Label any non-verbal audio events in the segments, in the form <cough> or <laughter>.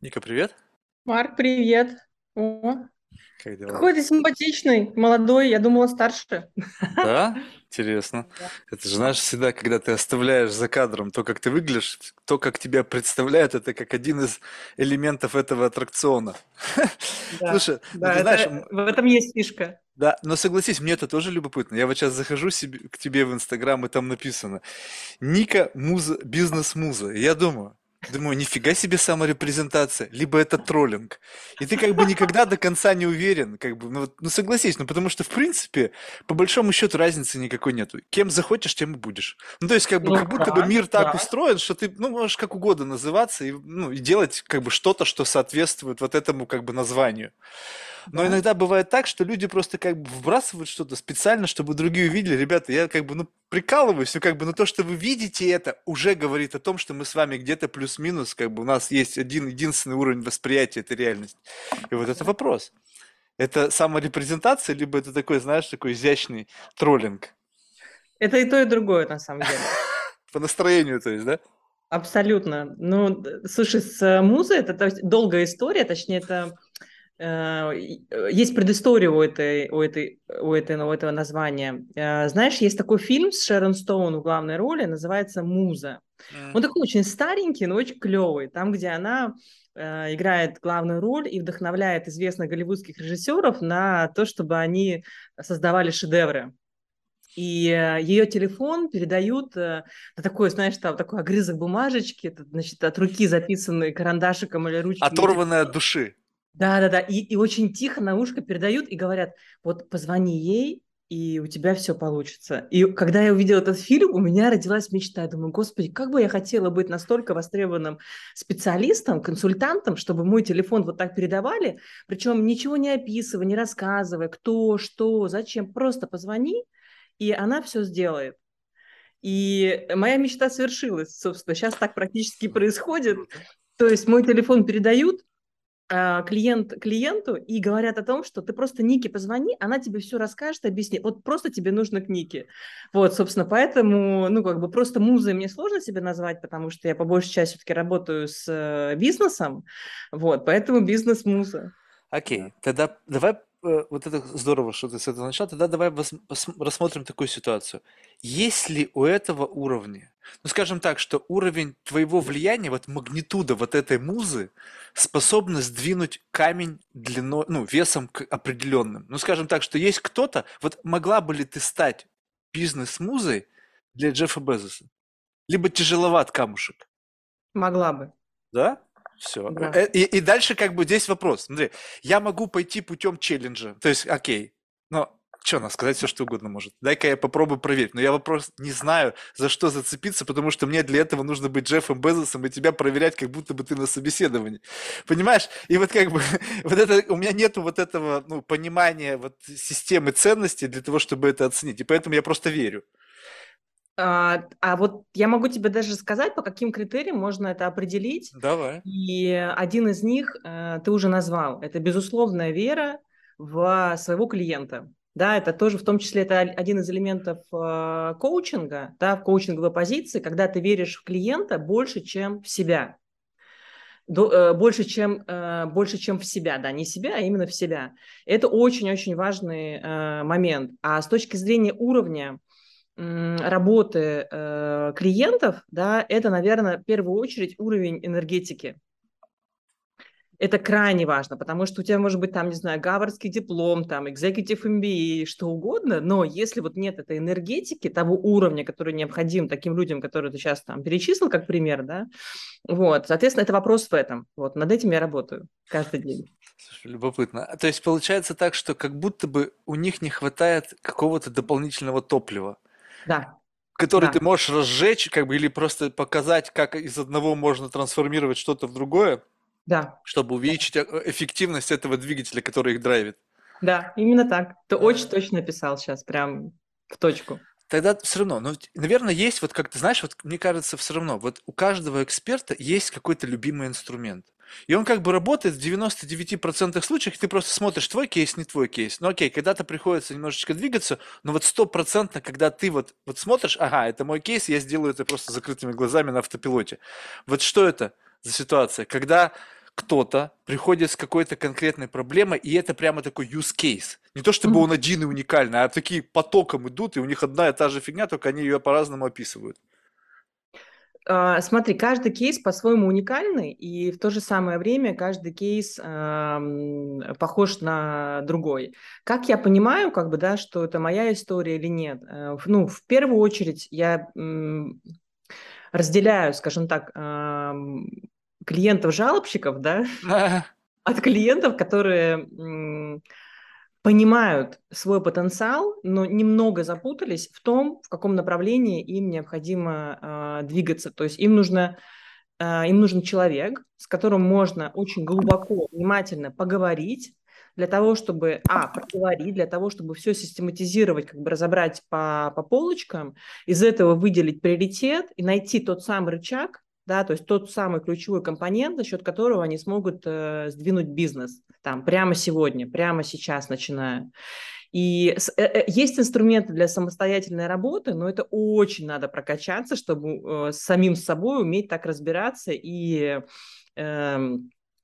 Ника, привет. Марк, привет. О, Как дела? какой ты симпатичный, молодой, я думала старше. Да? <laughs> Интересно. Да. Это же, знаешь, всегда, когда ты оставляешь за кадром то, как ты выглядишь, то, как тебя представляют, это как один из элементов этого аттракциона. Да, Слушай, ну да, ты знаешь, это, в этом есть фишка. да, но согласись, мне это тоже любопытно. Я вот сейчас захожу себе, к тебе в Инстаграм, и там написано Ника муза, бизнес-муза. Я думаю, думаю, нифига себе саморепрезентация, либо это троллинг. И ты как бы никогда до конца не уверен, как бы, ну, ну согласись, ну потому что в принципе, по большому счету разницы никакой нету. Кем захочешь, тем и будешь. Ну то есть как бы Ну как будто бы мир так да. устроен, что ты, ну можешь как угодно называться и, ну, и делать как бы что-то, что соответствует вот этому как бы названию. Но Да. иногда бывает так, что люди просто как бы вбрасывают что-то специально, чтобы другие увидели. Ребята, я как бы, ну, прикалываюсь, но как бы, но то, что вы видите это, уже говорит о том, что мы с вами где-то плюс-минус, как бы у нас есть один единственный уровень восприятия этой реальности. И вот это вопрос. Это саморепрезентация, либо это такой, знаешь, такой изящный троллинг? Это и то, и другое, на самом деле. <laughs> По настроению, то есть, да? Абсолютно. Ну, слушай, с э, музой это то есть, долгая история, точнее, это есть предыстория у этой, у этой, у этой, у этого названия. Э, Знаешь, есть такой фильм с Шерон Стоун в главной роли, называется «Муза». Он такой очень старенький, но очень клевый. Там, где она э, играет главную роль и вдохновляет известных голливудских режиссеров на то, чтобы они создавали шедевры. И э, ее телефон передают э, на такой, знаешь, там такой огрызок бумажечки, значит, от руки записанный карандашиком или ручкой. Оторванная от души. Да-да-да, и, и очень тихо на ушко передают и говорят, вот позвони ей, и у тебя все получится. И когда я увидела этот фильм, у меня родилась мечта. Я думаю, господи, как бы я хотела быть настолько востребованным специалистом, консультантом, чтобы мой телефон вот так передавали, причем ничего не описывая, не рассказывая, кто, что, зачем, просто позвони, и она все сделает. И моя мечта свершилась, собственно. Сейчас так практически происходит. То есть мой телефон передают, клиент клиенту и говорят о том, что ты просто Нике позвони, она тебе все расскажет, объяснит. Вот просто тебе нужно к Нике. Вот, собственно, поэтому, ну, как бы просто музой мне сложно себя назвать, потому что я по большей части все-таки работаю с э, бизнесом. Вот, поэтому бизнес-муза. Окей, тогда давай, э, вот это здорово, что ты с этого начал, тогда давай рассмотрим такую ситуацию. Есть ли у этого уровня, ну скажем так, что уровень твоего влияния, вот магнитуда вот этой музы способна сдвинуть камень длиной, ну весом к определенным. Ну скажем так, что есть кто-то, вот могла бы ли ты стать бизнес-музой для Джеффа Безоса? Либо тяжеловат камушек? Могла бы, Да? Все. да. И, и дальше как бы здесь вопрос. Смотри, я могу пойти путем челленджа. То есть, окей, но что она сказать все, что угодно может. Дай-ка я попробую проверить. Но я вопрос не знаю, за что зацепиться, потому что мне для этого нужно быть Джеффом Безосом и тебя проверять, как будто бы ты на собеседовании. Понимаешь? И вот как бы <laughs> вот это у меня нету вот этого ну, понимания вот системы ценностей для того, чтобы это оценить. И поэтому я просто верю. А, а вот я могу тебе даже сказать, по каким критериям можно это определить. Давай. И один из них э, ты уже назвал. Это безусловная вера в своего клиента. Да, это тоже в том числе это один из элементов э, коучинга, да, в коучинговой позиции, когда ты веришь в клиента больше, чем в себя. До- э, больше, чем, э, больше, чем в себя, да, не себя, а именно в себя. Это очень-очень важный э, момент. А с точки зрения уровня работы э, клиентов, да, это, наверное, в первую очередь уровень энергетики. Это крайне важно, потому что у тебя может быть там, не знаю, гавардский диплом, там, executive MBA, что угодно, но если вот нет этой энергетики, того уровня, который необходим таким людям, которые ты сейчас там перечислил как пример, да, вот, соответственно, это вопрос в этом. Вот, над этим я работаю каждый день. Слушай, любопытно. А То есть получается так, что как будто бы у них не хватает какого-то дополнительного топлива, Да, который ты да, можешь разжечь, как бы, или просто показать, как из одного можно трансформировать что-то в другое, да, чтобы увеличить э, эффективность этого двигателя, который их драйвит. да, именно так. Ты очень А, точно написал сейчас, прям в точку. Тогда все равно, ну, наверное, есть, вот как ты знаешь, вот мне кажется, все равно, вот у каждого эксперта есть какой-то любимый инструмент. И он как бы работает в 99% случаев, ты просто смотришь, твой кейс, не твой кейс. Ну окей, когда-то приходится немножечко двигаться, но вот стопроцентно, когда ты вот, вот смотришь, ага, это мой кейс, я сделаю это просто закрытыми глазами на автопилоте. Вот что это за ситуация? Когда кто-то приходит с какой-то конкретной проблемой, и это прямо такой use case. Не то чтобы он один и уникальный, а такие потоком идут, и у них одна и та же фигня, только они ее по-разному описывают. А, смотри, каждый кейс по-своему уникальный, и в то же самое время каждый кейс э, похож на другой. Как я понимаю, как бы, да, что это моя история или нет? Э, ну, в первую очередь я э, разделяю, скажем так, э, клиентов-жалобщиков, да, <laughs> от клиентов, которые понимают свой потенциал, но немного запутались в том, в каком направлении им необходимо э, двигаться. То есть им нужно э, им нужен человек, с которым можно очень глубоко, внимательно поговорить, для того, чтобы, а, поговорить, для того, чтобы все систематизировать, как бы разобрать по, по полочкам, из этого выделить приоритет и найти тот самый рычаг, да, то есть тот самый ключевой компонент, за счет которого они смогут э, сдвинуть бизнес там прямо сегодня, прямо сейчас начиная. И э, э, есть инструменты для самостоятельной работы, но это очень надо прокачаться, чтобы э, самим собой уметь так разбираться и э,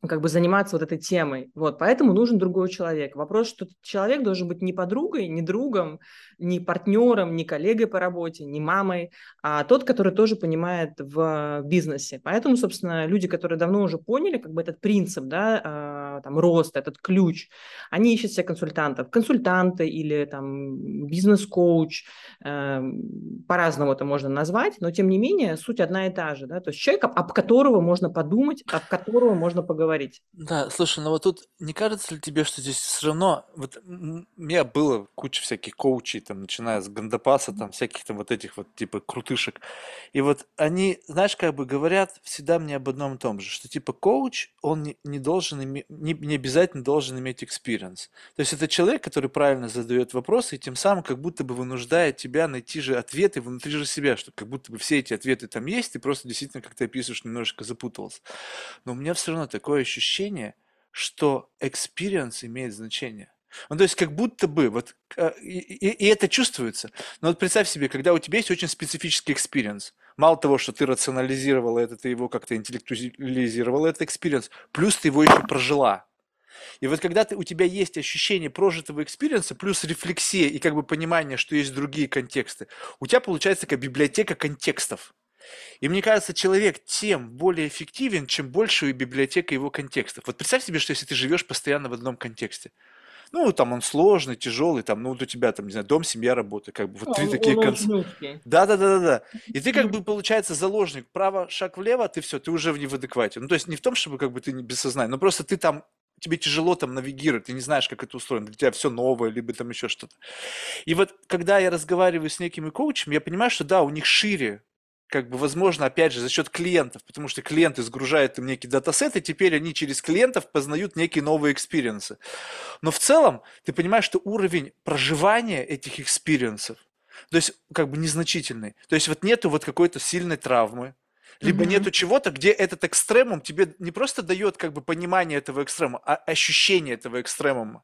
как бы заниматься вот этой темой. Вот, поэтому нужен другой человек. Вопрос, что человек должен быть не подругой, не другом, не партнером, не коллегой по работе, не мамой, а тот, который тоже понимает в бизнесе. Поэтому, собственно, люди, которые давно уже поняли как бы этот принцип, да, а, там, роста, этот ключ, они ищут себе консультантов. Консультанты или там бизнес-коуч, э, по-разному это можно назвать, но тем не менее суть одна и та же, да, то есть человек, об которого можно подумать, об которого можно поговорить. Да, слушай, ну вот тут не кажется ли тебе, что здесь все равно, вот у меня было куча всяких коучей, там, начиная с Гандапаса, там, всяких там вот этих вот, типа, крутышек. И вот они, знаешь, как бы говорят всегда мне об одном и том же, что, типа, коуч, он не, не должен иметь, не, не обязательно должен иметь experience. То есть это человек, который правильно задает вопросы, и тем самым как будто бы вынуждает тебя найти же ответы внутри же себя, что как будто бы все эти ответы там есть, ты просто действительно, как ты описываешь, немножечко запутался. Но у меня все равно такое ощущение, что experience имеет значение. Ну, то есть как будто бы, вот, э, и, и, это чувствуется. Но вот представь себе, когда у тебя есть очень специфический experience, мало того, что ты рационализировала это, ты его как-то интеллектуализировала, этот experience, плюс ты его еще прожила. И вот когда ты, у тебя есть ощущение прожитого experience а, плюс рефлексия и как бы понимание, что есть другие контексты, у тебя получается такая библиотека контекстов. И мне кажется, человек тем более эффективен, чем больше библиотека его контекстов. Вот представь себе, что если ты живешь постоянно в одном контексте – ну, там он сложный, тяжелый, там, ну, вот у тебя там, не знаю, дом, семья, работа, как бы вот а, три такие конца. Да, да, да, да, да. И ты как бы, получается, заложник. Право, шаг влево, ты все, ты уже в не в адеквате. Ну, то есть не в том, чтобы как бы ты не без сознания, но просто ты там тебе тяжело там навигировать, ты не знаешь, как это устроено, для тебя все новое, либо там еще что-то. И вот когда я разговариваю с некими коучами, я понимаю, что да, у них шире как бы, возможно, опять же, за счет клиентов, потому что клиенты сгружают им некий датасет, и теперь они через клиентов познают некие новые experience'ы. Но в целом ты понимаешь, что уровень проживания этих experience'ов, то есть как бы незначительный. То есть вот нету вот какой-то сильной травмы, либо mm-hmm. нету чего-то, где этот экстремум тебе не просто дает как бы понимание этого экстремума, а ощущение этого экстремума.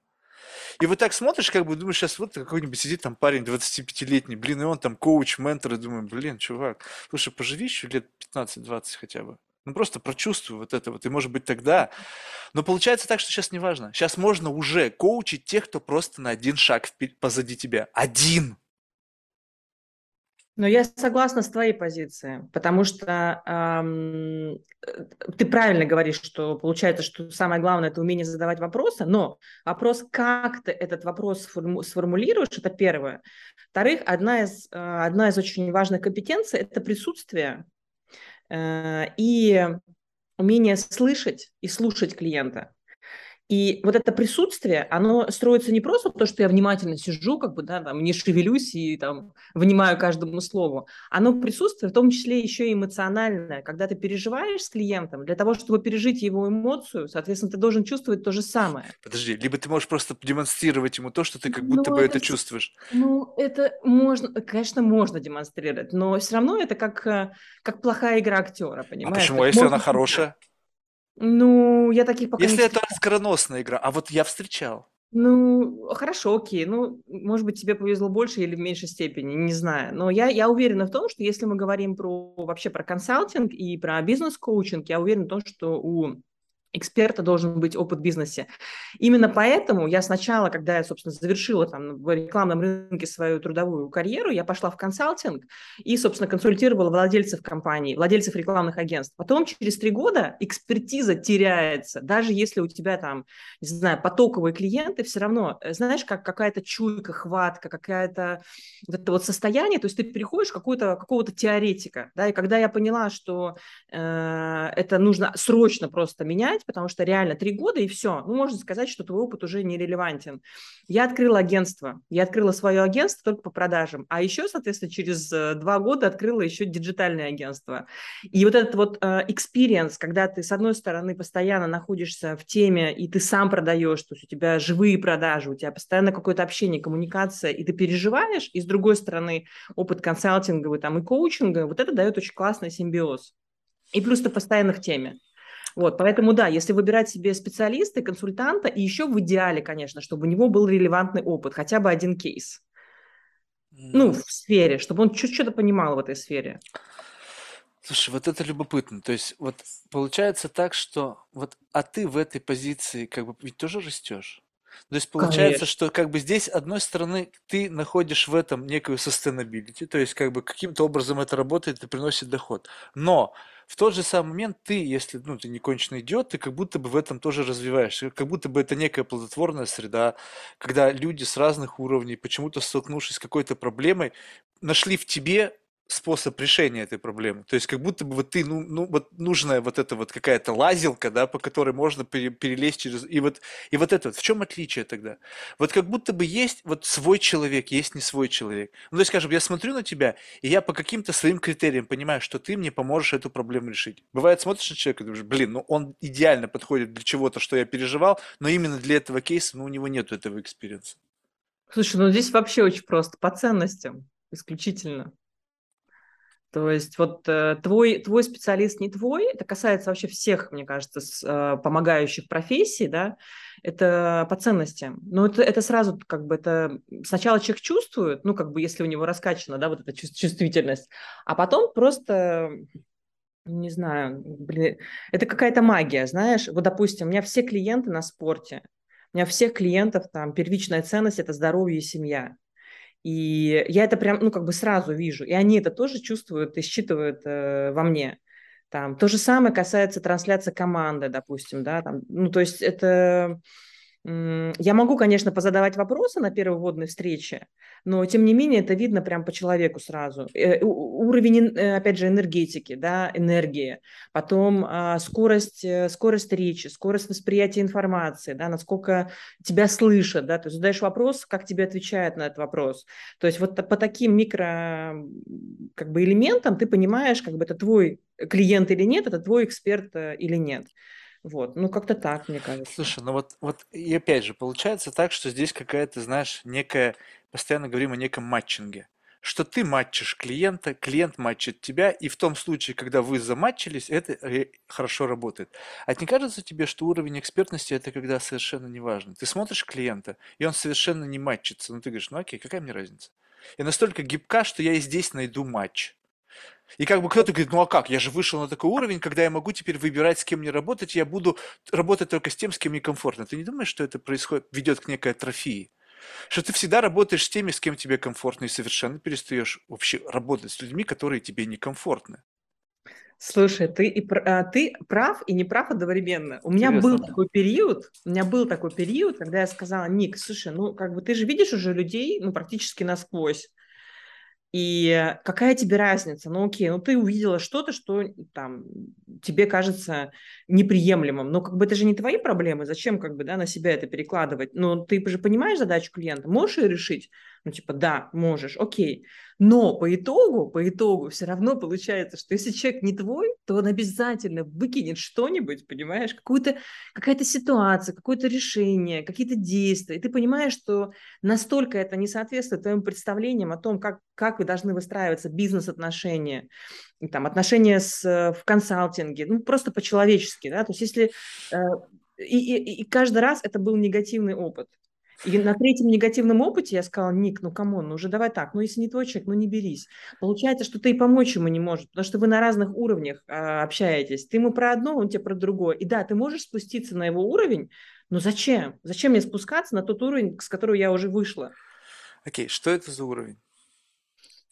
И вот так смотришь, как бы думаешь, сейчас вот какой-нибудь сидит там парень 25-летний, блин, и он там коуч, ментор, и думаю, блин, чувак, слушай, поживи еще лет 15-20 хотя бы. Ну, просто прочувствуй вот это вот, и может быть тогда. Но получается так, что сейчас не важно. Сейчас можно уже коучить тех, кто просто на один шаг позади тебя. Один! Но я согласна с твоей позицией, потому что эм, ты правильно говоришь, что получается, что самое главное это умение задавать вопросы, но вопрос, как ты этот вопрос сформулируешь, это первое. Вторых, одна из, э, одна из очень важных компетенций – это присутствие э, и умение слышать и слушать клиента. И вот это присутствие, оно строится не просто то, что я внимательно сижу, как бы, да, там, не шевелюсь и там внимаю каждому слову. Оно присутствие, в том числе еще и эмоциональное. Когда ты переживаешь с клиентом, для того, чтобы пережить его эмоцию, соответственно, ты должен чувствовать то же самое. Подожди, либо ты можешь просто демонстрировать ему то, что ты как будто но бы это, это чувствуешь. Ну, это можно, конечно, можно демонстрировать, но все равно это как, э, как плохая игра актера, понимаешь? А почему, а если она хорошая? Ну, я таких пока Если не это скороносная игра, а вот я встречал. Ну, хорошо, окей. Ну, может быть, тебе повезло больше или в меньшей степени, не знаю. Но я, я уверена в том, что если мы говорим про вообще про консалтинг и про бизнес-коучинг, я уверена в том, что у эксперта должен быть опыт в бизнесе. Именно поэтому я сначала, когда я, собственно, завершила там в рекламном рынке свою трудовую карьеру, я пошла в консалтинг и, собственно, консультировала владельцев компаний, владельцев рекламных агентств. Потом через три года экспертиза теряется. Даже если у тебя там, не знаю, потоковые клиенты, все равно, э, знаешь, как какая-то чуйка, хватка, какая-то вот это вот состояние, то есть ты переходишь какого-то какого-то теоретика, да, и когда я поняла, что э, это нужно срочно просто менять, менять, потому что реально три года и все. Ну, можно сказать, что твой опыт уже нерелевантен. Я открыла агентство. Я открыла свое агентство только по продажам. А еще, соответственно, через э, два года открыла еще диджитальное агентство. И вот этот вот э, experience, когда ты, с одной стороны, постоянно находишься в теме, и ты сам продаешь, то есть у тебя живые продажи, у тебя постоянно какое-то общение, коммуникация, и ты переживаешь, и с другой стороны, опыт консалтинговый там и коучинга, вот это дает очень классный симбиоз. И плюс ты постоянно в теме. Вот, поэтому да, если выбирать себе специалиста, консультанта, и еще в идеале, конечно, чтобы у него был релевантный опыт, хотя бы один кейс. Ну, в сфере, чтобы он что-то понимал в этой сфере. Слушай, вот это любопытно. То есть вот получается так, что вот, а ты в этой позиции как бы ведь тоже растешь. То есть получается, Конечно. что как бы здесь, с одной стороны, ты находишь в этом некую sustainability, то есть как бы каким-то образом это работает и приносит доход. Но в тот же самый момент ты, если ну, ты не конченый идиот, ты как будто бы в этом тоже развиваешься, как будто бы это некая плодотворная среда, когда люди с разных уровней, почему-то столкнувшись с какой-то проблемой, нашли в тебе способ решения этой проблемы. То есть как будто бы вот ты, ну, ну вот нужная вот эта вот какая-то лазилка, да, по которой можно перелезть через... И вот, и вот это вот, в чем отличие тогда? Вот как будто бы есть вот свой человек, есть не свой человек. Ну, то есть, скажем, я смотрю на тебя, и я по каким-то своим критериям понимаю, что ты мне поможешь эту проблему решить. Бывает, смотришь на человека и думаешь, блин, ну он идеально подходит для чего-то, что я переживал, но именно для этого кейса, ну, у него нет этого experience'а. Слушай, ну здесь вообще очень просто, по ценностям исключительно. То есть вот э, твой, твой специалист не твой, это касается вообще всех, мне кажется, с, э, помогающих профессий, да, это по ценностям. Но это, это сразу как бы это сначала человек чувствует, ну как бы если у него раскачана, да, вот эта чувствительность, а потом просто не знаю, блин, это какая-то магия, знаешь. Вот, допустим, у меня все клиенты на спорте, у меня всех клиентов там первичная ценность – это здоровье и семья. И я это прям, ну, как бы сразу вижу. И они это тоже чувствуют и считывают э, во мне. Там, то же самое касается трансляции команды, допустим, да, там, ну, то есть это я могу, конечно, позадавать вопросы на первой вводной встрече, но тем не менее это видно прям по человеку сразу. Э, уровень, э, опять же, энергетики, да, энергии, потом а, скорость, э, скорость речи, скорость восприятия информации, да, насколько тебя слышат, да, то есть задаешь вопрос, как тебе отвечают на этот вопрос. То есть вот по таким микро как бы элементам ты понимаешь, как бы это твой клиент или нет, это твой эксперт или нет. Вот, ну как-то так, мне кажется. Слушай, ну вот, вот и опять же, получается так, что здесь какая-то, знаешь, некая, постоянно говорим о неком матчинге, что ты матчишь клиента, клиент матчит тебя, и в том случае, когда вы заматчились, это хорошо работает. А не кажется тебе, что уровень экспертности это когда совершенно не важно? Ты смотришь клиента, и он совершенно не матчится, ну ты говоришь, ну окей, какая мне разница? Я настолько гибка, что я и здесь найду матч. И как бы кто-то говорит, ну а как, я же вышел на такой уровень, когда я могу теперь выбирать, с кем мне работать, я буду работать только с тем, с кем мне комфортно. Ты не думаешь, что это происходит, ведет к некой атрофии? Что ты всегда работаешь с теми, с кем тебе комфортно, и совершенно перестаешь вообще работать с людьми, которые тебе некомфортны. Слушай, ты, и, а, ты прав и не прав одновременно. У меня Интересно. был такой период, у меня был такой период, когда я сказала, Ник, слушай, ну как бы ты же видишь уже людей, ну практически насквозь. И какая тебе разница? Ну окей, ну ты увидела что-то, что там тебе кажется неприемлемым. Но как бы это же не твои проблемы. Зачем как бы да, на себя это перекладывать? Ну ты же понимаешь задачу клиента, можешь ее решить? Ну типа да, можешь, окей. Но по итогу, по итогу все равно получается, что если человек не твой, то он обязательно выкинет что-нибудь, понимаешь, какую-то, какая-то ситуация, какое-то решение, какие-то действия. И ты понимаешь, что настолько это не соответствует твоим представлениям о том, как, как вы должны выстраиваться бизнес-отношения, там, отношения с, в консалтинге, ну, просто по-человечески, да, то есть если... Э, и, и, и каждый раз это был негативный опыт. И на третьем негативном опыте я сказала, Ник, ну come on, ну уже давай так, ну если не твой человек, ну не берись. Получается, что ты и помочь ему не можешь, потому что вы на разных уровнях а, общаетесь. Ты ему про одно, он тебе про другое. И да, ты можешь спуститься на его уровень, но зачем? Зачем мне спускаться на тот уровень, с которого я уже вышла? Окей, что это за уровень?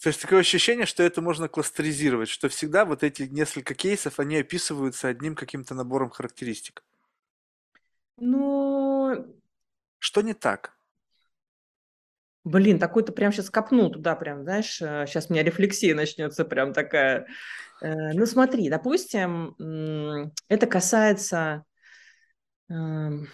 То есть такое ощущение, что это можно кластеризировать, что всегда вот эти несколько кейсов, они описываются одним каким-то набором характеристик. Ну, Что не так? блин, такой-то прям сейчас копнул туда, прям, знаешь, сейчас у меня рефлексия начнется прям такая. Э, Ну смотри, допустим, это касается эм,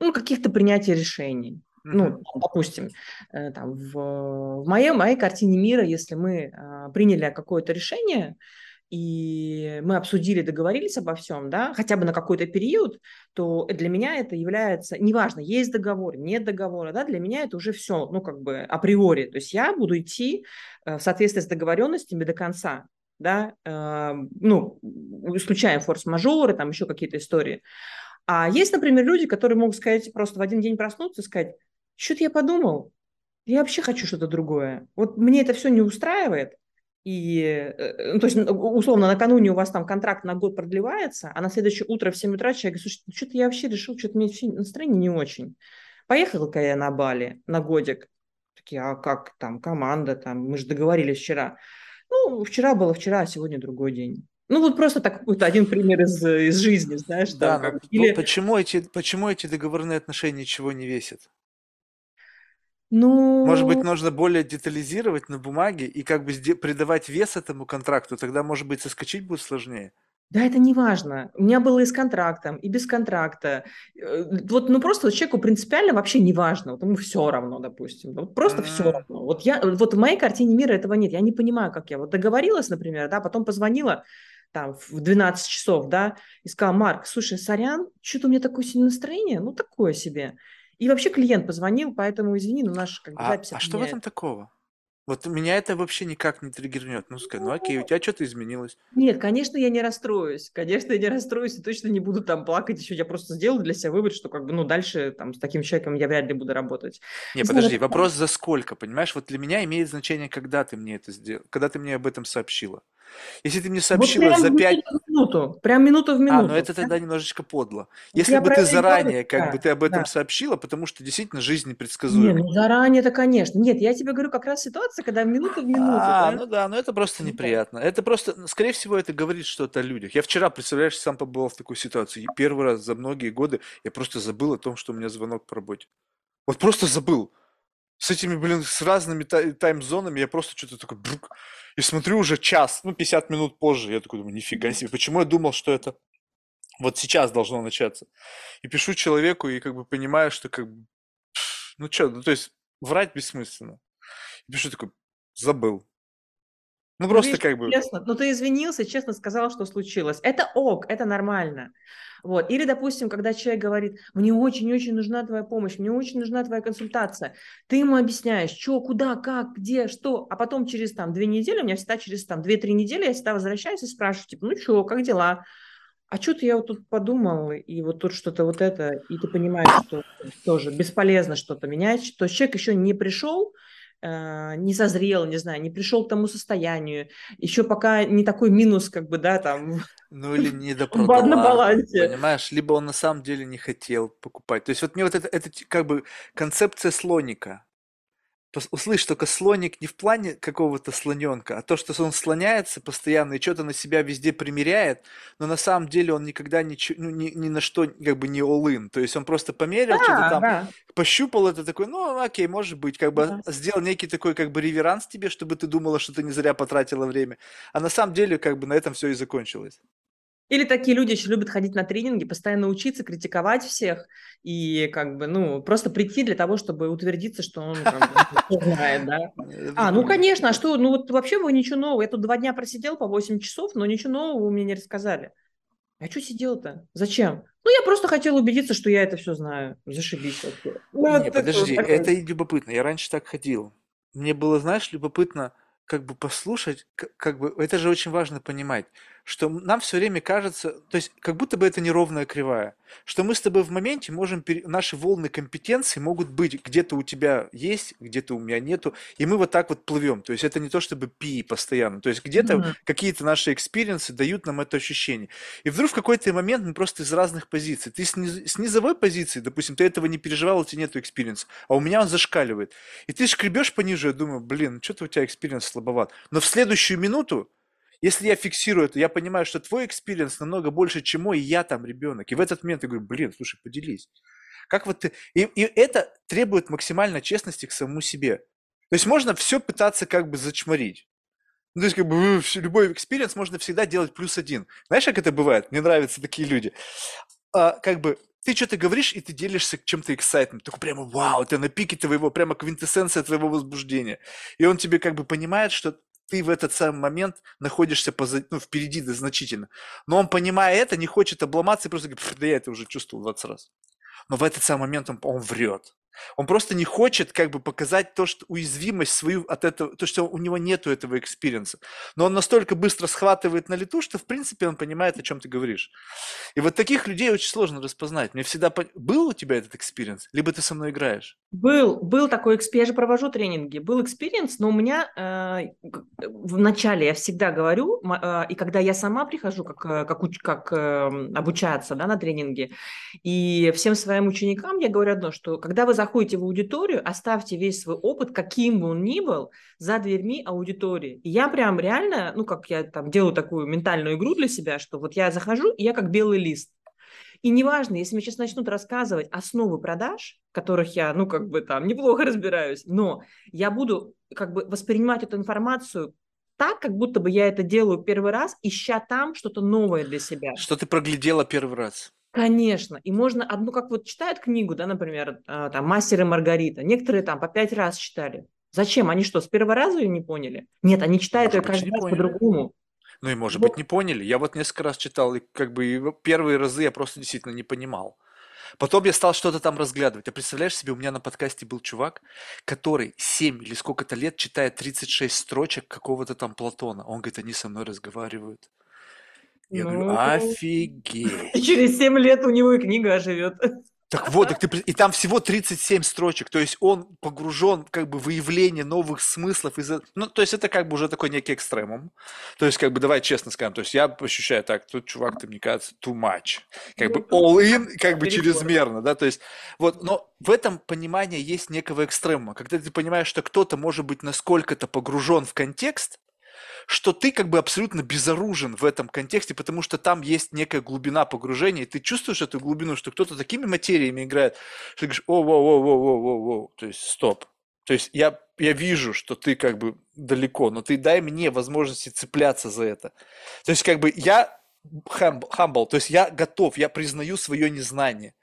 ну, каких-то принятий решений. Ну, допустим, э, там, в, в моей, моей картине мира, если мы а, приняли какое-то решение, и мы обсудили, договорились обо всем, да, хотя бы на какой-то период, то для меня это является, неважно, есть договор, нет договора, да, для меня это уже все, ну, как бы априори. То есть я буду идти э, в соответствии с договоренностями до конца, да, э, ну, исключая форс-мажоры, там еще какие-то истории. А есть, например, люди, которые могут сказать, просто в один день проснуться и сказать, что-то я подумал, я вообще хочу что-то другое. Вот мне это все не устраивает. И, э, ну, то есть, ну, условно, накануне у вас там контракт на год продлевается, а на следующее утро в 7 утра человек говорит, слушай, что-то я вообще решил, что-то мне вообще настроение не очень. Поехала-ка я на Бали на годик. Такие, а как там команда, там, мы же договорились вчера. Ну, вчера было вчера, а сегодня другой день. Ну, вот просто так какой-то один пример из, из жизни, знаешь, Да, там, как, п- или, почему эти, почему эти договорные отношения ничего не весят? Может быть, ну, нужно более детализировать на бумаге и как бы придавать вес этому контракту, тогда, может быть, соскочить будет сложнее. Да, это не важно. У меня было и с контрактом, и без контракта. Э, Вот, ну просто человеку принципиально вообще не важно. Вот ему все равно, допустим. Вот просто все М, равно. Вот я, вот в моей картине мира этого нет. Я не понимаю, как я. Вот договорилась, например, да, потом позвонила там в 12 часов, да, и сказала, Марк, слушай, сорян, что-то у меня такое сегодня настроение, ну такое себе. И вообще клиент позвонил, поэтому извини, но наша как бы А, запись а что в этом такого? Вот меня это вообще никак не триггернет. Ну, скажи, ну окей, у тебя что-то изменилось. Нет, конечно, я не расстроюсь. Конечно, я не расстроюсь и точно не буду там плакать еще. Я просто сделаю для себя вывод, что как бы, ну, дальше там с таким человеком я вряд ли буду работать. Не, подожди, вопрос за сколько, понимаешь? Вот для меня имеет значение, когда ты мне это сделал, когда ты мне об этом сообщила. Если ты мне вот сообщила прям за пять минуту в минуту, прям минуту в А, ну минуту. это Прям- тогда немножечко подло. вот Если я бы ты это и говорю, заранее, как бы да, ты об этом да. сообщила, потому что действительно жизнь Не, непредсказуема. ну заранее-то, конечно. Нет, я тебе говорю как раз ситуация, когда минута в минуту, А, да? ну да, ну это просто Да. неприятно. Это просто, ну, скорее всего, это говорит что-то о людях. Я вчера, представляешь, сам побывал в такой ситуации. И Первый раз за многие годы я просто забыл о том, что у меня звонок по работе. Вот просто забыл. С этими, блин, с разными тай- тайм-зонами я просто что-то такой брук, и смотрю уже час, ну 50 минут позже. Я такой думаю, нифига себе, почему я думал, что это вот сейчас должно начаться? И пишу человеку, и как бы понимаю, что как бы, ну что, ну то есть врать бессмысленно. И пишу такой, забыл. Ну просто видишь, как бы, честно, ну ты извинился, честно сказал, что случилось. Это ок, это нормально. Вот. Или, допустим, когда человек говорит, мне очень-очень нужна твоя помощь, мне очень нужна твоя консультация, ты ему объясняешь, что, куда, как, где, что, а потом через там две недели, у меня всегда через там две-три недели я всегда возвращаюсь и спрашиваю, типа, ну что, как дела? А что-то я вот тут подумал, и вот тут что-то вот это, и ты понимаешь, что тоже бесполезно что-то менять, то есть человек еще не пришел, не созрел, не знаю, не пришел к тому состоянию, еще пока не такой минус, как бы, да, там, ну или <laughs> в на балансе. понимаешь? Либо он на самом деле не хотел покупать. То есть вот мне вот это, это как бы концепция слоника. Услышь только слоник не в плане какого-то слоненка, а то, что он слоняется постоянно и что-то на себя везде примеряет, но на самом деле он никогда ничего, ну, ни, ни на что как бы не all in. То есть он просто померил, что-то Да, там, да, пощупал это такой, ну окей, может быть, как бы да. сделал некий такой как бы реверанс тебе, чтобы ты думала, что ты не зря потратила время. А на самом деле как бы на этом все и закончилось. Или такие люди еще любят ходить на тренинги, постоянно учиться, критиковать всех и как бы, ну, просто прийти для того, чтобы утвердиться, что он как всё знает, да. <laughs> А, ну, конечно, а что, ну, вот вообще вы ничего нового. Я тут два дня просидел по 8 часов, но ничего нового вы мне не рассказали. А что сидел-то? Зачем? Ну, я просто хотел убедиться, что я это все знаю. Зашибись вообще. Ну, Не, вот подожди, такое. это и любопытно. Я раньше так ходил. Мне было, знаешь, любопытно как бы послушать, к- как бы, это же очень важно понимать, что нам все время кажется, то есть как будто бы это неровная кривая, что мы с тобой в моменте можем, пере- наши волны компетенции могут быть где-то у тебя есть, где-то у меня нету, и мы вот так вот плывем. То есть это не то, чтобы пи постоянно. То есть где-то Мгм. какие-то наши experience'ы дают нам это ощущение. И вдруг в какой-то момент мы просто из разных позиций. Ты с, низ- с низовой позиции, допустим, ты этого не переживал, у тебя нету experience'а, а у меня он зашкаливает. И ты шкребешь пониже, я думаю, блин, что-то у тебя experience слабоват. Но в следующую минуту, если я фиксирую это, я понимаю, что твой experience намного больше, чем мой, и я там ребенок. И в этот момент я говорю, блин, слушай, поделись. Как вот ты... И, и это требует максимальной честности к самому себе. То есть можно все пытаться как бы зачморить. Ну, то есть, как бы, любой experience можно всегда делать плюс один. Знаешь, как это бывает? Мне нравятся такие люди. А, как бы, ты что-то говоришь, и ты делишься чем-то excitement. Такой прямо, вау, ты на пике твоего, прямо квинтэссенция твоего возбуждения. И он тебе как бы понимает, что ты в этот самый момент находишься поза- ну, впереди да, значительно. Но он, понимая это, не хочет обломаться и просто говорит, «Пф, да я это уже чувствовал 20 раз. Но в этот самый момент он, он врет. Он просто не хочет как бы показать то, что уязвимость свою от этого, то, что у него нету этого experience'а. Но он настолько быстро схватывает на лету, что в принципе он понимает, о чем ты говоришь. И вот таких людей очень сложно распознать. Мне всегда... Был у тебя этот experience? Либо ты со мной играешь? Был, был такой experience, я же провожу тренинги, был experience, но у меня э, в начале я всегда говорю, э, и когда я сама прихожу как, э, как, уч- как эм, обучаться да, на тренинге, и всем своим ученикам я говорю одно, что когда вы заходите в аудиторию, оставьте весь свой опыт, каким бы он ни был, за дверьми аудитории. И я прям реально, ну как я там делаю такую ментальную игру для себя, что вот я захожу, и я как белый лист. И неважно, если мне сейчас начнут рассказывать основы продаж, которых я, ну, как бы там неплохо разбираюсь, но я буду как бы воспринимать эту информацию так, как будто бы я это делаю первый раз, ища там что-то новое для себя. Что ты проглядела первый раз? Конечно. И можно одну, как вот читают книгу, да, например, а, там «Мастер и Маргарита». Некоторые там по пять раз читали. Зачем? Они что, с первого раза ее не поняли? Нет, они читают Может ее каждый раз по-другому. Ну и, может Вот. быть, не поняли. Я вот несколько раз читал, и как бы и первые разы я просто действительно не понимал. Потом я стал что-то там разглядывать. А представляешь себе, у меня на подкасте был чувак, который 7 или сколько-то лет читает 36 строчек какого-то там Платона. Он говорит, они со мной разговаривают. Я говорю, Ну. офигеть. И <laughs> через семь лет у него и книга оживет. Так вот, так ты, и там всего 37 строчек, то есть он погружен как бы в выявление новых смыслов. Из ну, то есть это как бы уже такой некий экстремум. То есть как бы давай честно скажем, то есть я ощущаю так, тут чувак, ты мне кажется, too much. Как бы Ну, all in, как бы чрезмерно, да, то есть вот, но в этом понимании есть некого экстремума, когда ты понимаешь, что кто-то может быть насколько-то погружен в контекст, что ты как бы абсолютно безоружен в этом контексте, потому что там есть некая глубина погружения, и ты чувствуешь эту глубину, что кто-то такими материями играет, что ты говоришь, о, воу, воу, воу, воу, воу, воу, то есть стоп. То есть я, я вижу, что ты как бы далеко, но ты дай мне возможности цепляться за это. То есть как бы я humble, humble, то есть я готов, я признаю свое незнание.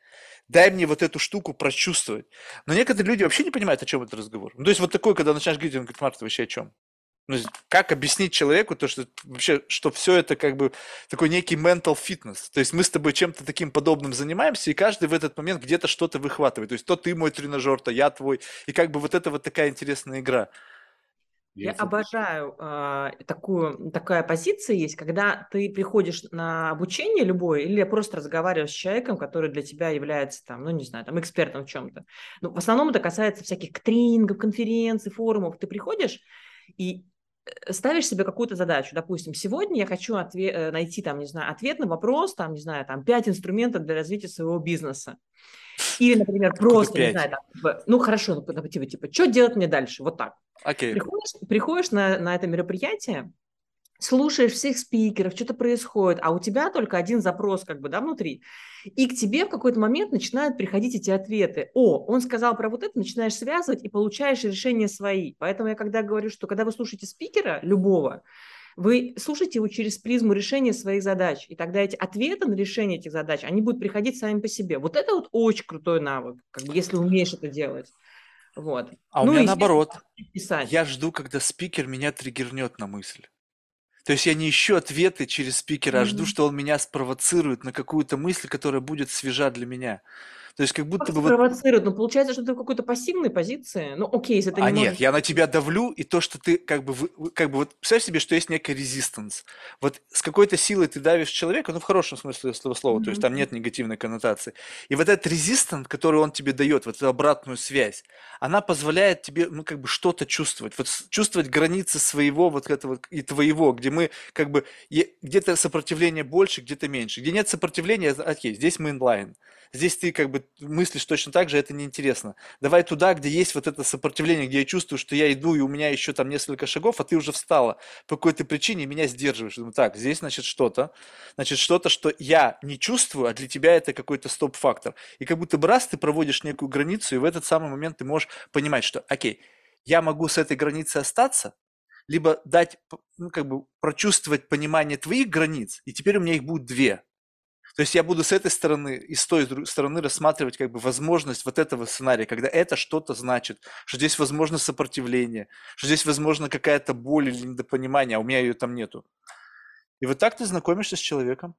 Дай мне вот эту штуку прочувствовать. Но некоторые люди вообще не понимают, о чем этот разговор. Ну, то есть вот такой, когда начинаешь говорить, он говорит, Марта, вообще о чем? Ну, как объяснить человеку то, что вообще, что все это как бы такой некий mental fitness. То есть мы с тобой чем-то таким подобным занимаемся, и каждый в этот момент где-то что-то выхватывает. То есть то ты мой тренажер, то я твой. И как бы вот это вот такая интересная игра. Я обожаю а, такую, такая позиция есть, когда ты приходишь на обучение любое или просто разговариваешь с человеком, который для тебя является там, ну не знаю, там экспертом в чем-то. Ну, в основном это касается всяких тренингов, конференций, форумов. Ты приходишь и э, ставишь себе какую-то задачу. Допустим, сегодня я хочу отве- э, найти там, не знаю, ответ на вопрос, там, не знаю, там, пять инструментов для развития своего бизнеса. Или, например, просто, не знаю, там, типа, ну хорошо, ну, типа, типа, что делать мне дальше? Вот так. Окей. Приходишь, приходишь на, на это мероприятие, слушаешь всех спикеров, что-то происходит, а у тебя только один запрос как бы, да, внутри. И к тебе в какой-то момент начинают приходить эти ответы. О, он сказал про вот это, начинаешь связывать и получаешь решения свои. Поэтому я когда говорю, что когда вы слушаете спикера любого, вы слушаете его через призму решения своих задач, и тогда эти ответы на решение этих задач, они будут приходить сами по себе. Вот это вот очень крутой навык, как бы, если умеешь это делать. Вот. А у Ну, меня естественно, наоборот. Писать. Я жду, когда спикер меня триггернет на мысль. То есть я не ищу ответы через спикера, а жду, что он меня спровоцирует на какую-то мысль, которая будет свежа для меня. То есть как будто Как бы вот спровоцирует? Ну, получается, что ты в какой-то пассивной позиции. Ну, окей, если ты А не нет, можешь... я на тебя давлю, и то, что ты как бы, как бы вот представь себе, что есть некий резистанс. Вот с какой-то силой ты давишь человека, ну в хорошем смысле этого слова, то есть там нет негативной коннотации. И вот этот резистант, который он тебе дает, вот эту обратную связь, она позволяет тебе, ну как бы что-то чувствовать, вот чувствовать границы своего вот этого и твоего, где мы как бы где-то сопротивление больше, где-то меньше. Где нет сопротивления, окей, здесь мы инлайн. Здесь ты как бы мыслишь точно так же, это неинтересно. Давай туда, где есть вот это сопротивление, где я чувствую, что я иду, и у меня еще там несколько шагов, а ты уже встала по какой-то причине, меня сдерживаешь. Думаю, так, здесь, значит, что-то. Значит, что-то, что я не чувствую, а для тебя это какой-то стоп-фактор. И как будто бы раз ты проводишь некую границу, и в этот самый момент ты можешь понимать, что, окей, я могу с этой границей остаться, либо дать, ну, как бы прочувствовать понимание твоих границ, и теперь у меня их будет две. То есть я буду с этой стороны и с той стороны рассматривать как бы возможность вот этого сценария, когда это что-то значит, что здесь возможно сопротивление, что здесь возможно какая-то боль или недопонимание, а у меня ее там нету. И вот так ты знакомишься с человеком.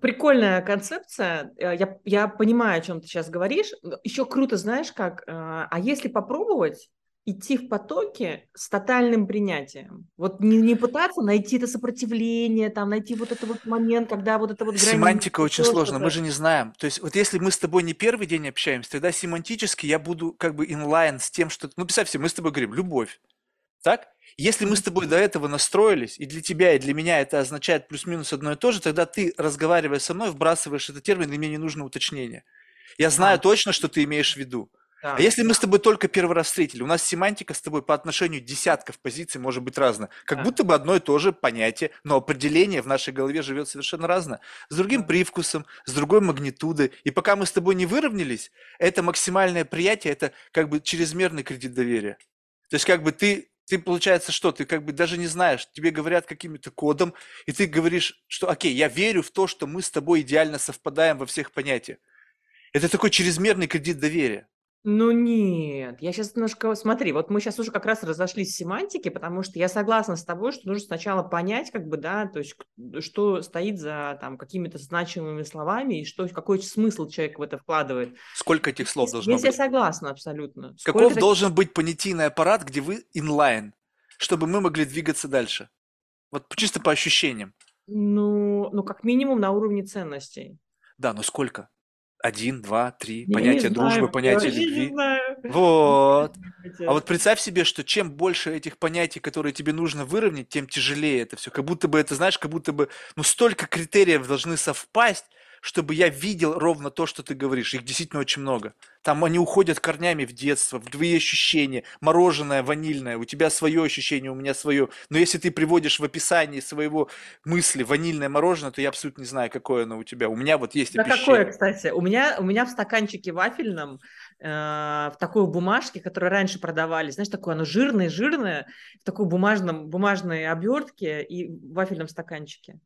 Прикольная концепция. Э, Я, я понимаю, о чем ты сейчас говоришь. Еще круто, знаешь, как... э, А если попробовать идти в потоке с тотальным принятием? Вот не, не пытаться найти это сопротивление, там, найти вот этот вот момент, когда вот это вот граница, Семантика очень еще сложна, мы же не знаем. То есть вот если мы с тобой не первый день общаемся, тогда семантически я буду как бы инлайн с тем, что... Ну, представь себе, мы с тобой говорим «любовь». Так? Если мы с тобой до этого настроились, и для тебя, и для меня это означает плюс-минус одно и то же, тогда ты, разговаривая со мной, вбрасываешь этот термин, и мне не нужно уточнение. Я знаю точно, что ты имеешь в виду. А да. если мы с тобой только первый раз встретили, у нас семантика с тобой по отношению десятков позиций может быть разная. Как Да. будто бы одно и то же понятие, но определение в нашей голове живет совершенно разное. С другим привкусом, с другой магнитудой. И пока мы с тобой не выровнялись, это максимальное приятие, это как бы чрезмерный кредит доверия. То есть как бы ты, ты получается что, ты как бы даже не знаешь, тебе говорят каким-то кодом, и ты говоришь, что окей, я верю в то, что мы с тобой идеально совпадаем во всех понятиях. Это такой чрезмерный кредит доверия. Ну нет, я сейчас немножко, смотри, вот мы сейчас уже как раз разошлись в семантике, потому что я согласна с тобой, что нужно сначала понять, как бы, да, то есть что стоит за там какими-то значимыми словами и что, какой смысл человек в это вкладывает. Сколько этих слов Здесь, должно здесь я быть? согласна абсолютно. Сколько Каков таких- должен быть понятийный аппарат, где вы инлайн, чтобы мы могли двигаться дальше? Вот чисто по ощущениям. Ну, ну, как минимум на уровне ценностей. Да, но сколько? Один, два, три. Я Понятие дружбы, знаю, я понятие любви. <laughs> Вот. А вот представь себе, что чем больше этих понятий, которые тебе нужно выровнять, тем тяжелее это все. Как будто бы это, знаешь, как будто бы, ну, столько критериев должны совпасть, чтобы я видел ровно то, что ты говоришь. Их действительно очень много. Там они уходят корнями в детство, в твои ощущения. Мороженое, ванильное, у тебя свое ощущение, у меня свое. Но если ты приводишь в описании своего мысли ванильное мороженое, то я абсолютно не знаю, какое оно у тебя. У меня вот есть Да какое, описание. кстати? У меня, у меня в стаканчике вафельном, э, в такой бумажке, которую раньше продавали, знаешь, такое оно жирное-жирное, в такой бумажном, бумажной обертке и в вафельном стаканчике.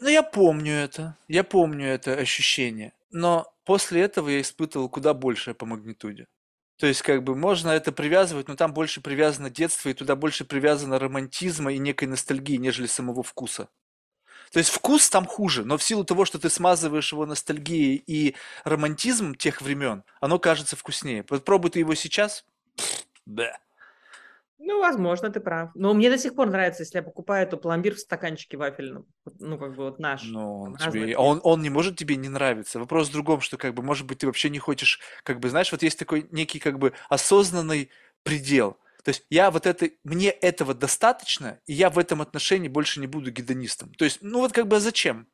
Ну, я помню это, я помню это ощущение, но после этого я испытывал куда большее по магнитуде. То есть, как бы, можно это привязывать, но там больше привязано детство, и туда больше привязано романтизма и некой ностальгии, нежели самого вкуса. То есть вкус там хуже, но в силу того, что ты смазываешь его ностальгией и романтизмом тех времен, оно кажется вкуснее. Попробуй ты его сейчас. бля. Ну, возможно, ты прав. Но мне до сих пор нравится, если я покупаю эту пломбир в стаканчике вафельном. Ну, как бы вот наш. Ну, он тебе, он, он не может тебе не нравиться. Вопрос в другом, что как бы, может быть, ты вообще не хочешь, как бы, знаешь, вот есть такой некий как бы осознанный предел. То есть я вот это, мне этого достаточно, и я в этом отношении больше не буду гедонистом. То есть, ну вот как бы а зачем?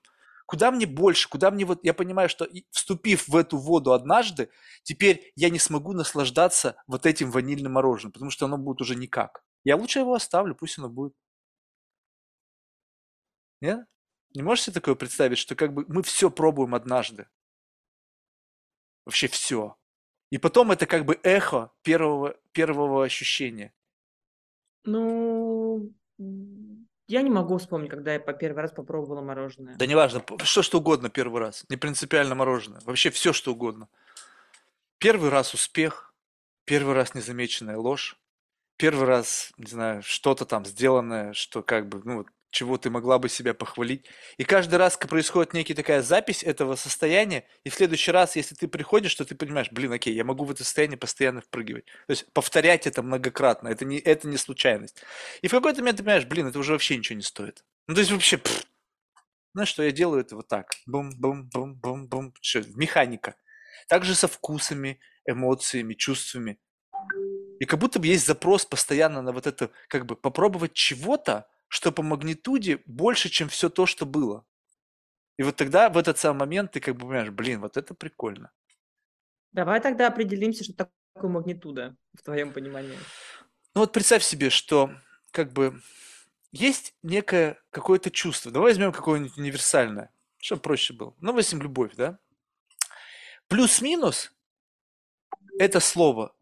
Куда мне больше? Куда мне вот... Я понимаю, что вступив в эту воду однажды, теперь я не смогу наслаждаться вот этим ванильным мороженым, потому что оно будет уже никак. Я лучше его оставлю, пусть оно будет. Нет? Не можешь себе такое представить, что как бы мы все пробуем однажды? Вообще все. И потом это как бы эхо первого, первого ощущения. Ну, я не могу вспомнить, когда я по первый раз попробовала мороженое. Да неважно, что что угодно первый раз. Не принципиально мороженое. Вообще все что угодно. Первый раз успех, первый раз незамеченная ложь, первый раз, не знаю, что-то там сделанное, что как бы, ну, чего ты могла бы себя похвалить. И каждый раз происходит некая такая запись этого состояния, и в следующий раз, если ты приходишь, то ты понимаешь, блин, окей, я могу в это состояние постоянно впрыгивать. То есть повторять это многократно, это не, это не случайность. И в какой-то момент ты понимаешь, блин, это уже вообще ничего не стоит. Ну, то есть вообще, пфф, знаешь, что я делаю это вот так. Бум-бум-бум-бум-бум. Механика. Также со вкусами, эмоциями, чувствами. И как будто бы есть запрос постоянно на вот это, как бы попробовать чего-то, что по магнитуде больше, чем все то, что было. И вот тогда, в этот самый момент, ты как бы понимаешь, блин, вот это прикольно. Давай тогда определимся, что такое магнитуда в твоем понимании. Ну вот представь себе, что как бы есть некое какое-то чувство. Давай возьмем какое-нибудь универсальное, чтобы проще было. Ну, возьмем любовь, да? Плюс-минус это слово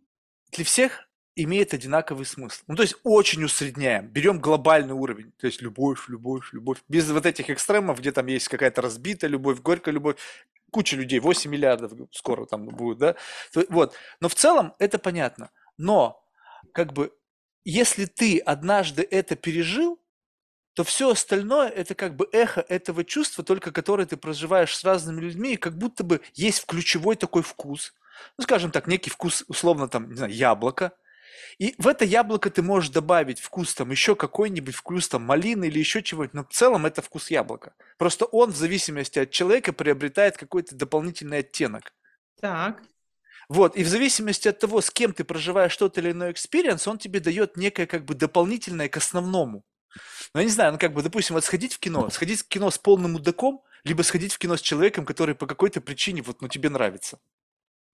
для всех имеет одинаковый смысл. Ну, то есть очень усредняем, берем глобальный уровень, то есть любовь, любовь, любовь, без вот этих экстремов, где там есть какая-то разбитая любовь, горькая любовь, куча людей, 8 миллиардов скоро там будет, да, вот. Но в целом это понятно. Но, как бы, если ты однажды это пережил, то все остальное это как бы эхо этого чувства, только которое ты проживаешь с разными людьми, и как будто бы есть ключевой такой вкус. Ну, скажем так, некий вкус, условно, там, не знаю, яблоко. И в это яблоко ты можешь добавить вкус там еще какой-нибудь вкус там малины или еще чего-нибудь, но в целом это вкус яблока. Просто он в зависимости от человека приобретает какой-то дополнительный оттенок. Так. Вот, и в зависимости от того, с кем ты проживаешь тот или иной experience, он тебе дает некое как бы дополнительное к основному. Ну, я не знаю, ну как бы, допустим, вот сходить в кино, сходить в кино с полным мудаком, либо сходить в кино с человеком, который по какой-то причине вот, ну, тебе нравится.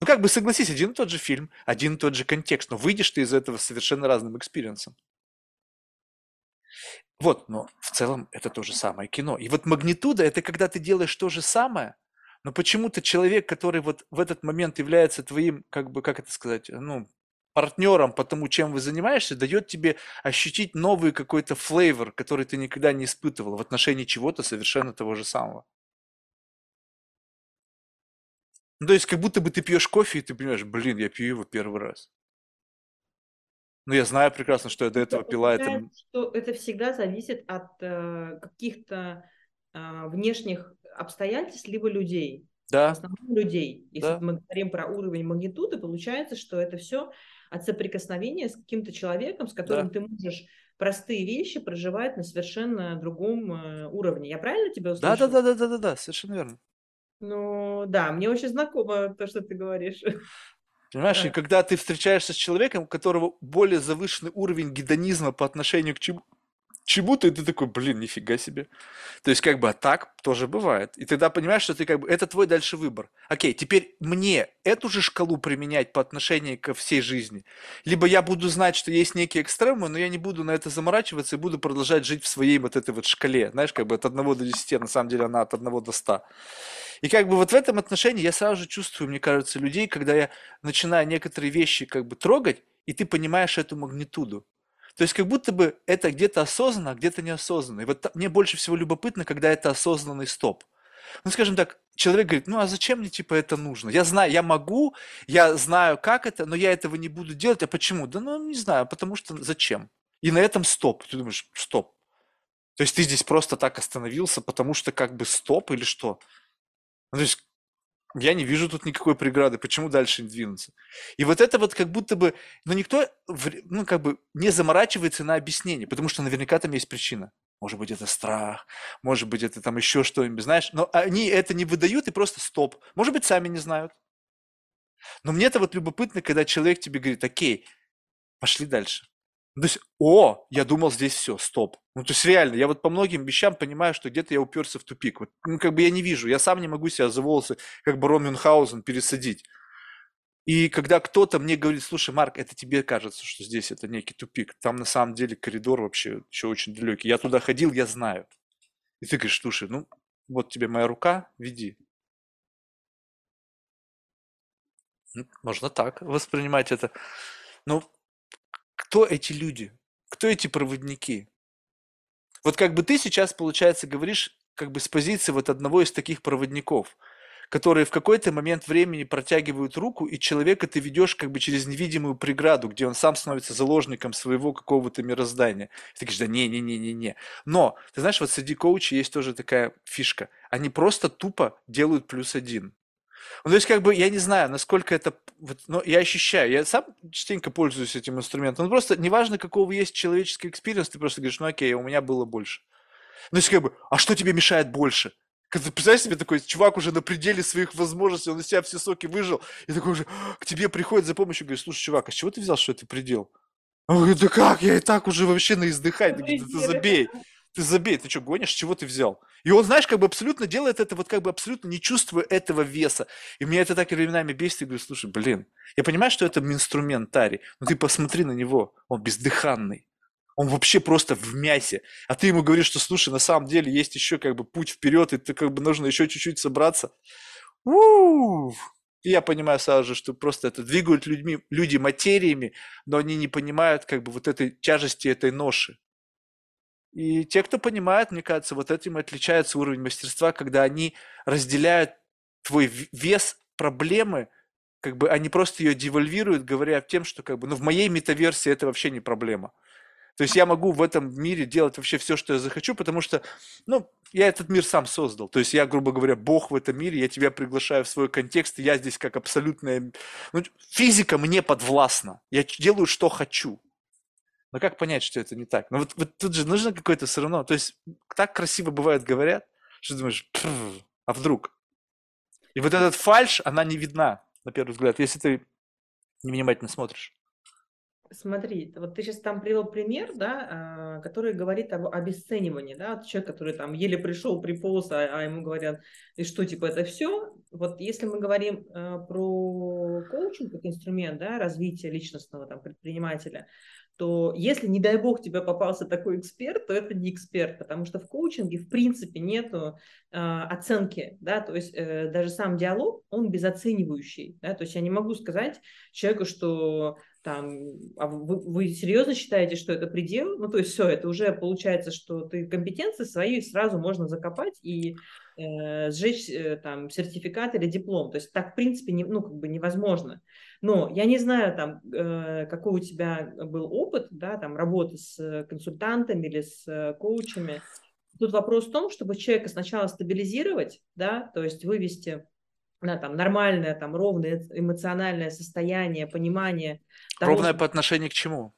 Ну, как бы согласись, один и тот же фильм, один и тот же контекст, но выйдешь ты из этого с совершенно разным experience'ом. Вот, но в целом это то же самое кино. И вот магнитуда – это когда ты делаешь то же самое, но почему-то человек, который вот в этот момент является твоим, как бы, как это сказать, ну, партнером по тому, чем вы занимаешься, дает тебе ощутить новый какой-то флейвор, который ты никогда не испытывал в отношении чего-то совершенно того же самого. Ну, то есть, как будто бы ты пьешь кофе, и ты понимаешь, блин, я пью его первый раз. Ну, я знаю прекрасно, что я до этого пила это. Что это всегда зависит от э, каких-то э, внешних обстоятельств либо людей. Да. В основном людей. Если да. мы говорим про уровень магнитуды, получается, что это все от соприкосновения с каким-то человеком, с которым да. ты можешь простые вещи проживать на совершенно другом э, уровне. Я правильно тебя услышала? Да, да, да, да, да, да, совершенно верно. Ну, да, мне очень знакомо то, что ты говоришь. <laughs> Понимаешь, да. и когда ты встречаешься с человеком, у которого более завышенный уровень гедонизма по отношению к чему чему-то, и ты такой, блин, нифига себе. То есть, как бы, а так тоже бывает. И тогда понимаешь, что ты как бы, это твой дальше выбор. Окей, теперь мне эту же шкалу применять по отношению ко всей жизни. Либо я буду знать, что есть некие экстремы, но я не буду на это заморачиваться и буду продолжать жить в своей вот этой вот шкале. Знаешь, как бы от 1 до 10, на самом деле она от 1 до 100. И как бы вот в этом отношении я сразу же чувствую, мне кажется, людей, когда я начинаю некоторые вещи как бы трогать, и ты понимаешь эту магнитуду. То есть как будто бы это где-то осознанно, а где-то неосознанно. И вот мне больше всего любопытно, когда это осознанный стоп. Ну, скажем так, человек говорит, ну а зачем мне типа это нужно? Я знаю, я могу, я знаю, как это, но я этого не буду делать. А почему? Да ну не знаю, потому что зачем? И на этом стоп. Ты думаешь, стоп. То есть ты здесь просто так остановился, потому что как бы стоп или что? Ну, то есть я не вижу тут никакой преграды, почему дальше не двинуться? И вот это вот как будто бы, ну, никто, ну, как бы не заморачивается на объяснение, потому что наверняка там есть причина. Может быть, это страх, может быть, это там еще что-нибудь, знаешь, но они это не выдают и просто стоп. Может быть, сами не знают. Но мне это вот любопытно, когда человек тебе говорит, окей, пошли дальше. Ну, то есть, о, я думал, здесь все, стоп. Ну, то есть, реально, я вот по многим вещам понимаю, что где-то я уперся в тупик. Вот, ну, как бы я не вижу, я сам не могу себя за волосы, как бы Ромюнхгаузен, пересадить. И когда кто-то мне говорит, слушай, Марк, это тебе кажется, что здесь это некий тупик. Там на самом деле коридор вообще еще очень далекий. Я туда ходил, я знаю. И ты говоришь, слушай, ну, вот тебе моя рука, веди. Ну, можно так воспринимать это. Ну, кто эти люди? Кто эти проводники? Вот как бы ты сейчас, получается, говоришь как бы с позиции вот одного из таких проводников, которые в какой-то момент времени протягивают руку, и человека ты ведешь как бы через невидимую преграду, где он сам становится заложником своего какого-то мироздания. И ты говоришь, да не-не-не-не-не. Но, ты знаешь, вот среди коучей есть тоже такая фишка. Они просто тупо делают плюс один. Ну, то есть, как бы, я не знаю, насколько это... Вот, но я ощущаю, я сам частенько пользуюсь этим инструментом. Ну, просто неважно, какого есть человеческий experience, ты просто говоришь, ну, окей, у меня было больше. Ну, то есть, как бы, а что тебе мешает больше? Когда, представляешь себе, такой чувак уже на пределе своих возможностей, он из себя все соки выжил, и такой уже к тебе приходит за помощью, говорит, слушай, чувак, а с чего ты взял, что это предел? Он говорит, да как, я и так уже вообще на издыхай, да, забей, ты забей, ты что, гонишь, чего ты взял? И он, знаешь, как бы абсолютно делает это, вот как бы абсолютно не чувствуя этого веса. И меня это так и временами бесит, и говорю, слушай, блин, я понимаю, что это инструментарий, но ты посмотри на него, он бездыханный. Он вообще просто в мясе. А ты ему говоришь, что, слушай, на самом деле есть еще как бы путь вперед, и ты как бы нужно еще чуть-чуть собраться. у И я понимаю сразу же, что просто это двигают людьми, люди материями, но они не понимают как бы вот этой тяжести этой ноши. И те, кто понимает, мне кажется, вот этим отличается уровень мастерства, когда они разделяют твой вес проблемы, как бы они просто ее девальвируют, говоря тем, что как бы, ну в моей метаверсии это вообще не проблема. То есть я могу в этом мире делать вообще все, что я захочу, потому что, ну, я этот мир сам создал. То есть я, грубо говоря, бог в этом мире, я тебя приглашаю в свой контекст, и я здесь как абсолютная... Ну, физика мне подвластна. Я делаю, что хочу. Но как понять, что это не так? Ну вот, вот тут же нужно какое-то все равно. То есть так красиво бывает говорят, что думаешь, а вдруг? И вот этот фальш, она не видна, на первый взгляд, если ты невнимательно смотришь. Смотри, вот ты сейчас там привел пример, да, а, который говорит об обесценивании, да, человек, который там еле пришел, приполз, а, а ему говорят, и что, типа, это все? Вот если мы говорим э, про коучинг как инструмент, да, развития личностного там предпринимателя, то если, не дай бог, тебе попался такой эксперт, то это не эксперт, потому что в коучинге, в принципе, нету э, оценки, да, то есть э, даже сам диалог, он безоценивающий, да, то есть я не могу сказать человеку, что там, а вы, вы серьезно считаете, что это предел? Ну, то есть все, это уже получается, что ты компетенции свои сразу можно закопать и э, сжечь э, там сертификат или диплом. То есть так, в принципе, не, ну, как бы невозможно. Но я не знаю, там, э, какой у тебя был опыт, да, там, работы с консультантами или с э, коучами. Тут вопрос в том, чтобы человека сначала стабилизировать, да, то есть вывести на там нормальное, там ровное эмоциональное состояние, понимание. Того, Ровное что... по отношению к чему?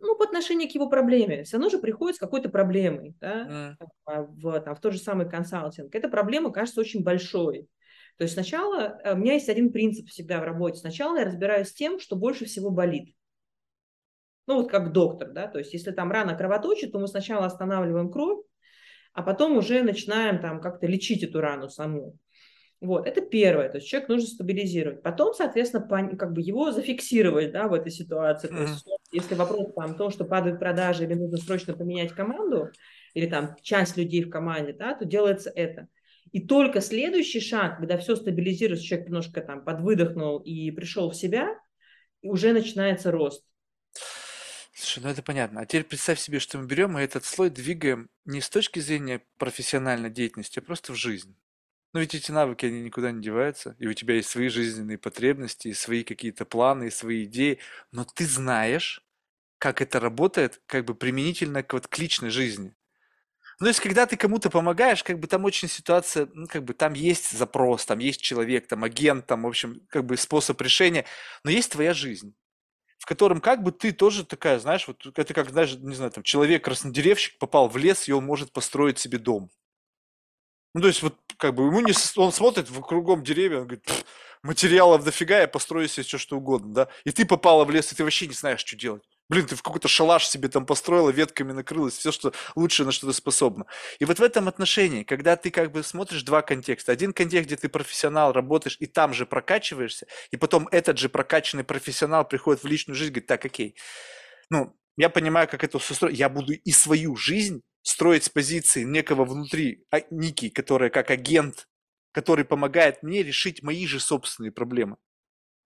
Ну, по отношению к его проблеме. Все равно же приходит с какой-то проблемой, да, mm. в, там, в тот же самый консалтинг. Эта проблема кажется очень большой. То есть сначала, э, у меня есть один принцип всегда в работе. Сначала я разбираюсь с тем, что больше всего болит. Ну, вот как доктор, да, то есть если там рана кровоточит, то мы сначала останавливаем кровь, а потом уже начинаем там как-то лечить эту рану саму. Вот, это первое, то есть человек нужно стабилизировать. Потом, соответственно, как бы его зафиксировать, да, в этой ситуации. То есть, если вопрос там то, что падают продажи или нужно срочно поменять команду, или там часть людей в команде, да, то делается это. И только следующий шаг, когда все стабилизируется, человек немножко там подвыдохнул и пришел в себя, уже начинается рост. Слушай, ну это понятно. А теперь представь себе, что мы берем и этот слой двигаем не с точки зрения профессиональной деятельности, а просто в жизнь. Но ведь эти навыки, они никуда не деваются, и у тебя есть свои жизненные потребности, и свои какие-то планы, и свои идеи, но ты знаешь, как это работает, как бы применительно к, вот, к личной жизни. Ну, есть, когда ты кому-то помогаешь, как бы там очень ситуация, ну, как бы там есть запрос, там есть человек, там агент, там, в общем, как бы способ решения, но есть твоя жизнь в котором как бы ты тоже такая, знаешь, вот это как, знаешь, не знаю, там человек-краснодеревщик попал в лес, и он может построить себе дом. Ну, то есть, вот, как бы, ему не... Он смотрит в кругом деревья, он говорит, материалов дофига, я построю себе все, что угодно, да? И ты попала в лес, и ты вообще не знаешь, что делать. Блин, ты в какой-то шалаш себе там построила, ветками накрылась, все, что лучшее, на что ты способна. И вот в этом отношении, когда ты как бы смотришь два контекста. Один контекст, где ты профессионал, работаешь и там же прокачиваешься, и потом этот же прокачанный профессионал приходит в личную жизнь, говорит, так, окей, ну, я понимаю, как это все строить. Я буду и свою жизнь строить с позиции некого внутри а, Ники, которая как агент, который помогает мне решить мои же собственные проблемы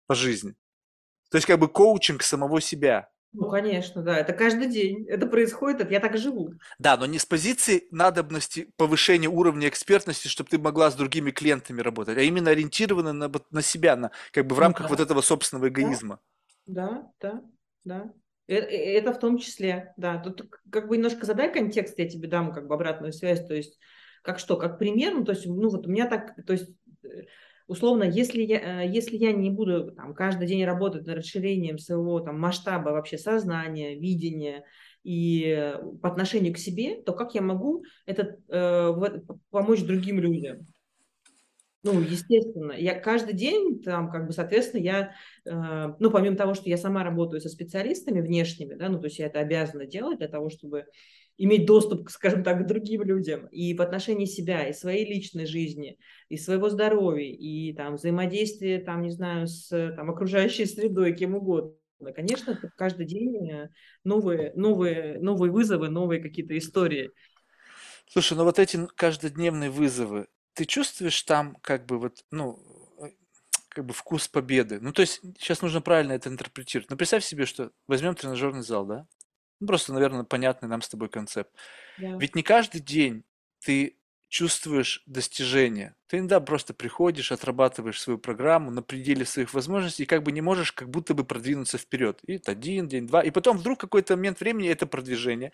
по жизни. То есть как бы коучинг самого себя. Ну, конечно, да, это каждый день, это происходит, я так живу. Да, но не с позиции надобности повышения уровня экспертности, чтобы ты могла с другими клиентами работать, а именно ориентирована на, на себя, на, как бы в Ну рамках вот да, этого собственного эгоизма. да, да, да. Э- э- Это в том числе, да. Тут как бы немножко задай контекст, я тебе дам как бы обратную связь, то есть как что, как пример, ну то есть, ну вот у меня так, то есть э, условно, если я, если я не буду там каждый день работать над расширением своего там масштаба вообще сознания, видения и по отношению к себе, то как я могу это э, помочь другим людям? Ну, естественно, я каждый день там, как бы, соответственно, я, э, ну, помимо того, что я сама работаю со специалистами внешними, да, ну, то есть я это обязана делать для того, чтобы иметь доступ, скажем так, к другим людям и в отношении себя, и своей личной жизни, и своего здоровья, и там взаимодействия, там, не знаю, с там, окружающей средой, кем угодно. Конечно, каждый день э, новые, новые, новые вызовы, новые какие-то истории. Слушай, ну вот эти каждодневные вызовы, ты чувствуешь там как бы вот, ну, э, как бы вкус победы? Ну, то есть сейчас нужно правильно это интерпретировать. Ну, представь себе, что возьмем тренажерный зал, да? Ну, просто, наверное, понятный нам с тобой концепт. Да. Ведь не каждый день ты чувствуешь достижения. Ты иногда просто приходишь, отрабатываешь свою программу на пределе своих возможностей и как бы не можешь как будто бы продвинуться вперед. И это один день, два. И потом вдруг какой-то момент времени это продвижение.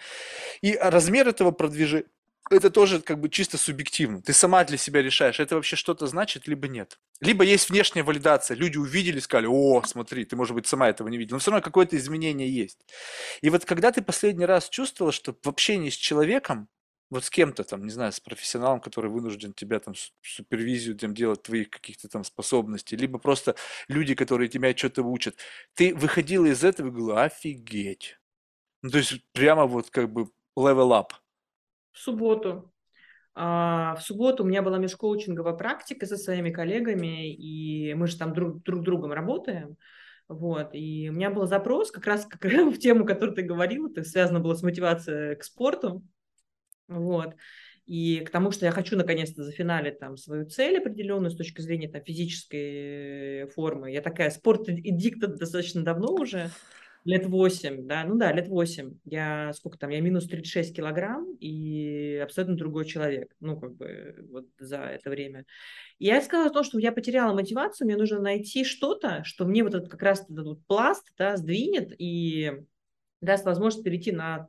И размер этого продвижения, это тоже как бы чисто субъективно. Ты сама для себя решаешь, это вообще что-то значит, либо нет. Либо есть внешняя валидация. Люди увидели, сказали, о, смотри, ты, может быть, сама этого не видела. Но все равно какое-то изменение есть. И вот когда ты последний раз чувствовала, что в общении с человеком, вот с кем-то там, не знаю, с профессионалом, который вынужден тебя там супервизию там делать твоих каких-то там способностей, либо просто люди, которые тебя что-то учат, ты выходила из этого и говорила, офигеть. Ну, то есть прямо вот как бы level up. В субботу. А, в субботу у меня была межкоучинговая практика со своими коллегами, и мы же там друг, друг другом работаем. Вот, и у меня был запрос как раз как в тему, которую ты говорила, это связано было с мотивацией к спорту, вот, и к тому, что я хочу наконец-то зафиналить там свою цель определенную с точки зрения там физической формы. Я такая спорт-эддиктед достаточно давно уже, Лет 8, да, ну да, лет 8. Я сколько там, я минус 36 килограмм и абсолютно другой человек, ну как бы вот за это время. И я сказала то, что я потеряла мотивацию, мне нужно найти что-то, что мне вот этот как раз этот вот пласт, да, сдвинет и даст возможность перейти на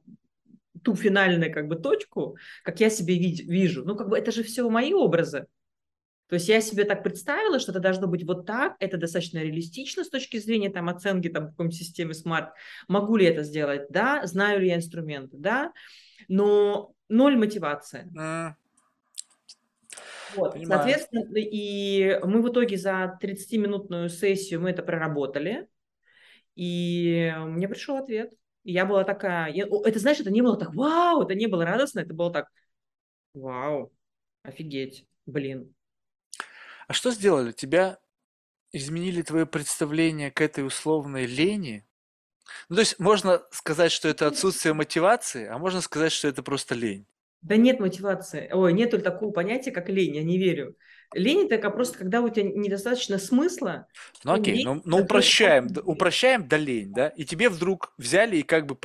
ту финальную как бы точку, как я себе вижу. Ну как бы это же все мои образы. То есть я себе так представила, что это должно быть вот так, это достаточно реалистично с точки зрения там, оценки там, в какой-нибудь системе смарт. Могу ли это сделать? Да. Знаю ли я инструменты? Да. Но ноль мотивации. М, Вот, Понимаю. соответственно, и мы в итоге за 30-минутную сессию мы это проработали, и мне пришел ответ. И я была такая, я- это знаешь, это не было так, вау, это не было радостно, это было так, вау, офигеть, блин, А что сделали? Тебя изменили твое представление к этой условной лени? Ну, то есть можно сказать, что это отсутствие мотивации, а можно сказать, что это просто лень. Да нет мотивации. Ой, нету такого понятия, как лень, я не верю. Лень это просто, когда у тебя недостаточно смысла. Ну окей, лень, ну, ну упрощаем, просто д- лень. упрощаем до лень, да? И тебе вдруг взяли и как бы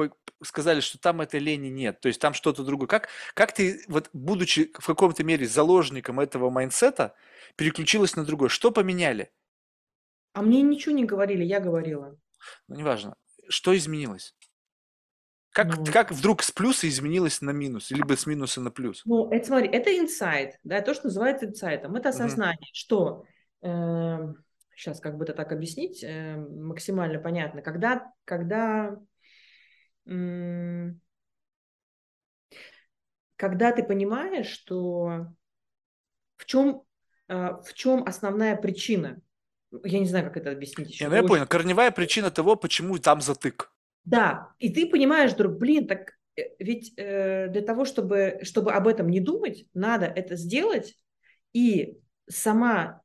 сказали, что там этой лени нет, то есть там что-то другое. Как, как ты, вот будучи в каком-то мере заложником этого mindset а, переключилась на другое? Что поменяли? А мне ничего не говорили, я говорила. Ну, неважно. Что изменилось? Как, Ну, как вдруг с плюса изменилось на минус, либо с минуса на плюс? ну, это смотри, это инсайт, да, то, что называется инсайтом. Это осознание, что сейчас как бы это так объяснить э, максимально понятно. Когда, когда, м, когда ты понимаешь, что в чем, в чем основная причина, я не знаю, как это объяснить еще. Не, ну я очень понял. Корневая причина того, почему там затык. Да, и ты понимаешь вдруг, блин, так э, ведь э, для того, чтобы, чтобы об этом не думать, надо это сделать, и сама,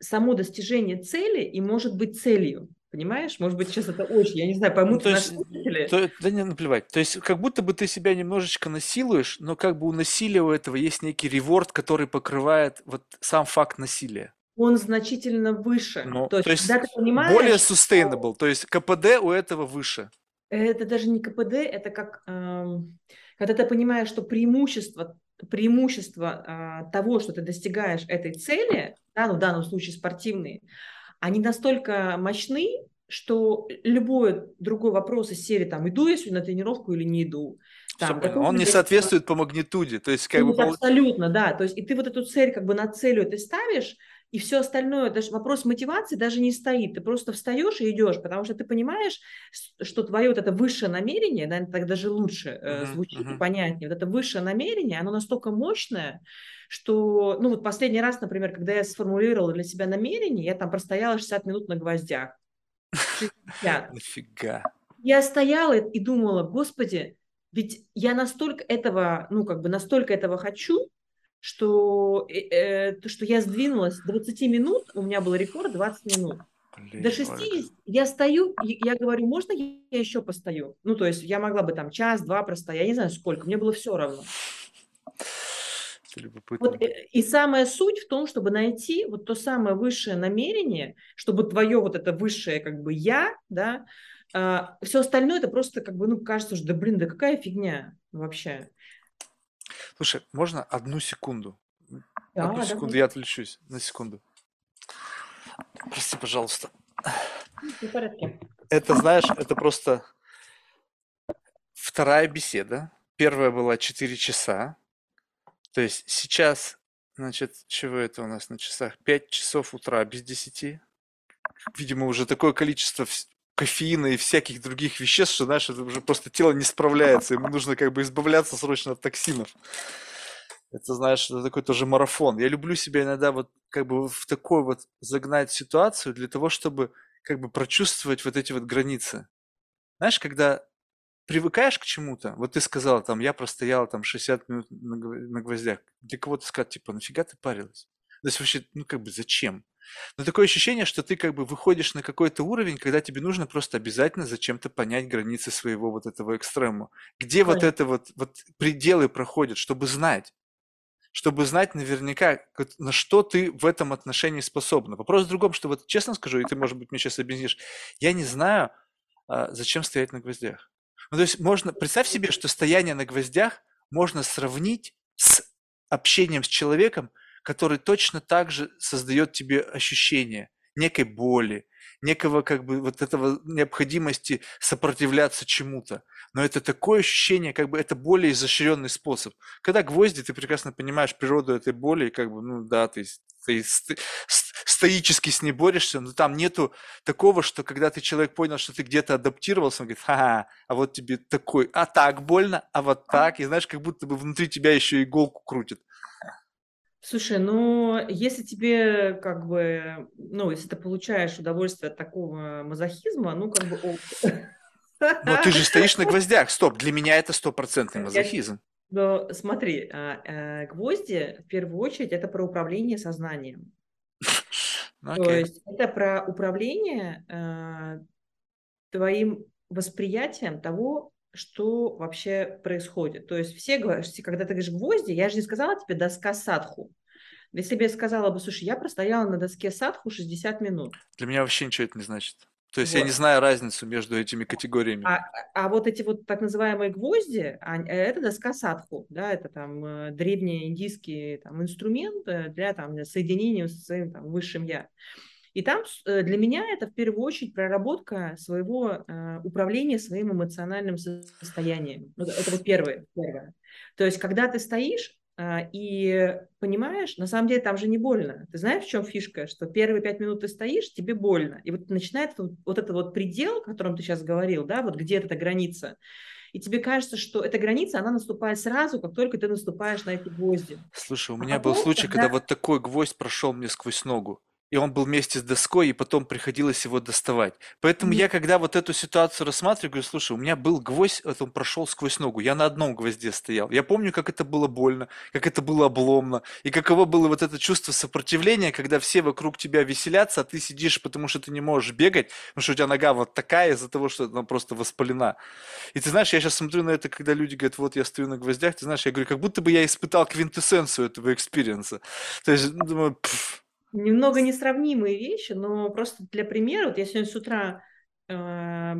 само достижение цели и может быть целью. Понимаешь? Может быть, сейчас это очень, я не знаю, Ну, поймут то наши есть, слушатели. то, да не наплевать. То есть, как будто бы ты себя немножечко насилуешь, но как бы у насилия у этого есть некий реворд, который покрывает вот сам факт насилия. Он значительно выше. Ну, То то есть, когда ты более понимаешь, что sustainable, то есть КПД у этого выше. Это даже не КПД, это как, эм, когда ты понимаешь, что преимущество, преимущество а, того, что ты достигаешь этой цели, да, ну, в данном случае спортивные, они настолько мощны, что любой другой вопрос из серии, там, иду я сегодня на тренировку или не иду, там, Он не соответствует по магнитуде, то есть как ну, бы... Абсолютно, да, то есть и ты вот эту цель как бы на целью ты ставишь, и все остальное, даже вопрос мотивации даже не стоит. Ты просто встаешь и идешь, потому что ты понимаешь, что твое вот это высшее намерение, да, так даже лучше uh-huh, звучит uh-huh. и понятнее, вот это высшее намерение, оно настолько мощное, что, ну вот последний раз, например, когда я сформулировала для себя намерение, я там простояла 60 минут на гвоздях. 60. <laughs> Нафига? Я стояла и думала, господи, ведь я настолько этого, ну как бы настолько этого хочу, что, э, э что я сдвинулась 20 минут, у меня был рекорд 20 минут. Блин, До 60 Ольга. я стою, я говорю, можно я еще постою? Ну, то есть я могла бы там час-два простоять, я не знаю сколько, мне было все равно. Вот, э, и самая суть в том, чтобы найти вот то самое высшее намерение, чтобы твое вот это высшее как бы я, да, а, все остальное это просто как бы, ну, кажется, что да блин, да какая фигня вообще. Слушай, можно одну секунду? Да, одну секунду, давай. я отвлечусь на секунду. Прости, пожалуйста. Это, знаешь, это просто вторая беседа. Первая была 4 часа. То есть сейчас, значит, чего это у нас на часах? 5 часов утра без 10. Видимо, уже такое количество кофеина и всяких других веществ, что, знаешь, это уже просто тело не справляется, ему нужно как бы избавляться срочно от токсинов. Это, знаешь, это такой тоже марафон. Я люблю себя иногда вот как бы в такой вот загнать ситуацию для того, чтобы как бы прочувствовать вот эти вот границы. Знаешь, когда привыкаешь к чему-то, вот ты сказала, там, я простояла там 60 минут на гвоздях, для кого-то сказать, типа, нафига ты парилась? То есть вообще, ну как бы зачем? Но такое ощущение, что ты как бы выходишь на какой-то уровень, когда тебе нужно просто обязательно зачем-то понять границы своего вот этого экстрема. Где Понятно. вот это вот, вот пределы проходят, чтобы знать. Чтобы знать наверняка, на что ты в этом отношении способна. Вопрос в другом, что вот честно скажу, и ты, может быть, мне сейчас объяснишь, я не знаю, а, зачем стоять на гвоздях. Ну, то есть можно, представь себе, что стояние на гвоздях можно сравнить с общением с человеком, который точно так же создает тебе ощущение некой боли, некого как бы вот этого необходимости сопротивляться чему-то. Но это такое ощущение, как бы это более изощренный способ. Когда гвозди, ты прекрасно понимаешь природу этой боли, как бы, ну да, ты, ты стоически с ней борешься, но там нету такого, что когда ты человек понял, что ты где-то адаптировался, он говорит, ха, а вот тебе такой, а так больно, а вот так, и знаешь, как будто бы внутри тебя еще иголку крутит. Слушай, ну, если тебе как бы, ну, если ты получаешь удовольствие от такого мазохизма, ну, как бы... Но ты же стоишь на <laughs> гвоздях. Стоп, для меня это стопроцентный мазохизм. Но смотри, а, а, гвозди в первую очередь это про управление сознанием. Okay. <laughs> То есть это про управление э, твоим восприятием того, что вообще происходит. То есть все говорят, когда ты говоришь гвозди, я же не сказала тебе доска садху. Если бы я сказала бы, слушай, я простояла на доске садху 60 минут. Для меня вообще ничего это не значит. То есть вот. я не знаю разницу между этими категориями. А, а вот эти вот так называемые гвозди, они, это доска садху, да, это там э, древний индийский там, инструмент э, для там, соединения со своим там, высшим я. И там э, для меня это в первую очередь проработка своего э, управления своим эмоциональным состоянием. Это вот первое, первое. То есть, когда ты стоишь э, и понимаешь, на самом деле там же не больно. Ты знаешь, в чем фишка? Что первые пять минут ты стоишь, тебе больно. И вот начинается вот, вот этот вот предел, о котором ты сейчас говорил, да, вот где эта граница. И тебе кажется, что эта граница, она наступает сразу, как только ты наступаешь на эти гвозди. Слушай, у а меня потом, был случай, когда... когда вот такой гвоздь прошел мне сквозь ногу и он был вместе с доской, и потом приходилось его доставать. Поэтому mm-hmm. я, когда вот эту ситуацию рассматриваю, говорю, слушай, у меня был гвоздь, вот он прошел сквозь ногу, я на одном гвозде стоял. Я помню, как это было больно, как это было обломно, и каково было вот это чувство сопротивления, когда все вокруг тебя веселятся, а ты сидишь, потому что ты не можешь бегать, потому что у тебя нога вот такая из-за того, что она просто воспалена. И ты знаешь, я сейчас смотрю на это, когда люди говорят, вот я стою на гвоздях, ты знаешь, я говорю, как будто бы я испытал квинтэссенцию этого experience а. То есть, думаю, пфф, немного несравнимые вещи, но просто для примера, вот я сегодня с утра э,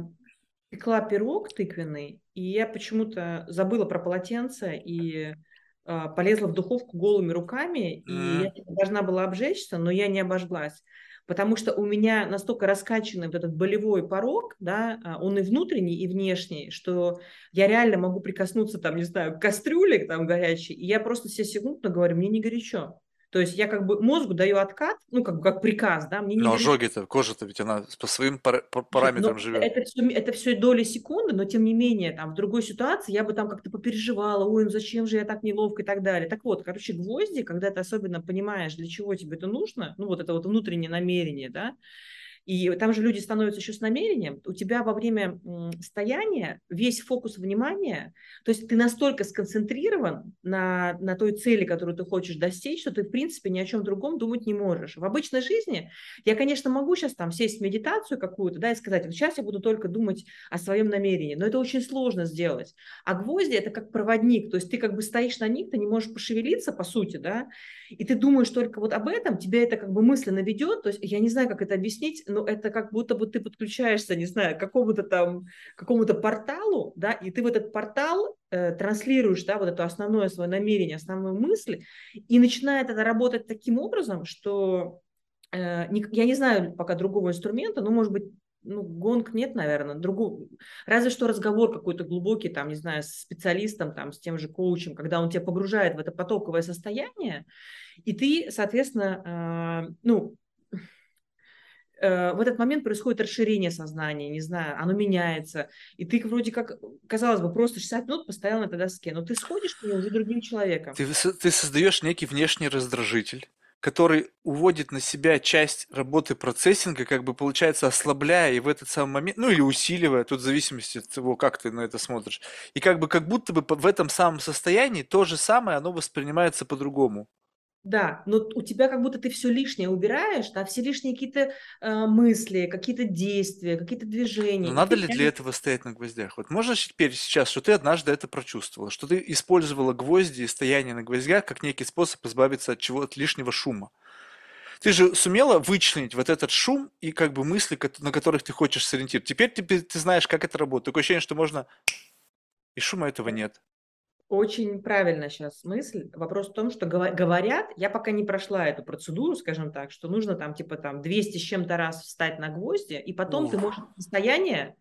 пекла пирог тыквенный, и я почему-то забыла про полотенце и а, полезла в духовку голыми руками, и я должна была обжечься, но я не обожглась. Потому что у меня настолько раскачанный вот этот болевой порог, да, а, он и внутренний, и внешний, что я реально могу прикоснуться, там, не знаю, к кастрюле там горячей, и я просто себе секундно говорю, мне не горячо. То есть я как бы мозгу даю откат, ну, как бы как приказ, да, мне не Но ожоги-то, кожа-то ведь она по своим Но параметрам живет. это все, это все доли секунды, но тем не менее, там, в другой ситуации я бы там как-то попереживала, ой, ну зачем же я так неловко и так далее. Так вот, короче, гвозди, когда ты особенно понимаешь, для чего тебе это нужно, ну вот это вот внутреннее намерение, да, и там же люди становятся еще с намерением. У тебя во время стояния весь фокус внимания, то есть ты настолько сконцентрирован на, на той цели, которую ты хочешь достичь, что ты, в принципе, ни о чем другом думать не можешь. В обычной жизни я, конечно, могу сейчас там сесть в медитацию какую-то, да, и сказать, вот сейчас я буду только думать о своем намерении, но это очень сложно сделать. А гвозди – это как проводник, то есть ты как бы стоишь на них, ты не можешь пошевелиться, по сути, да, и ты думаешь только вот об этом, тебя это как бы мысленно ведет, то есть я не знаю, как это объяснить, но это как будто бы ты подключаешься, не знаю, к какому-то там, какому-то порталу, да, и ты в этот портал э, транслируешь, да, вот это основное свое намерение, основную мысль, и начинает это работать таким образом, что э, не- я не знаю пока другого инструмента, но, может быть, ну, гонг нет, наверное, другого, разве что разговор какой-то глубокий, там, не знаю, с специалистом, там, с тем же коучем, когда он тебя погружает в это потоковое состояние, и ты, соответственно, э, ну, в этот момент происходит расширение сознания, не знаю, оно меняется, и ты вроде как, казалось бы, просто 60 минут постоял на этой доске, но ты сходишь к ней уже другим человеком. Ты, ты создаешь некий внешний раздражитель, который уводит на себя часть работы процессинга, как бы получается ослабляя и в этот самый момент, ну или усиливая, тут в зависимости от того, как ты на это смотришь. И как бы как будто бы в этом самом состоянии то же самое, оно воспринимается по-другому. Да, но у тебя как будто ты все лишнее убираешь, да, все лишние какие-то э, мысли, какие-то действия, какие-то движения. Но и надо ли для этого стоять на гвоздях? Вот можно теперь сейчас, что ты однажды это прочувствовала, что ты использовала гвозди и стояние на гвоздях как некий способ избавиться от чего от лишнего шума. Ты же сумела вычленить вот этот шум и как бы мысли, на которых ты хочешь сориентировать. Теперь ты, ты знаешь, как это работает. Такое ощущение, что можно... И шума этого нет. Очень правильно сейчас мысль. Вопрос в том, что говорят, я пока не прошла эту процедуру, скажем так, что нужно там типа там 200 с чем-то раз встать на гвозди, и потом ты Ух. можешь состояние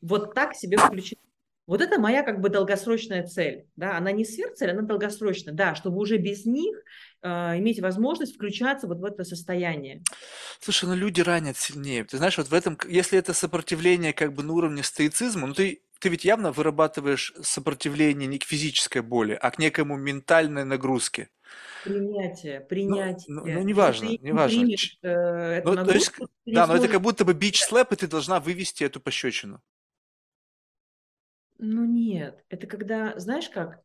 вот так себе включить. Вот это моя как бы долгосрочная цель, да, она не сверхцель, она долгосрочная, да, чтобы уже без них э, иметь возможность включаться вот в это состояние. Слушай, ну люди ранят сильнее. Ты знаешь, вот в этом, если это сопротивление как бы на уровне стоицизма, ну ты, ты ведь явно вырабатываешь сопротивление не к физической боли, а к некому ментальной нагрузке. Принятие, Ну, принятие. ну, ну, Если неважно, ты не неважно. примешь э, эту Ну, то есть, нагрузку, ты не да, но это сможешь как будто бы бич-слэп, и ты должна вывести эту пощечину. Ну нет, это когда, знаешь как,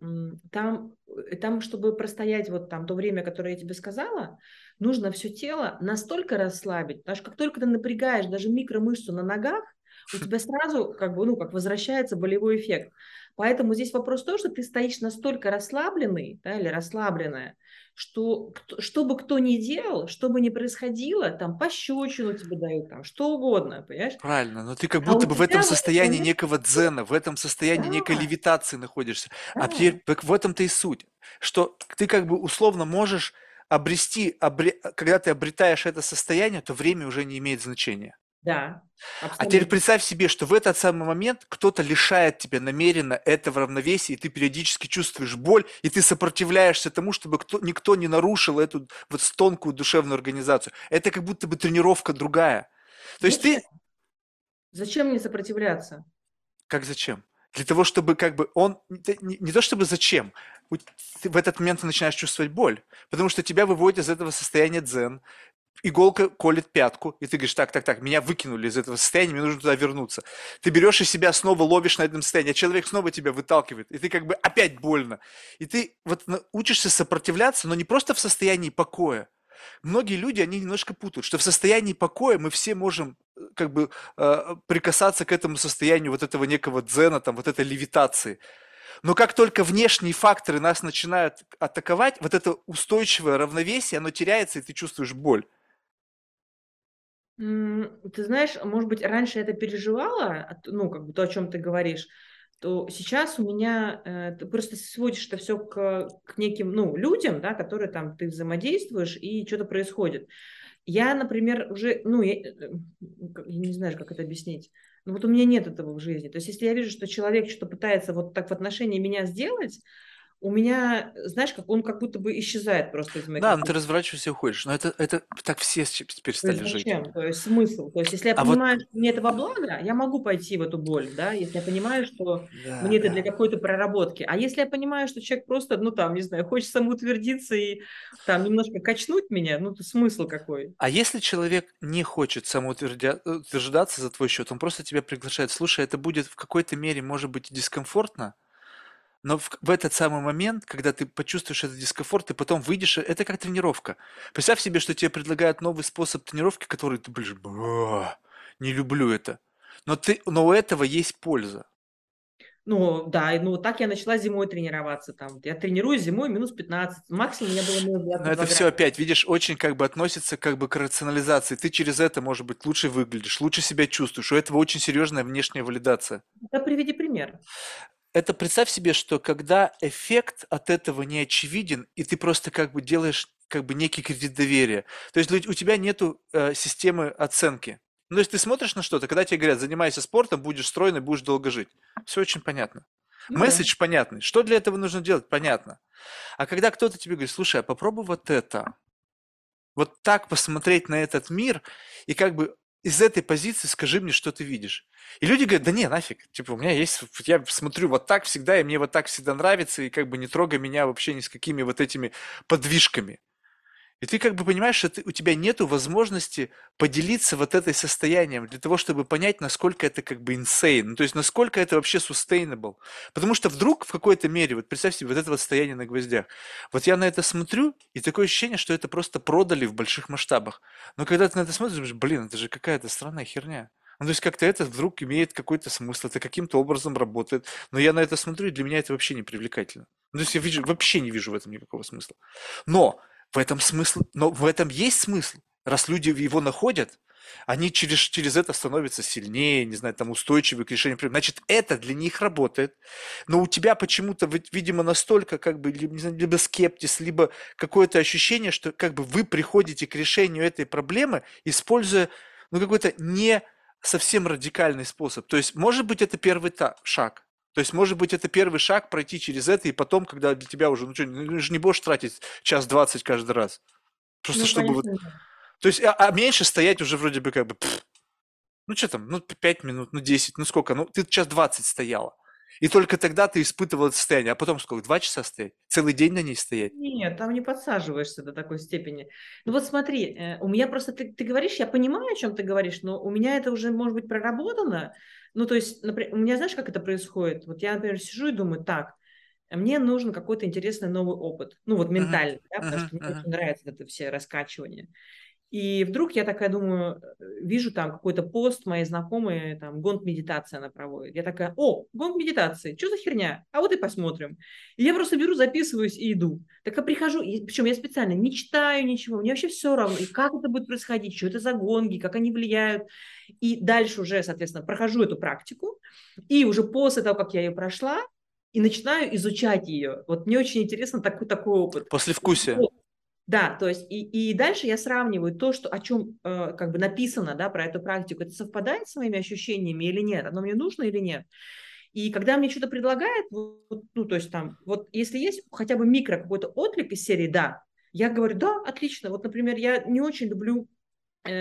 там, э, там, чтобы простоять вот там то время, которое я тебе сказала, нужно все тело настолько расслабить, потому что как только ты напрягаешь даже микромышцу на ногах, у тебя сразу как бы, ну, как возвращается болевой эффект. Поэтому здесь вопрос в том, что ты стоишь настолько расслабленный, да, или расслабленная, что что бы кто ни делал, что бы ни происходило, там пощечину тебе дают, там что угодно, понимаешь? Правильно, но ты как А будто у бы в этом состоянии момент, некого дзена, в этом состоянии некой да, левитации находишься. А да, теперь так в этом-то и суть, что ты как бы условно можешь обрести, обре- когда ты обретаешь это состояние, то время уже не имеет значения. Да, А теперь абсолютно. представь себе, что в этот самый момент кто-то лишает тебя намеренно этого равновесия, и ты периодически чувствуешь боль, и ты сопротивляешься тому, чтобы кто, никто не нарушил эту вот тонкую душевную организацию. Это как будто бы тренировка другая. То есть Зачем? ты, Зачем мне сопротивляться? как зачем? Для того, чтобы как бы он, не, не то чтобы зачем, ты в этот момент ты начинаешь чувствовать боль, потому что тебя выводят из этого состояния дзен, иголка колет пятку, и ты говоришь, так, так, так, меня выкинули из этого состояния, мне нужно туда вернуться. Ты берешь и себя снова ловишь на этом состоянии, а человек снова тебя выталкивает, и ты как бы опять больно. И ты вот учишься сопротивляться, но не просто в состоянии покоя. Многие люди, они немножко путают, что в состоянии покоя мы все можем э, как бы э, прикасаться к этому состоянию вот этого некого дзена, там, вот этой левитации. Но как только внешние факторы нас начинают атаковать, вот это устойчивое равновесие, оно теряется, и ты чувствуешь боль. Ты знаешь, может быть, раньше я это переживала, а ну, как бы то, о чём ты говоришь, то сейчас у меня, э, ты просто сводишь это всё к к неким, ну, людям, да, которые там ты взаимодействуешь и чё-то происходит. Я, например, уже, ну, я, э, как я не знаю, как это объяснить. Ну, вот у меня нет этого в жизни. То есть если я вижу, что человек что-то пытается вот так в отношении меня сделать, у меня, знаешь, как он как будто бы исчезает просто из моей Да, ну ты разворачиваешься и уходишь. Но это это так все теперь То есть стали жить. зачем? То есть смысл? То есть если я А вот понимаю, что мне это во благо, я могу пойти в эту боль, да, если я понимаю, что Да, мне это для да. какой-то проработки. А если я понимаю, что человек просто, ну, там, не знаю, хочет самоутвердиться и там немножко качнуть меня, ну, то смысл какой? А если человек не хочет самоутвердя э, утверждаться за твой счет, он просто тебя приглашает: "Слушай, это будет в какой-то мере, может быть, дискомфортно, но в в этот самый момент, когда ты почувствуешь этот дискомфорт, ты потом выйдешь, э, это как тренировка". Представь себе, что тебе предлагают новый способ тренировки, который ты "Ба, не люблю это". Но ты но у этого есть польза. Ну да, ну вот так я начала зимой тренироваться там. Я тренируюсь зимой минус 15, максимум у меня было минус Но двадцать это градуса. опять, видишь, очень как бы относится как бы к рационализации. Ты через это, может быть, лучше выглядишь, лучше себя чувствуешь. У этого очень серьезная внешняя валидация. Да приведи пример. Это представь себе, что когда эффект от этого не очевиден, и ты просто как бы делаешь как бы некий кредит доверия. То есть у тебя нету, э, системы оценки. Ну, то есть ты смотришь на что-то, когда тебе говорят: "Занимайся спортом, будешь стройный, будешь долго жить". Всё очень понятно. Ну да. Месседж понятный. Что для этого нужно делать? Понятно. А когда кто-то тебе говорит: "Слушай, а попробуй вот это". Вот так посмотреть на этот мир и как бы из этой позиции скажи мне, что ты видишь. И люди говорят: "Да не, нафиг, типа у меня есть, я смотрю вот так всегда, и мне вот так всегда нравится, и как бы не трогай меня вообще ни с какими вот этими подвижками". И ты как бы понимаешь, что ты у тебя нету возможности поделиться вот этой состоянием для того, чтобы понять, насколько это как бы insane, ну, то есть насколько это вообще sustainable. Потому что вдруг в какой-то мере, вот представь себе вот это вот стояние на гвоздях. Вот я на это смотрю, и такое ощущение, что это просто продали в больших масштабах. Но когда ты на это смотришь, думаешь: "Блин, это же какая-то странная херня". Ну, то есть как-то это вдруг имеет какой-то смысл, это каким-то образом работает. Но я на это смотрю, и для меня это вообще не привлекательно. Ну, то есть я вижу вообще не вижу в этом никакого смысла. Но в этом смысл но в этом есть смысл. Раз люди его находят, они через через это становятся сильнее, не знаю, там, устойчивее к решению проблем. Значит, это для них работает. Но у тебя почему-то, видимо, настолько как бы, не знаю, либо скепсис, либо какое-то ощущение, что как бы вы приходите к решению этой проблемы, используя, ну, какой-то не совсем радикальный способ. То есть, может быть, это первый шаг. То есть, может быть, это первый шаг пройти через это, и потом, когда для тебя уже, ну чё, ну же не будешь тратить час 20 каждый раз. Просто Ну, чтобы вот конечно, то есть, а а меньше стоять уже вроде бы как бы Ну чё там, ну п 5 минут, ну 10, ну сколько? Ну ты час 20 стояла. И только тогда ты испытывала это состояние. А потом сколько? 2 часа стоять? Целый день на ней стоять? Нет, там не подсаживаешься до такой степени. Ну вот смотри, э, у меня просто ты ты говоришь, я понимаю, о чём ты говоришь, но у меня это уже, может быть, проработано. Ну, то есть, напри у меня знаешь, как это происходит? Вот я, например, сижу и думаю: "Так, мне нужен какой-то интересный новый опыт". Ну, вот Мгм, ментальный, да, потому мгм, что мне мгм. очень нравится вот это все раскачивания. И вдруг я такая думаю, э, вижу там какой-то пост моей знакомой, там гонг-медитации она проводит. Я такая: "О, гонг-медитации, чё за херня? А вот и посмотрим". И я просто беру, записываюсь и иду. Так я прихожу, и причем я специально не читаю ничего, мне вообще всё равно, и как это будет происходить, чё это за гонги, как они влияют. И дальше уже, соответственно, прохожу эту практику, и уже после того, как я её прошла, и начинаю изучать её. Вот мне очень интересно тако такой опыт. Послевкусие. Да, то есть и и дальше я сравниваю то, что о чём, э, как бы написано, да, про эту практику. Это совпадает с моими ощущениями или нет? Оно мне нужно или нет? И когда мне чё-то предлагают, вот, ну, то есть там, вот если есть хотя бы микро какой-то отклик из серии "да", я говорю: "Да, отлично". Вот, например, я не очень люблю, э,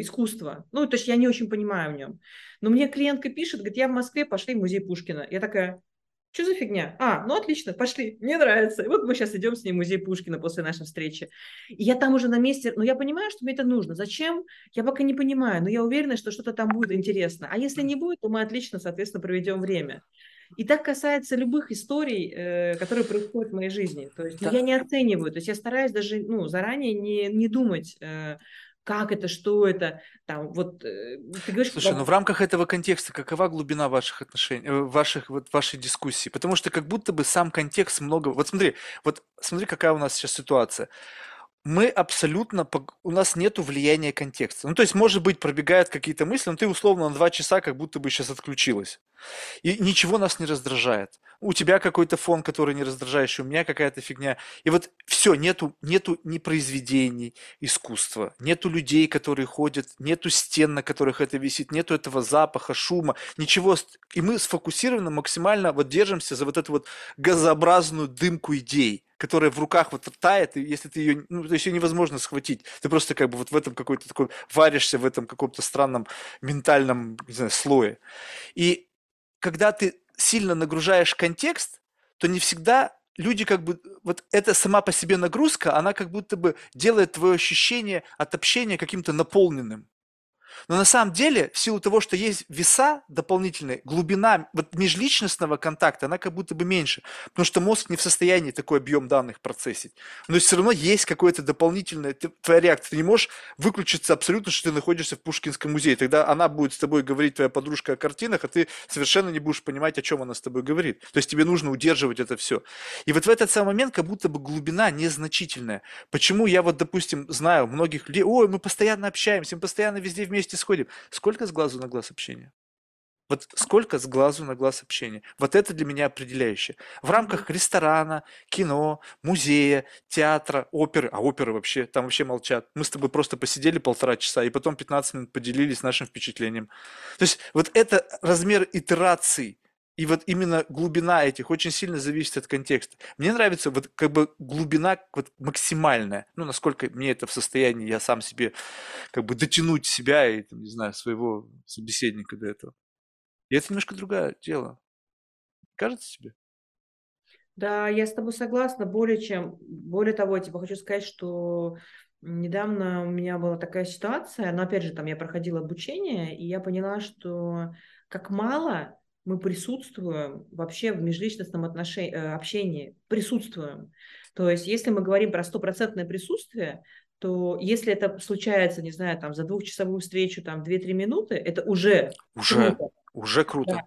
искусство. Ну, то есть я не очень понимаю в нём. Но мне клиентка пишет, говорит: "Я в Москве, пошли в музей Пушкина". Я такая: "Чё за фигня? А, ну отлично, пошли, мне нравится". И вот мы щас идём с ней в музей Пушкина после нашей встречи. И я там уже на месте, но я понимаю, что мне это нужно. Зачем? Я пока не понимаю, но я уверена, что что-то там будет интересно. А если не будет, то мы отлично, соответственно, проведём время. И так касается любых историй, э, которые происходят в моей жизни. То есть, ну, я Да. не оцениваю, то есть я стараюсь даже, ну, заранее не не думать, э, как это, что это. Там вот, э, ты говоришь Слушай, ну в рамках этого контекста какова глубина ваших отношений, э, ваших вот вашей дискуссии? Потому что как будто бы сам контекст много Вот смотри, вот смотри, какая у нас сейчас ситуация. мы абсолютно, у нас нету влияния контекста. Ну, то есть, может быть, пробегают какие-то мысли, но ты условно на два часа как будто бы сейчас отключилась. И ничего нас не раздражает. У тебя какой-то фон, который не раздражающий, у меня какая-то фигня. И вот все, нету, нету ни произведений искусства, нету людей, которые ходят, нету стен, на которых это висит, нету этого запаха, шума, ничего. И мы сфокусированно максимально вот держимся за вот эту вот газообразную дымку идей которая в руках вот тает, и если ты ее, ну, то есть ее невозможно схватить. Ты просто как бы вот в этом какой-то такой, варишься в этом каком-то странном ментальном, не знаю, слое. И когда ты сильно нагружаешь контекст, то не всегда люди как бы, вот эта сама по себе нагрузка, она как будто бы делает твое ощущение от общения каким-то наполненным. Но на самом деле, в силу того, что есть веса дополнительные, глубина вот межличностного контакта, она как будто бы меньше. Потому что мозг не в состоянии такой объем данных процессить. Но все равно есть какое-то дополнительное, твоя реакция. Ты не можешь выключиться абсолютно, что ты находишься в Пушкинском музее. Тогда она будет с тобой говорить, твоя подружка, о картинах, а ты совершенно не будешь понимать, о чем она с тобой говорит. То есть тебе нужно удерживать это все. И вот в этот самый момент как будто бы глубина незначительная. Почему я вот, допустим, знаю многих людей, ой, мы постоянно общаемся, мы постоянно везде вместе вместе сходим. Сколько с глазу на глаз общения? Вот сколько с глазу на глаз общения. Вот это для меня определяющее. В рамках ресторана, кино, музея, театра, оперы, а оперы вообще, там вообще молчат. Мы с тобой просто посидели полтора часа и потом 15 минут поделились нашим впечатлением. То есть вот это размер итераций, и вот именно глубина этих очень сильно зависит от контекста. Мне нравится вот как бы глубина вот максимальная. Ну, насколько мне это в состоянии, я сам себе как бы дотянуть себя и, там, не знаю, своего собеседника до этого. И это немножко другое дело. Кажется тебе? Да, я с тобой согласна. Более чем, более того, я тебе хочу сказать, что недавно у меня была такая ситуация, но опять же, там я проходила обучение, и я поняла, что как мало мы присутствуем вообще в межличностном отношении, э, общении, присутствуем. То есть если мы говорим про стопроцентное присутствие, то если это случается, не знаю, там за двухчасовую встречу, там 2-3 минуты, это уже уже круто. Уже круто. Да.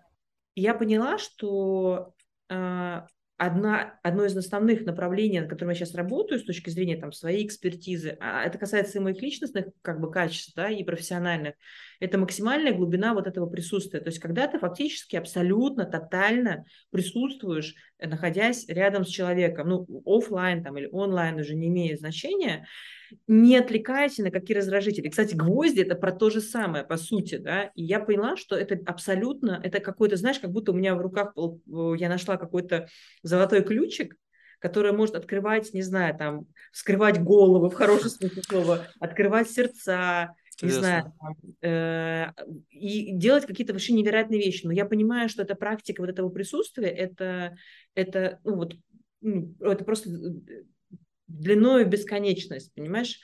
я поняла, что э, одна, одно из основных направлений, над которым я сейчас работаю с точки зрения там, своей экспертизы, а это касается и моих личностных как бы, качеств да, и профессиональных, это максимальная глубина вот этого присутствия. То есть когда ты фактически абсолютно, тотально присутствуешь, находясь рядом с человеком, ну, офлайн там, или онлайн уже не имеет значения, не отвлекайся на какие раздражители. Кстати, гвозди – это про то же самое, по сути, да, и я поняла, что это абсолютно, это какой-то, знаешь, как будто у меня в руках, я нашла какой-то золотой ключик, который может открывать, не знаю, там, вскрывать головы, в хорошем <laughs> смысле слова, открывать сердца, не знаю, там, э, и делать какие-то вообще невероятные вещи. Но я понимаю, что эта практика вот этого присутствия, это, это, ну, вот, ну, это просто длиной в бесконечность, понимаешь?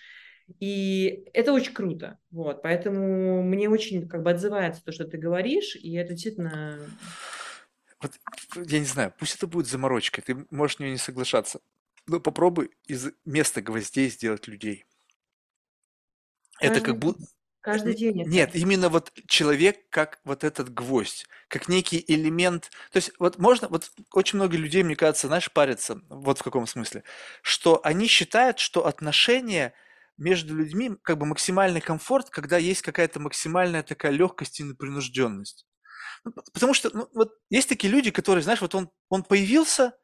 И это очень круто. Вот, поэтому мне очень как бы отзывается то, что ты говоришь, и это действительно... Вот, я не знаю, пусть это будет заморочкой, ты можешь нее не соглашаться. Но попробуй из места гвоздей сделать людей. Это как будто... Каждый день. Это. Нет, именно вот человек как вот этот гвоздь, как некий элемент. То есть вот можно, вот очень много людей, мне кажется, знаешь, парятся, вот в каком смысле, что они считают, что отношения между людьми как бы максимальный комфорт, когда есть какая-то максимальная такая легкость и непринужденность. Ну, потому что ну, вот есть такие люди, которые, знаешь, вот он, он появился,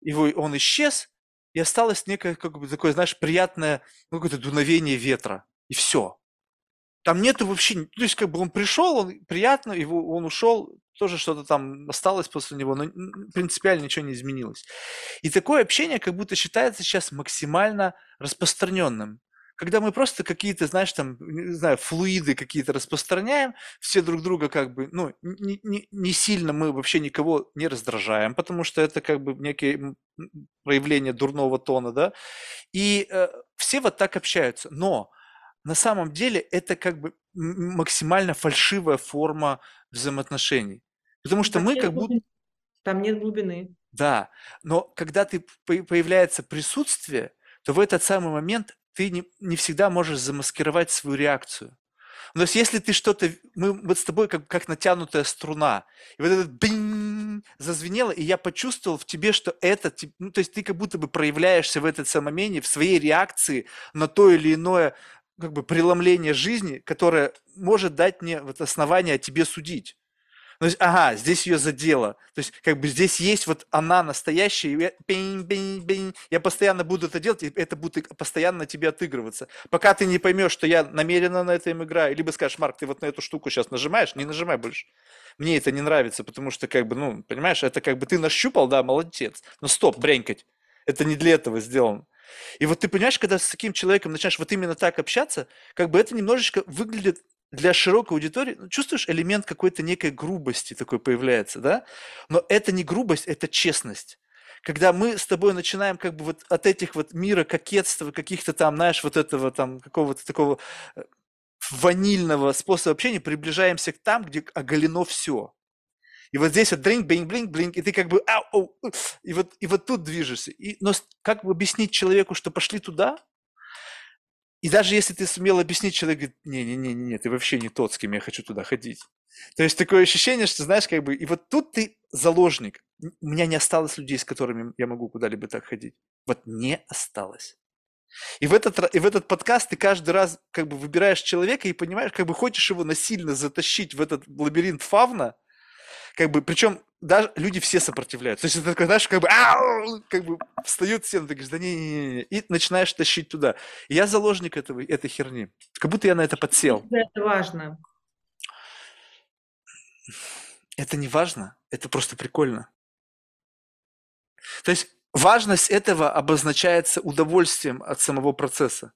его, он исчез, и осталось некое как бы такое, знаешь, приятное ну, какое-то дуновение ветра, и все. Там нету вообще, то есть как бы он пришел, он приятно, его, он ушел, тоже что-то там осталось после него, но принципиально ничего не изменилось. И такое общение как будто считается сейчас максимально распространенным. Когда мы просто какие-то, знаешь, там, не знаю, флуиды какие-то распространяем, все друг друга как бы, ну, не, не, не сильно мы вообще никого не раздражаем, потому что это как бы некие проявление дурного тона, да, и э, все вот так общаются. Но на самом деле это как бы максимально фальшивая форма взаимоотношений. Потому что там мы как будто... Там нет глубины. Да, но когда ты появляется присутствие, то в этот самый момент ты не, не всегда можешь замаскировать свою реакцию. Но если ты что-то, мы вот с тобой как, как натянутая струна, и вот этот бинь зазвенело, и я почувствовал в тебе, что это, ну, то есть ты как будто бы проявляешься в этот самом моменте, в своей реакции на то или иное как бы преломление жизни, которое может дать мне вот основание о тебе судить. То есть, ага, здесь ее задело. То есть, как бы здесь есть вот она настоящая, я, бинь, бинь, бинь, я постоянно буду это делать, и это будет постоянно тебе отыгрываться. Пока ты не поймешь, что я намеренно на этом играю, либо скажешь, Марк, ты вот на эту штуку сейчас нажимаешь, не нажимай больше. Мне это не нравится, потому что, как бы, ну, понимаешь, это как бы ты нащупал, да, молодец. Но стоп, бренькать. Это не для этого сделано. И вот ты понимаешь, когда с таким человеком начинаешь вот именно так общаться, как бы это немножечко выглядит для широкой аудитории, ну, чувствуешь, элемент какой-то некой грубости такой появляется, да? Но это не грубость, это честность. Когда мы с тобой начинаем как бы вот от этих вот мира кокетства, каких-то там, знаешь, вот этого там какого-то такого э, ванильного способа общения, приближаемся к там, где оголено все. И вот здесь вот дринг, блинк, блинк, блинк, и ты как бы, ау, ау, и вот, и вот тут движешься. И, но как бы объяснить человеку, что пошли туда, и даже если ты сумел объяснить, человек говорит, не-не-не, ты вообще не тот, с кем я хочу туда ходить. То есть такое ощущение, что, знаешь, как бы, и вот тут ты заложник. У меня не осталось людей, с которыми я могу куда-либо так ходить. Вот не осталось. И в, этот, и в этот подкаст ты каждый раз как бы выбираешь человека и понимаешь, как бы хочешь его насильно затащить в этот лабиринт фавна, как бы, причем даже люди все сопротивляются. То есть это такой, знаешь, как бы, ау, как бы встают все, ты говоришь, да не, не, не, не, и начинаешь тащить туда. И я заложник этого, этой херни. Как будто я на это подсел. Это важно. Это не важно, это просто прикольно. То есть важность этого обозначается удовольствием от самого процесса.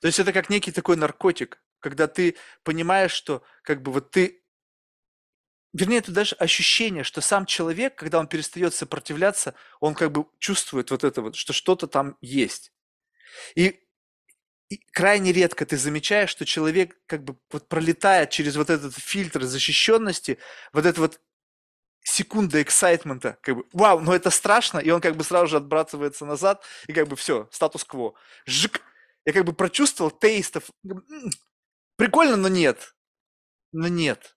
То есть это как некий такой наркотик, когда ты понимаешь, что как бы вот ты вернее, это даже ощущение, что сам человек, когда он перестает сопротивляться, он как бы чувствует вот это вот, что что-то там есть. И, и крайне редко ты замечаешь, что человек как бы вот пролетает через вот этот фильтр защищенности, вот это вот секунда эксайтмента, как бы, вау, но это страшно, и он как бы сразу же отбрасывается назад, и как бы все, статус-кво. Жик! Я как бы прочувствовал тейстов. Прикольно, но нет. Но нет.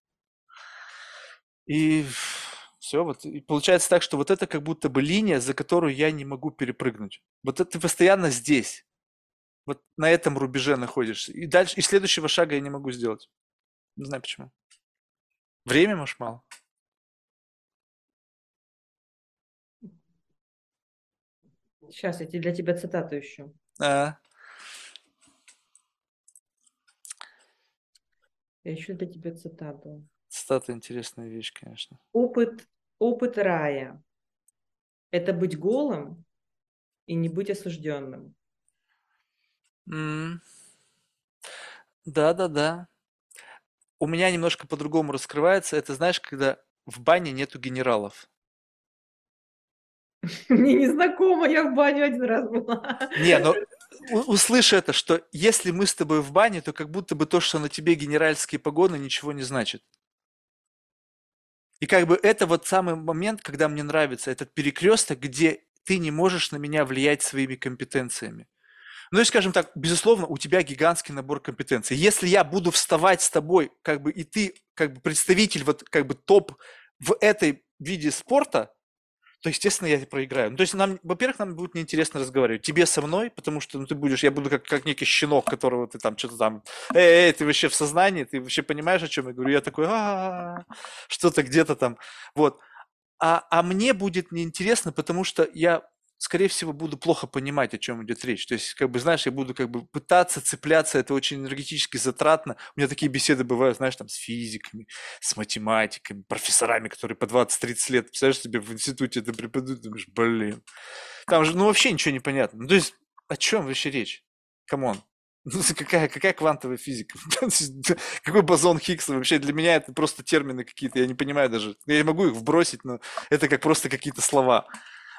И все, вот и получается так, что вот это как будто бы линия, за которую я не могу перепрыгнуть. Вот это ты постоянно здесь. Вот на этом рубеже находишься. И дальше, и следующего шага я не могу сделать. Не знаю почему. Время, может, мало? Сейчас я для тебя цитату ищу. А, Я ищу для тебя цитату. Цитата интересная вещь, конечно. Опыт, опыт рая – это быть голым и не быть осужденным. М. Да-да-да. У меня немножко по-другому раскрывается. Это, знаешь, когда в бане нету генералов. <laughs> Мне не знакомо, я в баню один раз была. Не, но у- услышь это, что если мы с тобой в бане, то как будто бы то, что на тебе генеральские погоны, ничего не значит. И как бы это вот самый момент, когда мне нравится этот перекресток, где ты не можешь на меня влиять своими компетенциями. Ну и, скажем так, безусловно, у тебя гигантский набор компетенций. Если я буду вставать с тобой, как бы, и ты, как бы, представитель, вот, как бы, топ в этой виде спорта, то, естественно, я проиграю. Ну, то есть, нам, во-первых, нам будет неинтересно разговаривать. Тебе со мной, потому что ну, ты будешь, я буду как, как некий щенок, которого ты там что-то там, эй, эй, ты вообще в сознании, ты вообще понимаешь, о чем я говорю? Я такой, «А, что-то где-то там, вот. А, а мне будет неинтересно, потому что я скорее всего, буду плохо понимать, о чем идет речь. То есть, как бы, знаешь, я буду как бы пытаться цепляться, это очень энергетически затратно. У меня такие беседы бывают, знаешь, там, с физиками, с математиками, профессорами, которые по 20-30 лет, представляешь, тебе в институте это преподают, думаешь, блин. Там же, ну, вообще ничего не понятно. Ну, то есть, о чем вообще речь? Come on. <laughs> Ну, какая, какая квантовая физика? <laughs> Какой бозон Хиггса? Вообще для меня это просто термины какие-то, я не понимаю даже. Я могу их вбросить, но это как просто какие-то слова.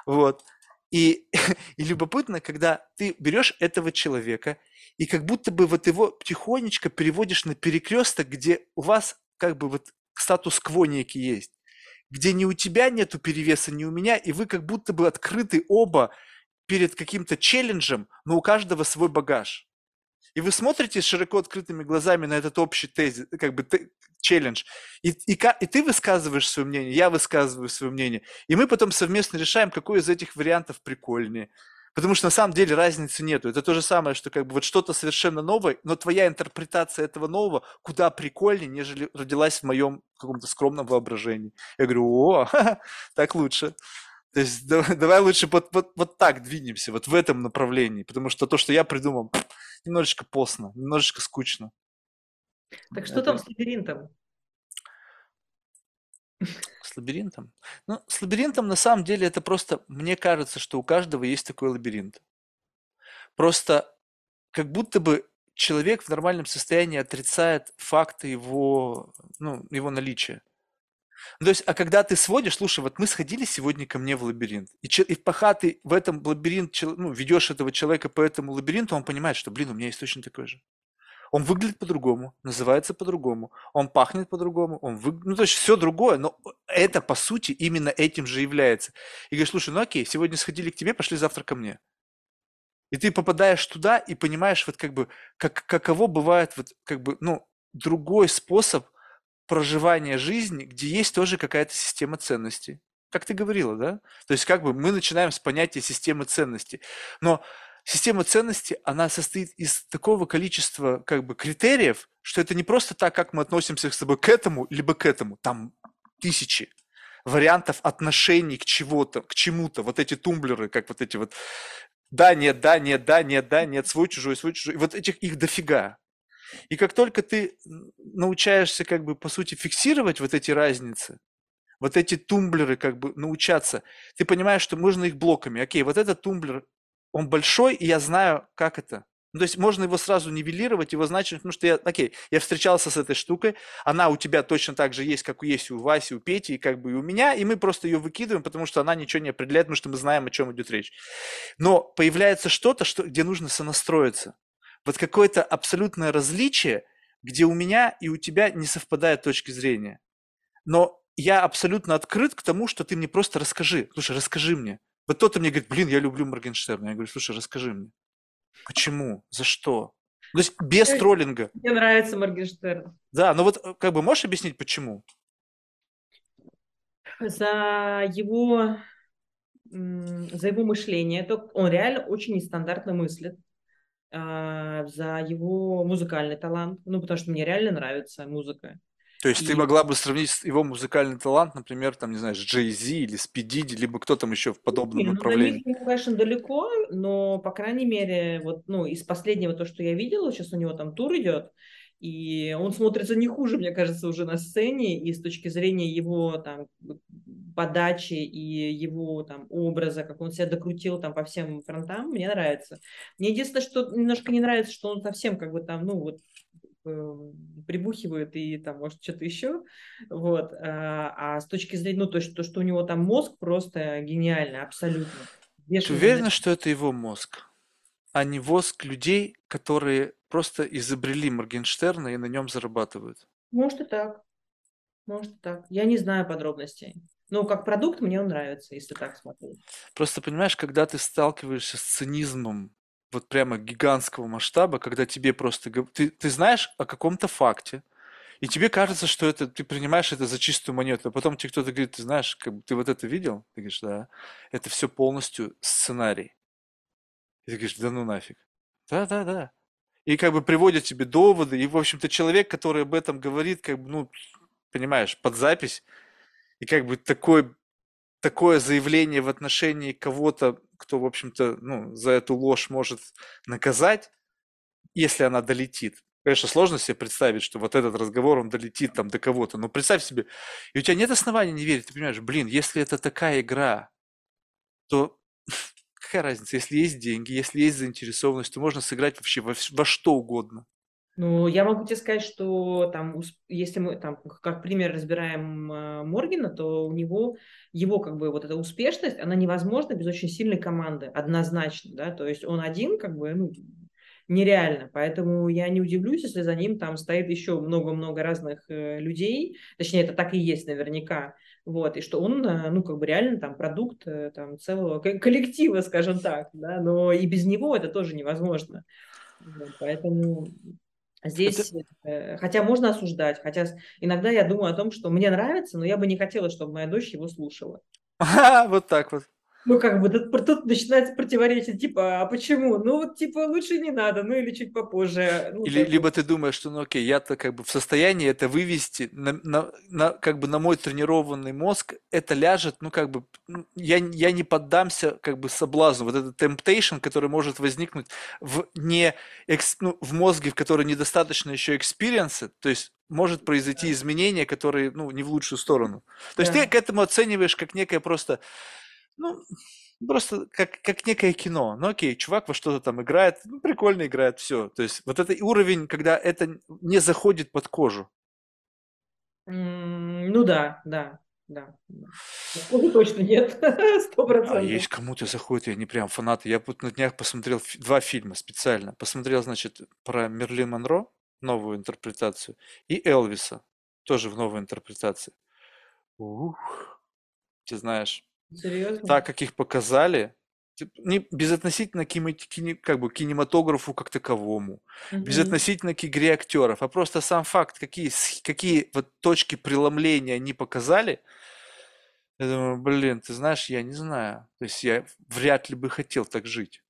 Вот. И, <laughs> и любопытно, когда ты берешь этого человека и как будто бы вот его тихонечко переводишь на перекресток, где у вас как бы вот статус-кво некий есть, где ни у тебя нету перевеса, ни у меня, и вы как будто бы открыты оба перед каким-то челленджем, но у каждого свой багаж. И вы смотрите широко открытыми глазами на этот общий тезис, как бы челлендж, и, и, и ты высказываешь свое мнение, я высказываю свое мнение, и мы потом совместно решаем, какой из этих вариантов прикольнее. Потому что на самом деле разницы нету. Это то же самое, что как бы вот что-то совершенно новое, но твоя интерпретация этого нового куда прикольнее, нежели родилась в моем каком-то скромном воображении. Я говорю, о, <laughs> так лучше. То есть давай лучше вот, вот, вот так двинемся, вот в этом направлении, потому что то, что я придумал, немножечко постно, немножечко скучно. Так что Это... там с лабиринтом? С лабиринтом? Ну, с лабиринтом на самом деле это просто, мне кажется, что у каждого есть такой лабиринт. Просто как будто бы человек в нормальном состоянии отрицает факты его, ну, его наличия. Ну, то есть, а когда ты сводишь, слушай, вот мы сходили сегодня ко мне в лабиринт, и, и пока ты в этом лабиринт, ну, ведешь этого человека по этому лабиринту, он понимает, что, блин, у меня есть точно такой же. Он выглядит по-другому, называется по-другому, он пахнет по-другому, он вы... ну то есть все другое, но это по сути именно этим же является. И говоришь, слушай, ну окей, сегодня сходили к тебе, пошли завтра ко мне. И ты попадаешь туда и понимаешь, вот как бы, как, каково бывает вот как бы, ну, другой способ проживания жизни, где есть тоже какая-то система ценностей. Как ты говорила, да? То есть как бы мы начинаем с понятия системы ценностей. Но система ценностей, она состоит из такого количества как бы критериев, что это не просто так, как мы относимся с собой к этому, либо к этому. Там тысячи вариантов отношений к чего-то, к чему-то. Вот эти тумблеры, как вот эти вот да, нет, да, нет, да, нет, да, нет, свой, чужой, свой, чужой. И вот этих их дофига. И как только ты научаешься, как бы, по сути, фиксировать вот эти разницы, вот эти тумблеры, как бы, научаться, ты понимаешь, что можно их блоками. Окей, вот этот тумблер, он большой, и я знаю, как это. Ну, то есть можно его сразу нивелировать, его значимость, потому что я, окей, я встречался с этой штукой, она у тебя точно так же есть, как и есть у Васи, у Пети, и как бы и у меня, и мы просто ее выкидываем, потому что она ничего не определяет, потому что мы знаем, о чем идет речь. Но появляется что-то, что, где нужно сонастроиться вот какое-то абсолютное различие, где у меня и у тебя не совпадают точки зрения. Но я абсолютно открыт к тому, что ты мне просто расскажи. Слушай, расскажи мне. Вот кто-то мне говорит, блин, я люблю Моргенштерна. Я говорю, слушай, расскажи мне. Почему? За что? То есть без мне, троллинга. Мне нравится Моргенштерн. Да, но вот как бы можешь объяснить, почему? За его, за его мышление. Он реально очень нестандартно мыслит. А, за его музыкальный талант, ну, потому что мне реально нравится музыка. То есть и... ты могла бы сравнить его музыкальный талант, например, там, не знаю, с Джей Зи или с Пи либо кто там еще в подобном не, направлении? Ну, конечно, далеко, но, по крайней мере, вот, ну, из последнего, то, что я видела, сейчас у него там тур идет, и он смотрится не хуже, мне кажется, уже на сцене, и с точки зрения его там подачи и его там образа, как он себя докрутил там по всем фронтам, мне нравится. Мне единственное, что немножко не нравится, что он совсем как бы там, ну вот, эм, прибухивает и там, может, что-то еще. Вот. А, а с точки зрения, ну, то, что, то, что у него там мозг просто гениальный, абсолютно. Ты уверена, что это его мозг? а не мозг людей, которые просто изобрели Моргенштерна и на нем зарабатывают. Может и так. Может и так. Я не знаю подробностей. Но как продукт мне он нравится, если так смотреть. Просто понимаешь, когда ты сталкиваешься с цинизмом вот прямо гигантского масштаба, когда тебе просто... Ты, ты знаешь о каком-то факте, и тебе кажется, что это ты принимаешь это за чистую монету, а потом тебе кто-то говорит, ты знаешь, как, ты вот это видел? Ты говоришь, да. Это все полностью сценарий. И ты говоришь, да ну нафиг. Да-да-да. И как бы приводят тебе доводы, и, в общем-то, человек, который об этом говорит, как бы, ну, понимаешь, под запись, и как бы такой, такое заявление в отношении кого-то, кто, в общем-то, ну, за эту ложь может наказать, если она долетит. Конечно, сложно себе представить, что вот этот разговор, он долетит там до кого-то, но представь себе, и у тебя нет оснований не верить, ты понимаешь, блин, если это такая игра, то <laughs> какая разница, если есть деньги, если есть заинтересованность, то можно сыграть вообще во, во что угодно. Ну, я могу тебе сказать, что там, если мы там, как пример разбираем э, Моргина, то у него его как бы вот эта успешность, она невозможна без очень сильной команды, однозначно, да, то есть он один как бы, ну, нереально. Поэтому я не удивлюсь, если за ним там стоит еще много-много разных э, людей. Точнее, это так и есть наверняка. Вот, и что он, э, ну, как бы реально там продукт э, там целого коллектива, скажем так, да, но и без него это тоже невозможно. Вот, поэтому здесь, э, хотя можно осуждать, хотя иногда я думаю о том, что мне нравится, но я бы не хотела, чтобы моя дочь его слушала. <laughs> Вот так вот. Ну, как бы тут, тут начинается противоречие, типа, а почему? Ну, вот, типа, лучше не надо, ну, или чуть попозже. Ну, Или, либо ты думаешь, что, ну, окей, я-то как бы в состоянии это вывести, на, на, на- как бы на мой тренированный мозг это ляжет, ну, как бы, я, я не поддамся, как бы, соблазну. Вот этот temptation, который может возникнуть в не, экс- ну, в мозге, в который недостаточно еще experience а, то есть может произойти изменения, которые, ну, не в лучшую сторону. То есть Да. ты к этому оцениваешь как некое просто ну, просто как, как некое кино. Ну окей, чувак во что-то там играет, ну прикольно играет, все. То есть вот этот уровень, когда это не заходит под кожу. Ну да, да, да. Такого <sighs> точно нет, <laughs> сто А процентов. есть кому-то заходит, я не прям фанат. Я вот на днях посмотрел два фильма специально. Посмотрел, значит, про Мерлин Монро, новую интерпретацию, и Элвиса, тоже в новой интерпретации. Ух, ты знаешь, Серьезно? так как их показали, не безотносительно кини, как бы кинематографу как таковому, угу. безотносительно к игре актеров, а просто сам факт, какие, какие вот точки преломления они показали, я думаю, блин, ты знаешь, я не знаю. То есть я вряд ли бы хотел так жить.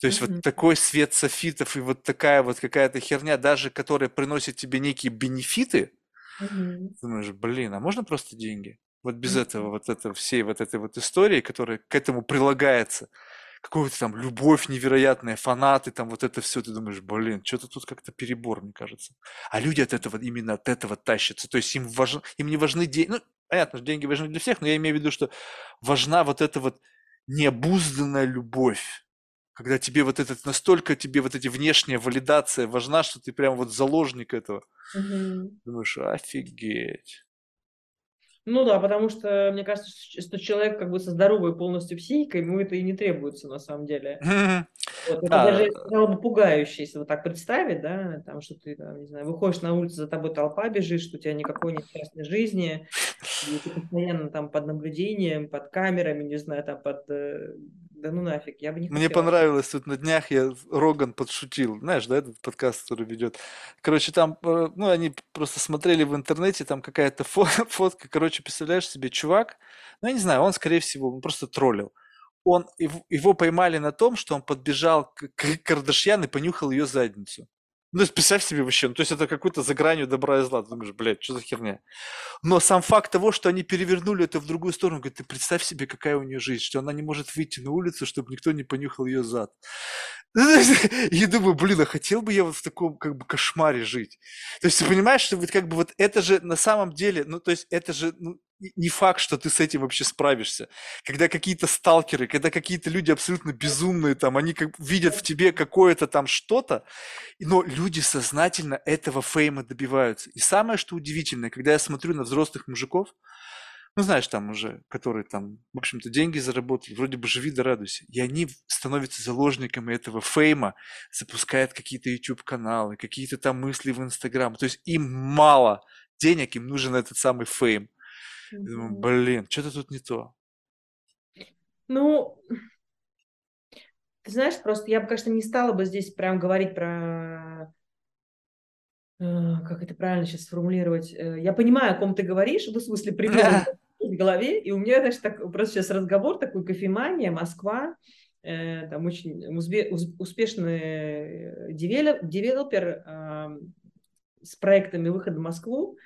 То есть mm-hmm. вот такой свет софитов и вот такая вот какая-то херня, даже которая приносит тебе некие бенефиты, mm-hmm. думаешь, блин, а можно просто деньги? Вот без этого, вот этого, всей вот этой вот истории, которая к этому прилагается, какую-то там любовь невероятная, фанаты, там вот это все, ты думаешь, блин, что-то тут как-то перебор, мне кажется. А люди от этого, именно от этого тащатся. То есть им, важно, им не важны деньги. Ну, понятно, что деньги важны для всех, но я имею в виду, что важна вот эта вот необузданная любовь. Когда тебе вот этот, настолько тебе вот эти внешняя валидация важна, что ты прям вот заложник этого. Угу. Думаешь, офигеть. Ну да, потому что мне кажется, что человек как бы со здоровой полностью психикой, ему это и не требуется на самом деле. Вот, это да. даже стало бы пугающе, если вот так представить, да, там, что ты, там, не знаю, выходишь на улицу, за тобой толпа бежит, что у тебя никакой нет частной жизни, и ты постоянно там под наблюдением, под камерами, не знаю, там под э, да ну нафиг, я бы не Мне хотела. понравилось тут на днях, я Роган подшутил, знаешь, да, этот подкаст, который ведет. Короче, там, э, ну, они просто смотрели в интернете, там какая-то фо- <laughs> фотка, короче, представляешь себе, чувак, ну, я не знаю, он, скорее всего, он просто троллил. Он, его поймали на том, что он подбежал к Кардашьян и понюхал ее задницу. Ну, представь себе вообще, ну, то есть это какой-то за гранью добра и зла. Ты думаешь, блядь, что за херня? Но сам факт того, что они перевернули это в другую сторону, говорит, ты представь себе, какая у нее жизнь, что она не может выйти на улицу, чтобы никто не понюхал ее зад. <laughs> Я думаю, блин, а хотел бы я вот в таком как бы кошмаре жить. То есть ты понимаешь, что вот как бы вот это же на самом деле, ну то есть это же ну, не факт, что ты с этим вообще справишься. Когда какие-то сталкеры, когда какие-то люди абсолютно безумные, там, они как видят в тебе какое-то там что-то, но люди сознательно этого фейма добиваются. И самое, что удивительное, когда я смотрю на взрослых мужиков, ну, знаешь, там уже, которые там, в общем-то, деньги заработали, вроде бы живи да радуйся. И они становятся заложниками этого фейма, запускают какие-то YouTube-каналы, какие-то там мысли в Инстаграм. То есть им мало денег, им нужен этот самый фейм. Я думаю, блин, что-то тут не то. Ну, ты знаешь, просто я бы, конечно, не стала бы здесь прям говорить про как это правильно сейчас сформулировать? Я понимаю, о ком ты говоришь, ну, в смысле, <laughs> примерно в голове, и у меня, знаешь, так, просто сейчас разговор такой, кофемания, Москва, э, там очень успешный девелопер э, с проектами выхода в Москву,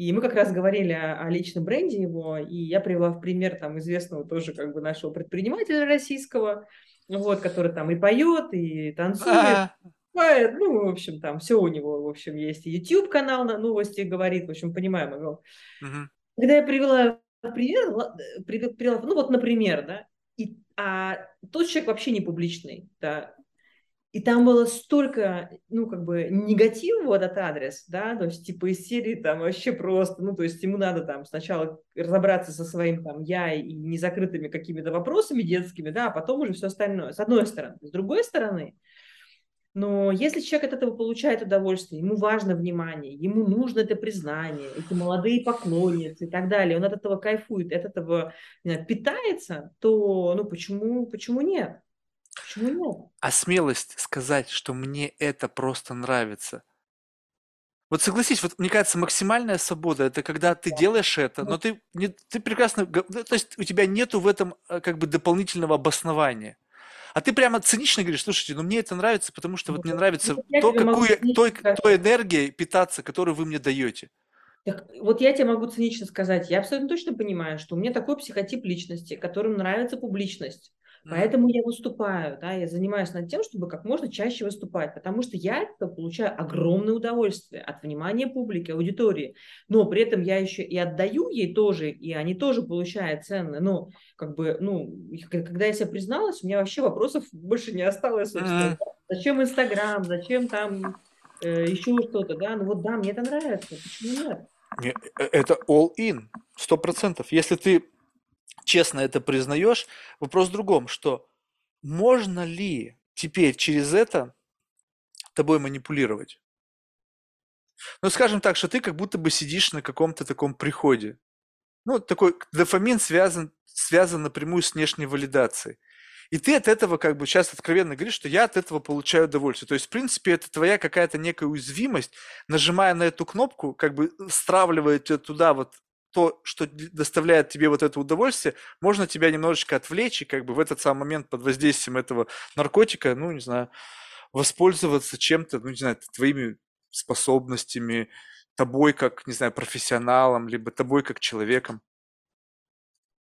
и мы как раз говорили о, о личном бренде его, и я привела в пример там известного тоже как бы нашего предпринимателя российского, вот, который там и поет, и танцует, бывает, ну, в общем, там все у него, в общем, есть. YouTube канал на новости говорит, в общем, понимаем его. Когда я привела пример, привела, ну вот, например, да, и, а тот человек вообще не публичный, да, и там было столько, ну, как бы, негатива в этот адрес, да, то есть, типа, из серии там вообще просто, ну, то есть, ему надо там сначала разобраться со своим там я и незакрытыми какими-то вопросами детскими, да, а потом уже все остальное, с одной стороны. С другой стороны, но если человек от этого получает удовольствие, ему важно внимание, ему нужно это признание, эти молодые поклонницы и так далее, он от этого кайфует, от этого знаю, питается, то ну почему, почему нет? Почему нет? А смелость сказать, что мне это просто нравится. Вот согласись, вот мне кажется, максимальная свобода это когда ты делаешь это, но ты, не, ты прекрасно, ну, то есть у тебя нету в этом э, как бы дополнительного обоснования. А ты прямо цинично говоришь, слушайте, ну мне это нравится, потому что вот мне нравится Ну, я то, какую, той, той энергией питаться, которую вы мне даете. Так, вот я тебе могу цинично сказать, я абсолютно точно понимаю, что у меня такой психотип личности, которым нравится публичность. Поэтому я выступаю, да, я занимаюсь над тем, чтобы как можно чаще выступать, потому что я этого получаю огромное удовольствие от внимания публики, аудитории, но при этом я еще и отдаю ей тоже, и они тоже получают ценное, но как бы, ну, когда я себе призналась, у меня вообще вопросов больше не осталось, собственно. Зачем Инстаграм, зачем там э, еще что-то, да, ну вот да, мне это нравится, почему нет? Не, э, Это all in, сто процентов. Если ты честно это признаешь, вопрос в другом, что можно ли теперь через это тобой манипулировать? Ну, скажем так, что ты как будто бы сидишь на каком-то таком приходе. Ну, такой дофамин связан, связан напрямую с внешней валидацией. И ты от этого как бы сейчас откровенно говоришь, что я от этого получаю удовольствие. То есть, в принципе, это твоя какая-то некая уязвимость, нажимая на эту кнопку, как бы стравливает тебя туда вот то, что доставляет тебе вот это удовольствие, можно тебя немножечко отвлечь и как бы в этот самый момент под воздействием этого наркотика, ну, не знаю, воспользоваться чем-то, ну, не знаю, твоими способностями, тобой как, не знаю, профессионалом, либо тобой как человеком.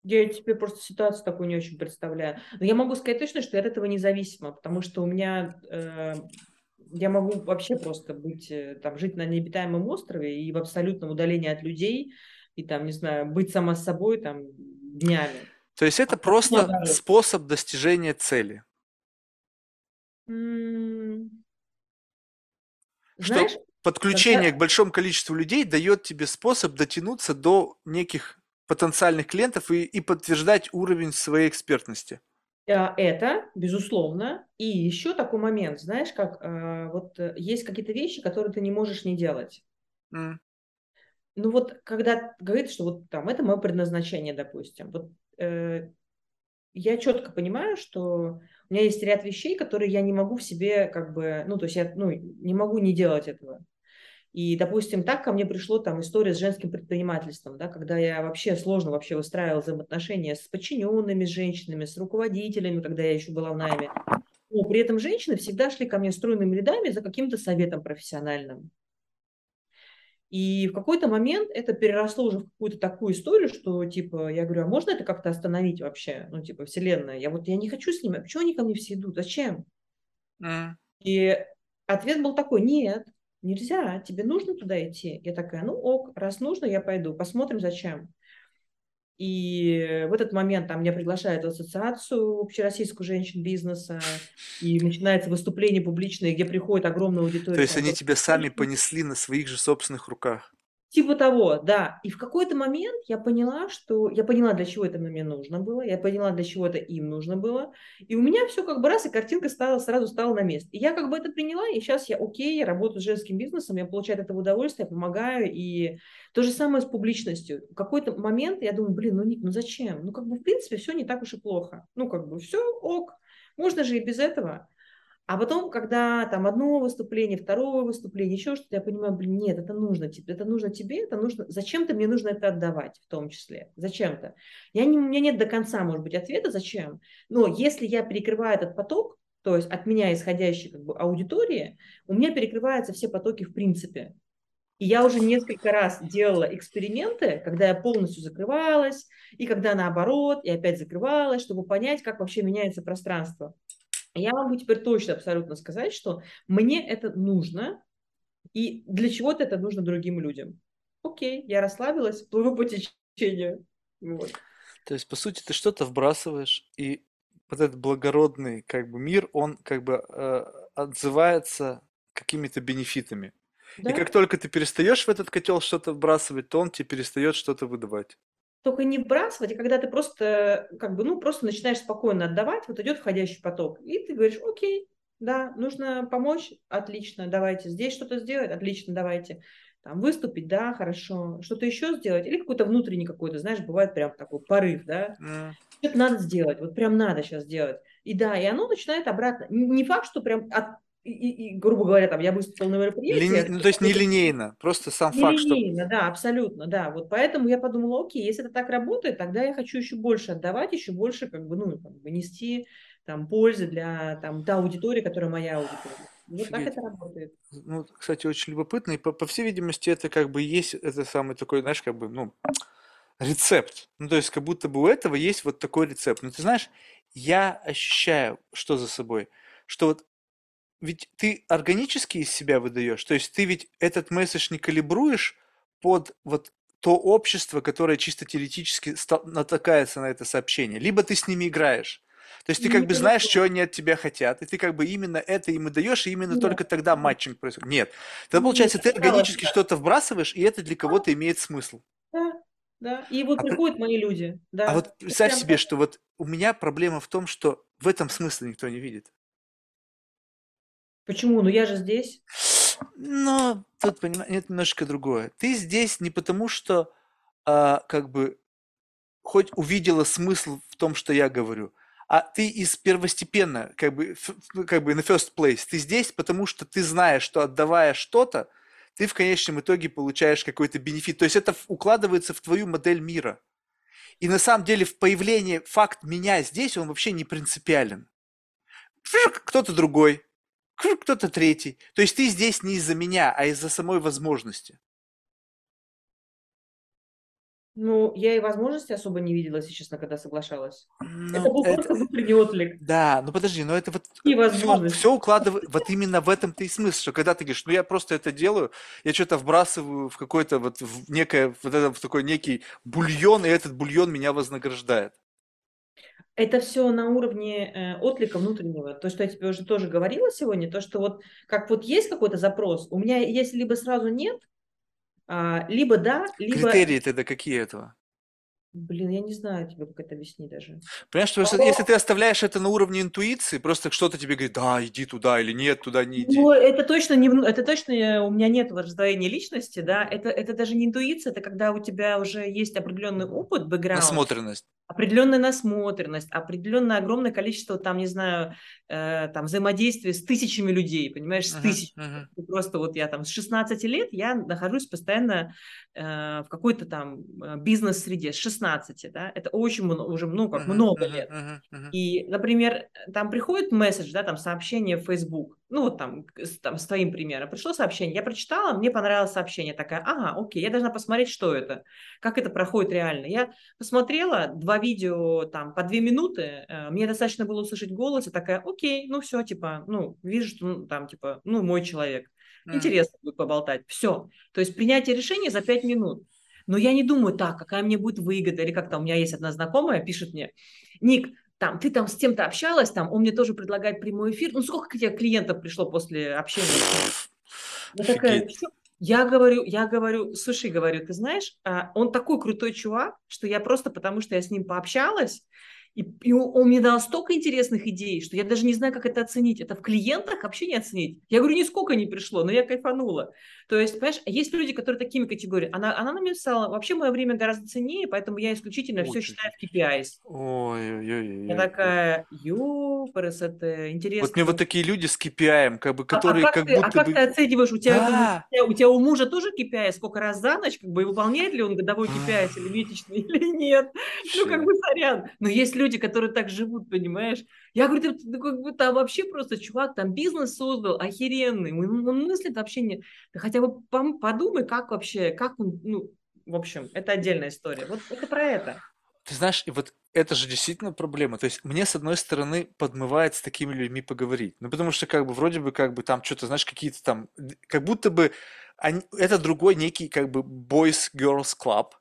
Я тебе просто ситуацию такую не очень представляю. Но я могу сказать точно, что я от этого независима, потому что у меня э, я могу вообще просто быть э, там жить на необитаемом острове и в абсолютном удалении от людей и там не знаю быть сама собой там днями. То есть это А просто способ достижения цели. Что Знаешь, подключение когда- к большому количеству людей дает тебе способ дотянуться до неких потенциальных клиентов и, и подтверждать уровень своей экспертности. А, Это, безусловно. И еще такой момент, знаешь, как э, вот э, есть какие-то вещи, которые ты не можешь не делать. М, Ну вот, когда говорит, что вот там это мое предназначение, допустим, вот э, я четко понимаю, что у меня есть ряд вещей, которые я не могу в себе как бы, ну то есть я ну, не могу не делать этого. И, допустим, так ко мне пришло там история с женским предпринимательством, да, когда я вообще сложно вообще выстраивала взаимоотношения с подчиненными, с женщинами, с руководителями, когда я еще была в найме. Но при этом женщины всегда шли ко мне стройными рядами за каким-то советом профессиональным. И в какой-то момент это переросло уже в какую-то такую историю, что, типа, я говорю, а можно это как-то остановить вообще? Ну, типа, вселенная, я вот, я не хочу с ними, а почему они ко мне все идут, зачем? м. И ответ был такой, нет, нельзя, тебе нужно туда идти. Я такая, ну ок, раз нужно, я пойду, посмотрим, зачем. И в этот момент там меня приглашают в ассоциацию общероссийскую женщин бизнеса, и начинается выступление публичное, где приходит огромная аудитория. То есть они тебя сами понесли на своих же собственных руках. Типа того, да. И в какой-то момент я поняла, что я поняла, для чего это мне нужно было, я поняла, для чего это им нужно было. И у меня все как бы раз, и картинка стала, сразу стала на место. И я как бы это приняла, и сейчас я окей, я работаю с женским бизнесом, я получаю от этого удовольствие, я помогаю. И то же самое с публичностью. В какой-то момент я думаю, блин, ну Ник, ну зачем? Ну как бы в принципе все не так уж и плохо. Ну как бы все ок, можно же и без этого. А потом, когда там одно выступление, второе выступление, еще что-то, я понимаю, блин, нет, это нужно тебе, это нужно тебе, это нужно, зачем-то мне нужно это отдавать в том числе, зачем-то. Я не, у меня нет до конца, может быть, ответа, зачем, но если я перекрываю этот поток, то есть от меня исходящей как бы аудитории, у меня перекрываются все потоки в принципе. И я уже несколько раз делала эксперименты, когда я полностью закрывалась, и когда наоборот, и опять закрывалась, чтобы понять, как вообще меняется пространство. Я могу теперь точно абсолютно сказать, что мне это нужно, и для чего-то это нужно другим людям. Окей, я расслабилась, плыву <laughs> по течению. Вот. То есть, по сути, ты что-то вбрасываешь, и вот этот благородный как бы мир, он как бы э, отзывается какими-то бенефитами. Да? И как только ты перестаешь в этот котел что-то вбрасывать, то он тебе перестает что-то выдавать. Только не вбрасывать, а когда ты просто, как бы, ну, просто начинаешь спокойно отдавать, вот идет входящий поток, и ты говоришь, окей, да, нужно помочь, отлично, давайте, здесь что-то сделать, отлично, давайте, там, выступить, да, хорошо, что-то еще сделать, или какой-то внутренний какой-то, знаешь, бывает прям такой порыв, да, М, что-то надо сделать, вот прям надо сейчас сделать. И да, и оно начинает обратно. Не факт, что прям от и, и, и, грубо говоря, там я выступил на мероприятии. Лини... Ну, то есть не линейно, просто сам не факт, что... да, абсолютно, да. Вот поэтому я подумала, окей, если это так работает, тогда я хочу еще больше отдавать, еще больше как бы, ну, как бы нести там пользы для там та аудитории, которая моя аудитория. Вот Офигеть. так это работает. Ну, кстати, очень любопытно, и по, по всей видимости это как бы есть, это самый такой, знаешь, как бы, ну, рецепт. Ну, то есть как будто бы у этого есть вот такой рецепт. Но ты знаешь, я ощущаю, что за собой, что вот ведь ты органически из себя выдаешь, то есть ты ведь этот месседж не калибруешь под вот то общество, которое чисто теоретически натыкается на это сообщение, либо ты с ними играешь. То есть ты как бы знаешь, что они от тебя хотят, и ты как бы именно это им и даешь, и именно Нет. только тогда матчинг происходит. Нет. Тогда получается, ты органически что-то вбрасываешь, и это для кого-то имеет смысл. Да, да. И вот а приходят мои люди. Да. А вот представь себе, что вот у меня проблема в том, что в этом смысла никто не видит. Почему? Ну я же здесь. Но тут, понимаешь, это немножко другое. Ты здесь не потому, что а, как бы хоть увидела смысл в том, что я говорю, а ты из первостепенно, как бы, как бы на first place. Ты здесь, потому что ты знаешь, что отдавая что-то, ты в конечном итоге получаешь какой-то бенефит. То есть это укладывается в твою модель мира. И на самом деле в появлении факт меня здесь, он вообще не принципиален. Кто-то другой, кто-то третий. То есть ты здесь не из-за меня, а из-за самой возможности. Ну, я и возможности особо не видела, если честно, когда соглашалась. Ну, это был это... просто внутренний отклик. Да, ну подожди, но это вот и все, все укладывает, вот именно в этом-то и смысл, что когда ты говоришь, ну я просто это делаю, я что-то вбрасываю в какой-то вот в некое, вот это в такой некий бульон, и этот бульон меня вознаграждает. Это все на уровне э, отклика внутреннего. То, что я тебе уже тоже говорила сегодня, то, что вот как вот есть какой-то запрос, у меня есть либо сразу нет, а, либо да, либо... Критерии тогда какие этого? Блин, я не знаю тебе, как это объяснить даже. Понимаешь, что если, если ты оставляешь это на уровне интуиции, просто что-то тебе говорит, да, иди туда или нет, туда не иди. Ну, это точно не, это точно э, у меня нет раздвоения личности, да, это, это даже не интуиция, это когда у тебя уже есть определенный опыт, бэкграунд. Насмотренность определенная насмотренность, определенное огромное количество, там, не знаю, э, там, взаимодействия с тысячами людей, понимаешь, с uh-huh, тысячами. Uh-huh. Просто вот я там с 16 лет, я нахожусь постоянно э, в какой-то там э, бизнес-среде, с 16, да, это очень много, уже, ну, как uh-huh, много uh-huh, лет. Uh-huh, uh-huh. И, например, там приходит месседж, да, там, сообщение в Facebook, ну, вот там, с, там, с твоим примером, пришло сообщение, я прочитала, мне понравилось сообщение, такая, ага, окей, я должна посмотреть, что это, как это проходит реально. Я посмотрела два видео, там, по две минуты, э, мне достаточно было услышать голос, и такая, окей, ну, все, типа, ну, вижу, что, ну, там, типа, ну, мой человек, интересно будет поболтать, все. То есть принятие решения за пять минут. Но я не думаю, так, какая мне будет выгода, или как-то у меня есть одна знакомая, пишет мне, Ник, там, ты там с тем-то общалась, там, он мне тоже предлагает прямой эфир. Ну, сколько тебе клиентов пришло после общения? Я такая, я говорю, я говорю, слушай, говорю, ты знаешь, а, он такой крутой чувак, что я просто потому, что я с ним пообщалась, и, и он мне дал столько интересных идей, что я даже не знаю, как это оценить. Это в клиентах вообще не оценить. Я говорю, нисколько не пришло, но я кайфанула. То есть, понимаешь, есть люди, которые такими категориями. Она, она нам написала, вообще мое время гораздо ценнее, поэтому я исключительно Очень. все считаю в KPIs. Ой-ой-ой. Я такая, ёпарас, это интересно. Вот мне вот такие люди с KPI, как бы, которые а, а как, как ты, будто а как бы... ты оцениваешь, у тебя, да. у, тебя, у тебя у мужа тоже KPI, сколько раз за ночь, как бы, выполняет ли он годовой KPI или месячный, или нет? Ну, как бы, сорян. Но есть люди, которые так живут, понимаешь? Я говорю, ты, ты как бы там вообще просто чувак там бизнес создал охеренный, он, он мыслит вообще не... Ты хотя бы подумай, как вообще, как он, ну, в общем, это отдельная история. Вот это про это. Ты знаешь, вот это же действительно проблема. То есть мне, с одной стороны, подмывает с такими людьми поговорить. Ну, потому что, как бы, вроде бы, как бы, там что-то, знаешь, какие-то там... Как будто бы они, это другой некий, как бы, boys-girls club,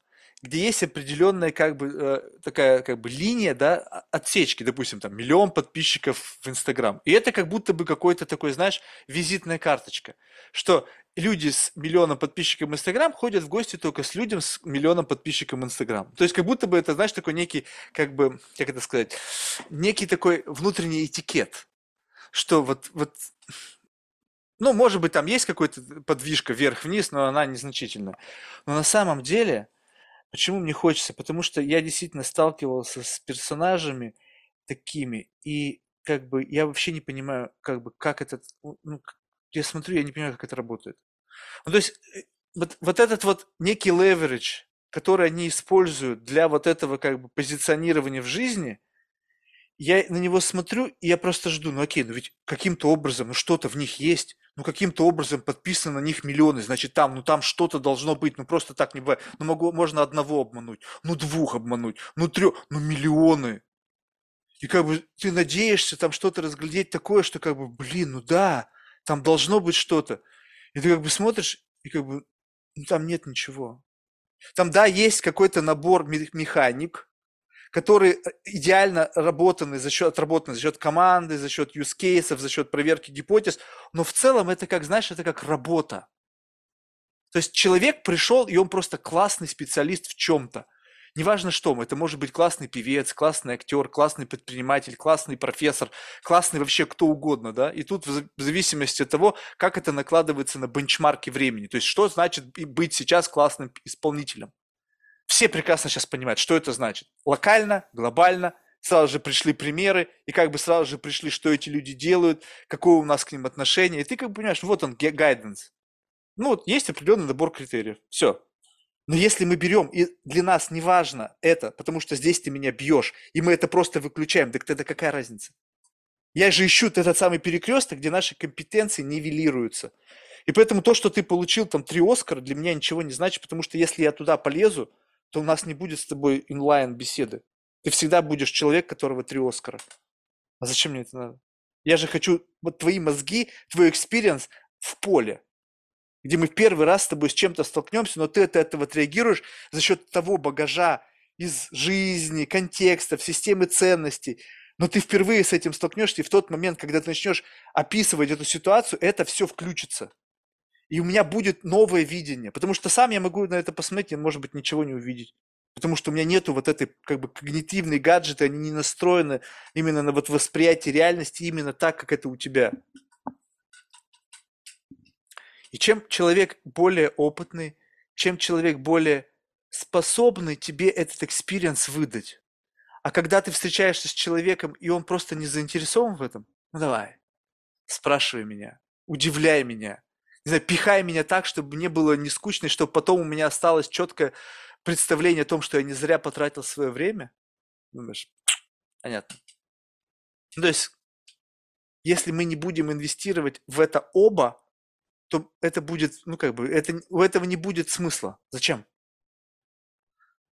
где есть определенная как бы э, такая как бы линия, да, отсечки, допустим, там миллион подписчиков в Инстаграм. И это как будто бы какой-то такой, знаешь, визитная карточка, что люди с миллионом подписчиков в Инстаграм ходят в гости только с людям с миллионом подписчиков в Инстаграм. То есть как будто бы это, знаешь, такой некий, как бы, как это сказать, некий такой внутренний этикет, что вот, вот ну, может быть, там есть какой-то подвижка вверх-вниз, но она незначительная. Но на самом деле Почему мне хочется? Потому что я действительно сталкивался с персонажами такими, и как бы, я вообще не понимаю, как бы, как это, ну, я смотрю, я не понимаю, как это работает. Ну, то есть, э, вот, вот этот вот некий leverage, который они используют для вот этого как бы позиционирования в жизни, я на него смотрю, и я просто жду, ну окей, ну ведь каким-то образом, ну что-то в них есть, ну каким-то образом подписано на них миллионы, значит там, ну там что-то должно быть, ну просто так не бывает. Ну могу, можно одного обмануть, ну двух обмануть, ну трех, ну миллионы. И как бы ты надеешься там что-то разглядеть такое, что как бы, блин, ну да, там должно быть что-то. И ты как бы смотришь, и как бы, ну там нет ничего. Там, да, есть какой-то набор механик, которые э, идеально работаны за счет, отработаны за счет команды, за счет use cases, за счет проверки гипотез, но в целом это как, знаешь, это как работа. То есть человек пришел, и он просто классный специалист в чем-то. Неважно что, это может быть классный певец, классный актер, классный предприниматель, классный профессор, классный вообще кто угодно, да, и тут в зависимости от того, как это накладывается на бенчмарки времени, то есть что значит быть сейчас классным исполнителем. Все прекрасно сейчас понимают, что это значит. Локально, глобально, сразу же пришли примеры, и как бы сразу же пришли, что эти люди делают, какое у нас к ним отношение. И ты как бы понимаешь, вот он, гайденс. Ну вот есть определенный набор критериев. Все. Но если мы берем, и для нас не важно это, потому что здесь ты меня бьешь, и мы это просто выключаем, так тогда какая разница? Я же ищу этот самый перекресток, где наши компетенции нивелируются. И поэтому то, что ты получил там три Оскара, для меня ничего не значит, потому что если я туда полезу, то у нас не будет с тобой инлайн беседы. Ты всегда будешь человек, которого три Оскара. А зачем мне это надо? Я же хочу вот твои мозги, твой experience в поле, где мы первый раз с тобой с чем-то столкнемся, но ты от этого отреагируешь за счет того багажа из жизни, контекстов, системы ценностей. Но ты впервые с этим столкнешься, и в тот момент, когда ты начнешь описывать эту ситуацию, это все включится и у меня будет новое видение, потому что сам я могу на это посмотреть и, может быть, ничего не увидеть. Потому что у меня нету вот этой как бы когнитивной гаджеты, они не настроены именно на вот восприятие реальности именно так, как это у тебя. И чем человек более опытный, чем человек более способный тебе этот experience выдать. А когда ты встречаешься с человеком, и он просто не заинтересован в этом, ну давай, спрашивай меня, удивляй меня, не знаю, пихай меня так, чтобы мне было не скучно, и чтобы потом у меня осталось четкое представление о том, что я не зря потратил свое время. Думаешь, понятно. Ну, то есть, если мы не будем инвестировать в это оба, то это будет, ну как бы, это, у этого не будет смысла. Зачем?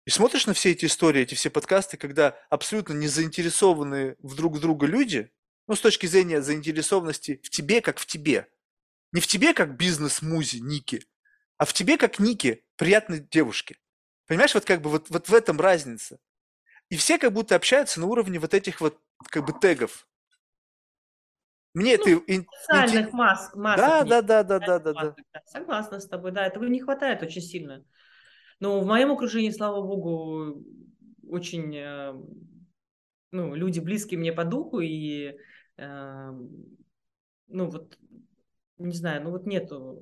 И смотришь на все эти истории, эти все подкасты, когда абсолютно не заинтересованные в друг друга люди, ну, с точки зрения заинтересованности в тебе, как в тебе – не в тебе как бизнес-музи Ники, а в тебе как Ники, приятной девушке. Понимаешь, вот как бы вот, вот в этом разница. И все как будто общаются на уровне вот этих вот как бы тегов. Мне ну, это... Социальных маск, масок. Да, да, да, да, да, да, да. Согласна с тобой, да, этого не хватает очень сильно. Но в моем окружении, слава богу, очень э, ну, люди близкие мне по духу, и э, ну вот не знаю, ну вот нету,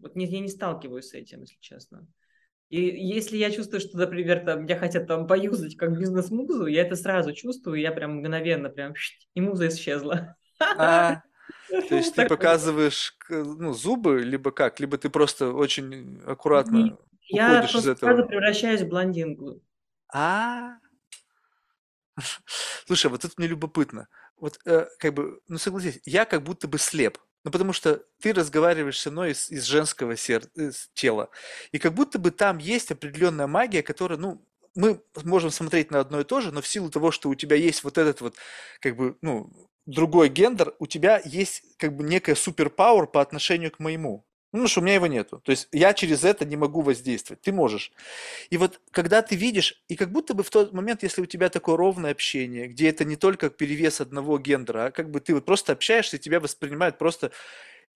вот не, я не сталкиваюсь с этим, если честно. И если я чувствую, что, например, там, меня хотят там поюзать как бизнес-музу, я это сразу чувствую, я прям мгновенно прям, <laughs> и муза исчезла. А, <laughs> то есть ты показываешь ну, зубы, либо как? Либо ты просто очень аккуратно я уходишь из этого? Я сразу превращаюсь в блондинку. А, <laughs> Слушай, вот тут мне любопытно. Вот э, как бы, ну согласись, я как будто бы слеп. Ну, потому что ты разговариваешь со мной из, из женского сер... из тела. И как будто бы там есть определенная магия, которая, ну, мы можем смотреть на одно и то же, но в силу того, что у тебя есть вот этот вот, как бы, ну, другой гендер, у тебя есть как бы некая суперпауэр по отношению к моему. Ну, что у меня его нету. То есть я через это не могу воздействовать. Ты можешь. И вот когда ты видишь, и как будто бы в тот момент, если у тебя такое ровное общение, где это не только перевес одного гендера, а как бы ты вот просто общаешься, и тебя воспринимают просто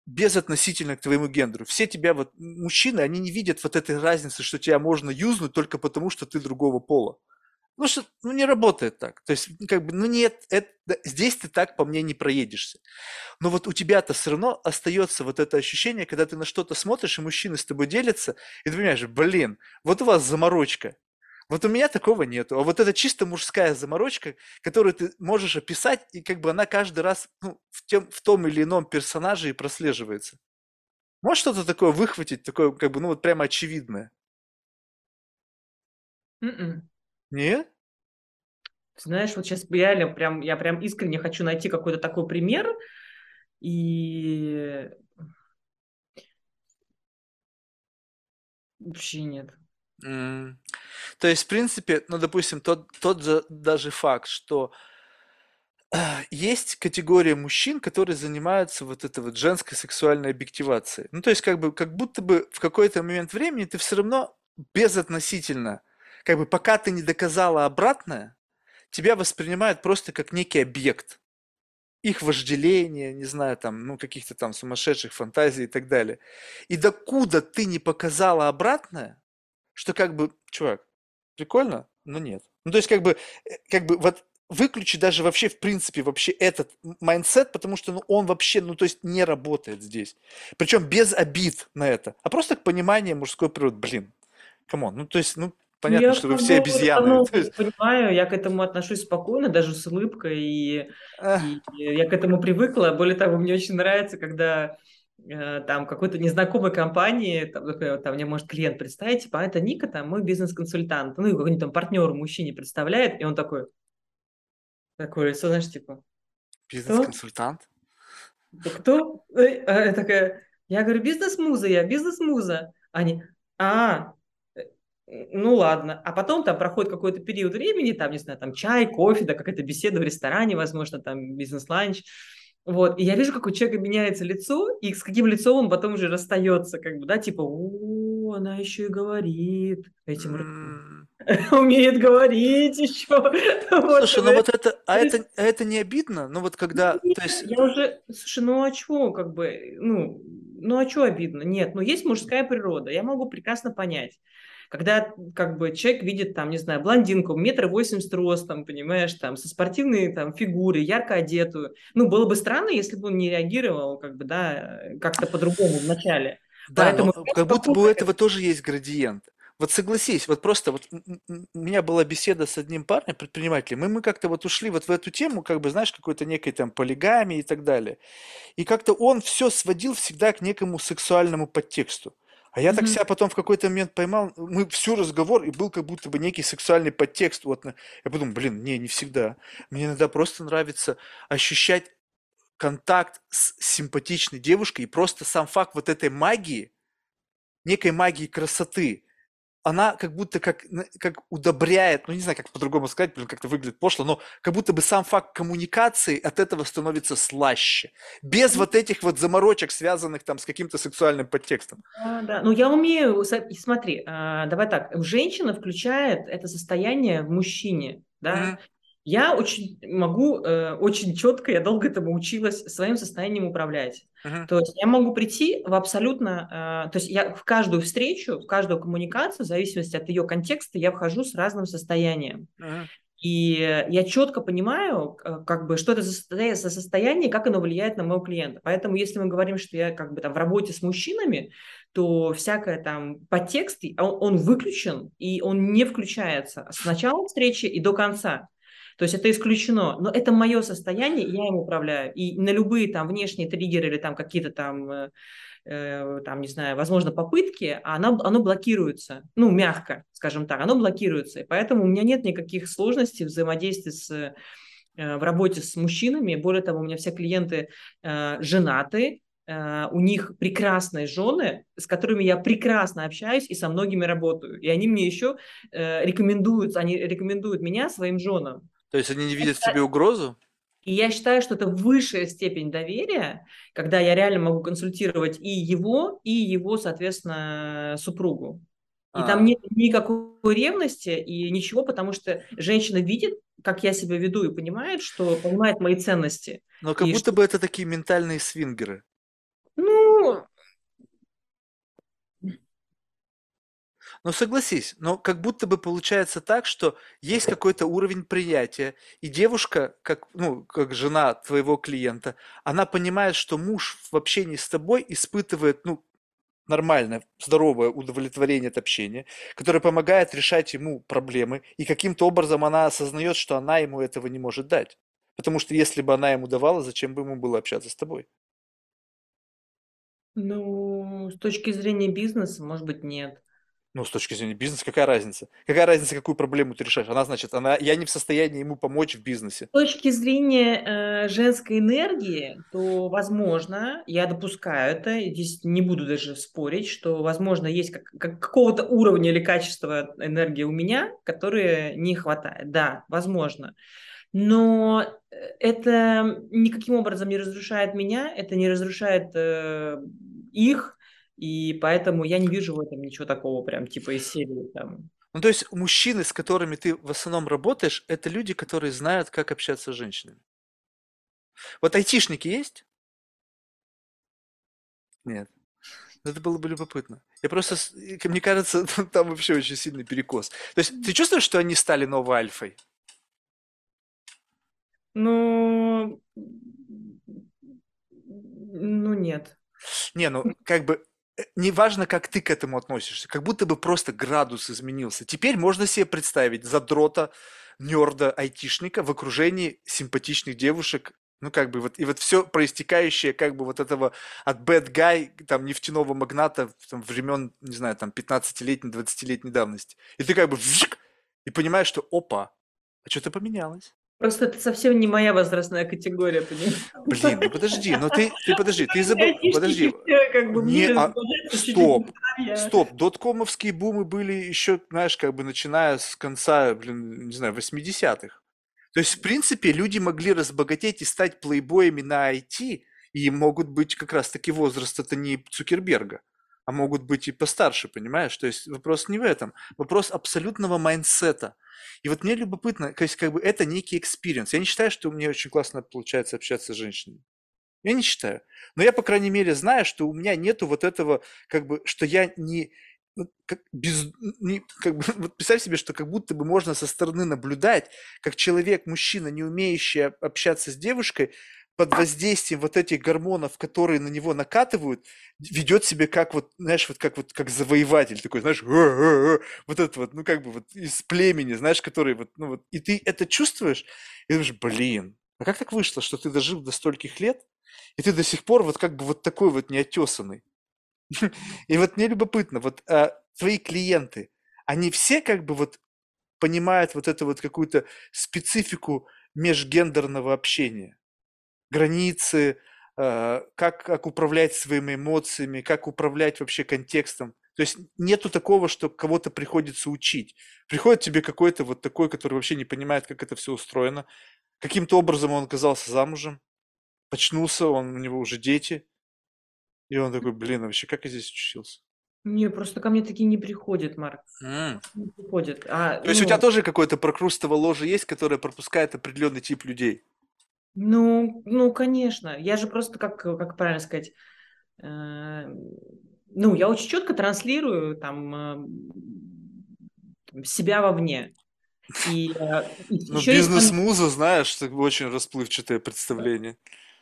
безотносительно к твоему гендеру. Все тебя вот, мужчины, они не видят вот этой разницы, что тебя можно юзнуть только потому, что ты другого пола. Ну, что, ну, не работает так. То есть, как бы, ну, нет, это, здесь ты так по мне не проедешься. Но вот у тебя-то все равно остается вот это ощущение, когда ты на что-то смотришь, и мужчины с тобой делятся, и ты понимаешь, блин, вот у вас заморочка. Вот у меня такого нету. А вот это чисто мужская заморочка, которую ты можешь описать, и как бы она каждый раз ну, в, тем, в том или ином персонаже и прослеживается. Можешь что-то такое выхватить, такое как бы, ну вот прямо очевидное? М-м. Нет? Знаешь, вот сейчас реально прям, я прям искренне хочу найти какой-то такой пример, и вообще нет. М. То есть, в принципе, ну, допустим, тот, тот же даже факт, что <clears throat> есть категория мужчин, которые занимаются вот этой вот женской сексуальной объективацией. Ну, то есть, как бы, как будто бы в какой-то момент времени ты все равно безотносительно, как бы, пока ты не доказала обратное, тебя воспринимают просто как некий объект. Их вожделение, не знаю, там, ну, каких-то там сумасшедших фантазий и так далее. И докуда ты не показала обратное, что как бы, чувак, прикольно, но нет. Ну, то есть, как бы, э, как бы вот выключи даже вообще, в принципе, вообще этот mindset, потому что ну, он вообще, ну, то есть не работает здесь. Причем без обид на это, а просто к пониманию мужской природы. Блин, come on, ну, то есть, ну, понятно, Я что вы все обезьяны. есть, понимаю, я к этому отношусь спокойно, даже с улыбкой, и, и я к этому привыкла. Более того, мне очень нравится, когда э, там какой-то незнакомой компании, там, например, там мне может клиент представить, типа, а это Ника, там, мой бизнес-консультант, ну, и какой-нибудь там партнер мужчине представляет, и он такой, такое лицо, знаешь, типа, бизнес-консультант. Да кто? А я такая, я говорю, бизнес-муза я, бизнес-муза. Они, а, ну ладно. А потом там проходит какой-то период времени, там, не знаю, там чай, кофе, да, какая-то беседа в ресторане, возможно, там бизнес-ланч. Вот, и я вижу, как у человека меняется лицо, и с каким лицом он потом уже расстается, как бы, да, типа, о, она еще и говорит этим <laughs> умеет говорить еще. <laughs> Слушай, ну вот это, а это, а это не обидно? Ну вот когда, то есть, я уже, слушай, ну а чего, как бы, ну, ну а что обидно? Нет, ну есть мужская природа, я могу прекрасно понять. Когда, как бы, человек видит, там, не знаю, блондинку, метр восемьдесят ростом, понимаешь, там, со спортивной, там, фигурой, ярко одетую. Ну, было бы странно, если бы он не реагировал, как бы, да, как-то по-другому вначале. да, но Поэтому э, я как будто бы у этого тоже есть градиент. Вот согласись, вот просто вот у меня была беседа с одним парнем, предпринимателем, и мы как-то вот ушли вот в эту тему, как бы, знаешь, какой-то некой там полигамии и так далее. И как-то он все сводил всегда к некому сексуальному подтексту. А я так себя потом в какой-то момент поймал, мы всю разговор, и был как будто бы некий сексуальный подтекст. Вот, я подумал, блин, не, не всегда. Мне иногда просто нравится ощущать контакт с симпатичной девушкой, и просто сам факт вот этой магии, некой магии красоты, она как будто как, как удобряет, ну не знаю, как по-другому сказать, блин, как-то выглядит пошло, но как будто бы сам факт коммуникации от этого становится слаще. Без вот этих вот заморочек, связанных там с каким-то сексуальным подтекстом. Да, да. Ну, я умею, смотри, а, давай так, женщина включает это состояние в мужчине, да. Мгм. Я очень могу, э, очень четко, я долго этому училась, своим состоянием управлять. Мгм. То есть я могу прийти в абсолютно, э, то есть я в каждую встречу, в каждую коммуникацию, в зависимости от ее контекста, я вхожу с разным состоянием. Мгм. И я четко понимаю, к- как бы, что это за состоя- за состояние, как оно влияет на моего клиента. Поэтому, если мы говорим, что я как бы там в работе с мужчинами, то всякое там подтекст, он, он выключен, и он не включается с начала встречи и до конца. То есть это исключено. Но это мое состояние, я им управляю. И на любые там внешние триггеры или там какие-то там э, э, там, не знаю, возможно, попытки, оно, оно блокируется, ну, мягко, скажем так, оно блокируется. И поэтому у меня нет никаких сложностей взаимодействия с, э, в работе с мужчинами. Более того, у меня все клиенты э, женаты, э, у них прекрасные жены, с которыми я прекрасно общаюсь и со многими работаю. И они мне еще э, рекомендуют, они рекомендуют меня своим женам. То есть они не видят в тебе угрозу? И я считаю, что это высшая степень доверия, когда я реально могу консультировать и его, и его, соответственно, супругу. И там А, нет никакой ревности и ничего, потому что женщина видит, как я себя веду, и понимает, что понимает мои ценности. но как И будто что, бы это такие ментальные свингеры. ну, Но согласись, но как будто бы получается так, что есть какой-то уровень принятия, и девушка, как, ну, как жена твоего клиента, она понимает, что муж в общении с тобой испытывает, ну, нормальное, здоровое удовлетворение от общения, которое помогает решать ему проблемы, и каким-то образом она осознает, что она ему этого не может дать. Потому что если бы она ему давала, зачем бы ему было общаться с тобой? Ну, с точки зрения бизнеса, может быть, нет. Ну, с точки зрения бизнеса, какая разница? Какая разница, какую проблему ты решаешь? Она, значит, она, я не в состоянии ему помочь в бизнесе. С точки зрения э, женской энергии, то, возможно, я допускаю это, и здесь не буду даже спорить, что, возможно, есть как, как какого-то уровня или качества энергии у меня, которые не хватает. Да, возможно. Но э, это никаким образом не разрушает меня, это не разрушает э, их, и поэтому я не вижу в этом ничего такого прям типа из серии там. Ну, то есть мужчины, с которыми ты в основном работаешь, это люди, которые знают, как общаться с женщинами. Вот айтишники есть? Нет. Ну, это было бы любопытно. Я просто, мне кажется, <laughs> там вообще очень сильный перекос. То есть ты чувствуешь, что они стали новой альфой? Ну, ну нет. Не, ну как бы неважно, как ты к этому относишься, как будто бы просто градус изменился. Теперь можно себе представить задрота, нерда, айтишника в окружении симпатичных девушек, ну, как бы вот, и вот все проистекающее, как бы вот этого от bad guy, там, нефтяного магната, там, времен, не знаю, там, 15-летней, 20-летней давности. И ты как бы вжик, и понимаешь, что опа, а что-то поменялось. Просто это совсем не моя возрастная категория, понимаешь? Блин, ну подожди, ну ты, ты подожди, ты забыл, подожди. Как бы не, а, стоп, стоп, доткомовские бумы были еще, знаешь, как бы начиная с конца, блин, не знаю, 80-х. То есть, в принципе, люди могли разбогатеть и стать плейбоями на IT, и могут быть как раз-таки возраст это не Цукерберга, а могут быть и постарше, понимаешь? То есть вопрос не в этом, вопрос абсолютного mindset а – и вот мне любопытно, то есть как бы это некий experience. Я не считаю, что мне очень классно получается общаться с женщинами. Я не считаю. Но я, по крайней мере, знаю, что у меня нету вот этого, как бы, что я не, как, без, не, как бы, <laughs> вот представь себе, что как будто бы можно со стороны наблюдать, как человек, мужчина, не умеющий общаться с девушкой, под воздействием вот этих гормонов, которые на него накатывают, ведет себя как вот, знаешь, вот как вот как завоеватель такой, знаешь, вот это вот, ну как бы вот из племени, знаешь, который вот, ну вот, и ты это чувствуешь, и думаешь, блин, а как так вышло, что ты дожил до стольких лет, и ты до сих пор вот как бы вот такой вот неотесанный. И вот мне любопытно, вот а, твои клиенты, они все как бы вот понимают вот эту вот какую-то специфику межгендерного общения границы, э, как, как управлять своими эмоциями, как управлять вообще контекстом. То есть нету такого, что кого-то приходится учить. Приходит тебе какой-то вот такой, который вообще не понимает, как это все устроено. Каким-то образом он оказался замужем, очнулся, он, у него уже дети. И он такой, блин, а вообще как я здесь учился? Не, просто ко мне такие не приходят, Марк. Mm. Не приходят. А, То есть ну... у тебя тоже какое-то прокрустово ложе есть, которое пропускает определенный тип людей? Ну, ну, конечно. Я же просто, как, как правильно сказать, э, ну, я очень четко транслирую там э, себя вовне. И, э, и ну, бизнес-муза, есть... знаешь, это очень расплывчатое представление.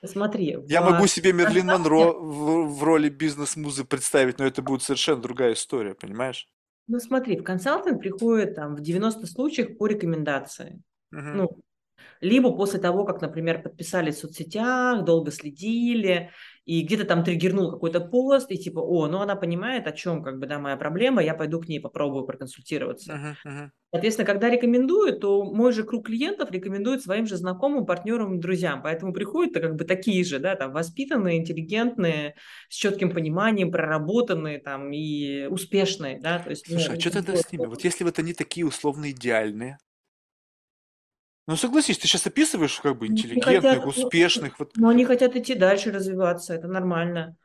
Смотри. Я в... могу себе Мерлин Монро в, в роли бизнес-музы представить, но это будет совершенно другая история, понимаешь? Ну, смотри, в консалтинг приходит там в 90 случаях по рекомендации. Угу. Ну, либо после того, как, например, подписались в соцсетях, долго следили, и где-то там триггернул какой-то пост, и типа, о, ну она понимает, о чем, как бы, да, моя проблема, я пойду к ней попробую проконсультироваться. Uh-huh, uh-huh. Соответственно, когда рекомендуют, то мой же круг клиентов рекомендует своим же знакомым, партнерам, друзьям, поэтому приходят-то как бы такие же, да, там, воспитанные, интеллигентные, с четким пониманием, проработанные, там, и успешные, да, то есть... Слушай, ну, а что тогда с ними? Вот если вот они такие условно идеальные, ну, согласись, ты сейчас описываешь как бы интеллигентных, хотят, ну, успешных. Вот. Но они хотят идти дальше, развиваться, это нормально.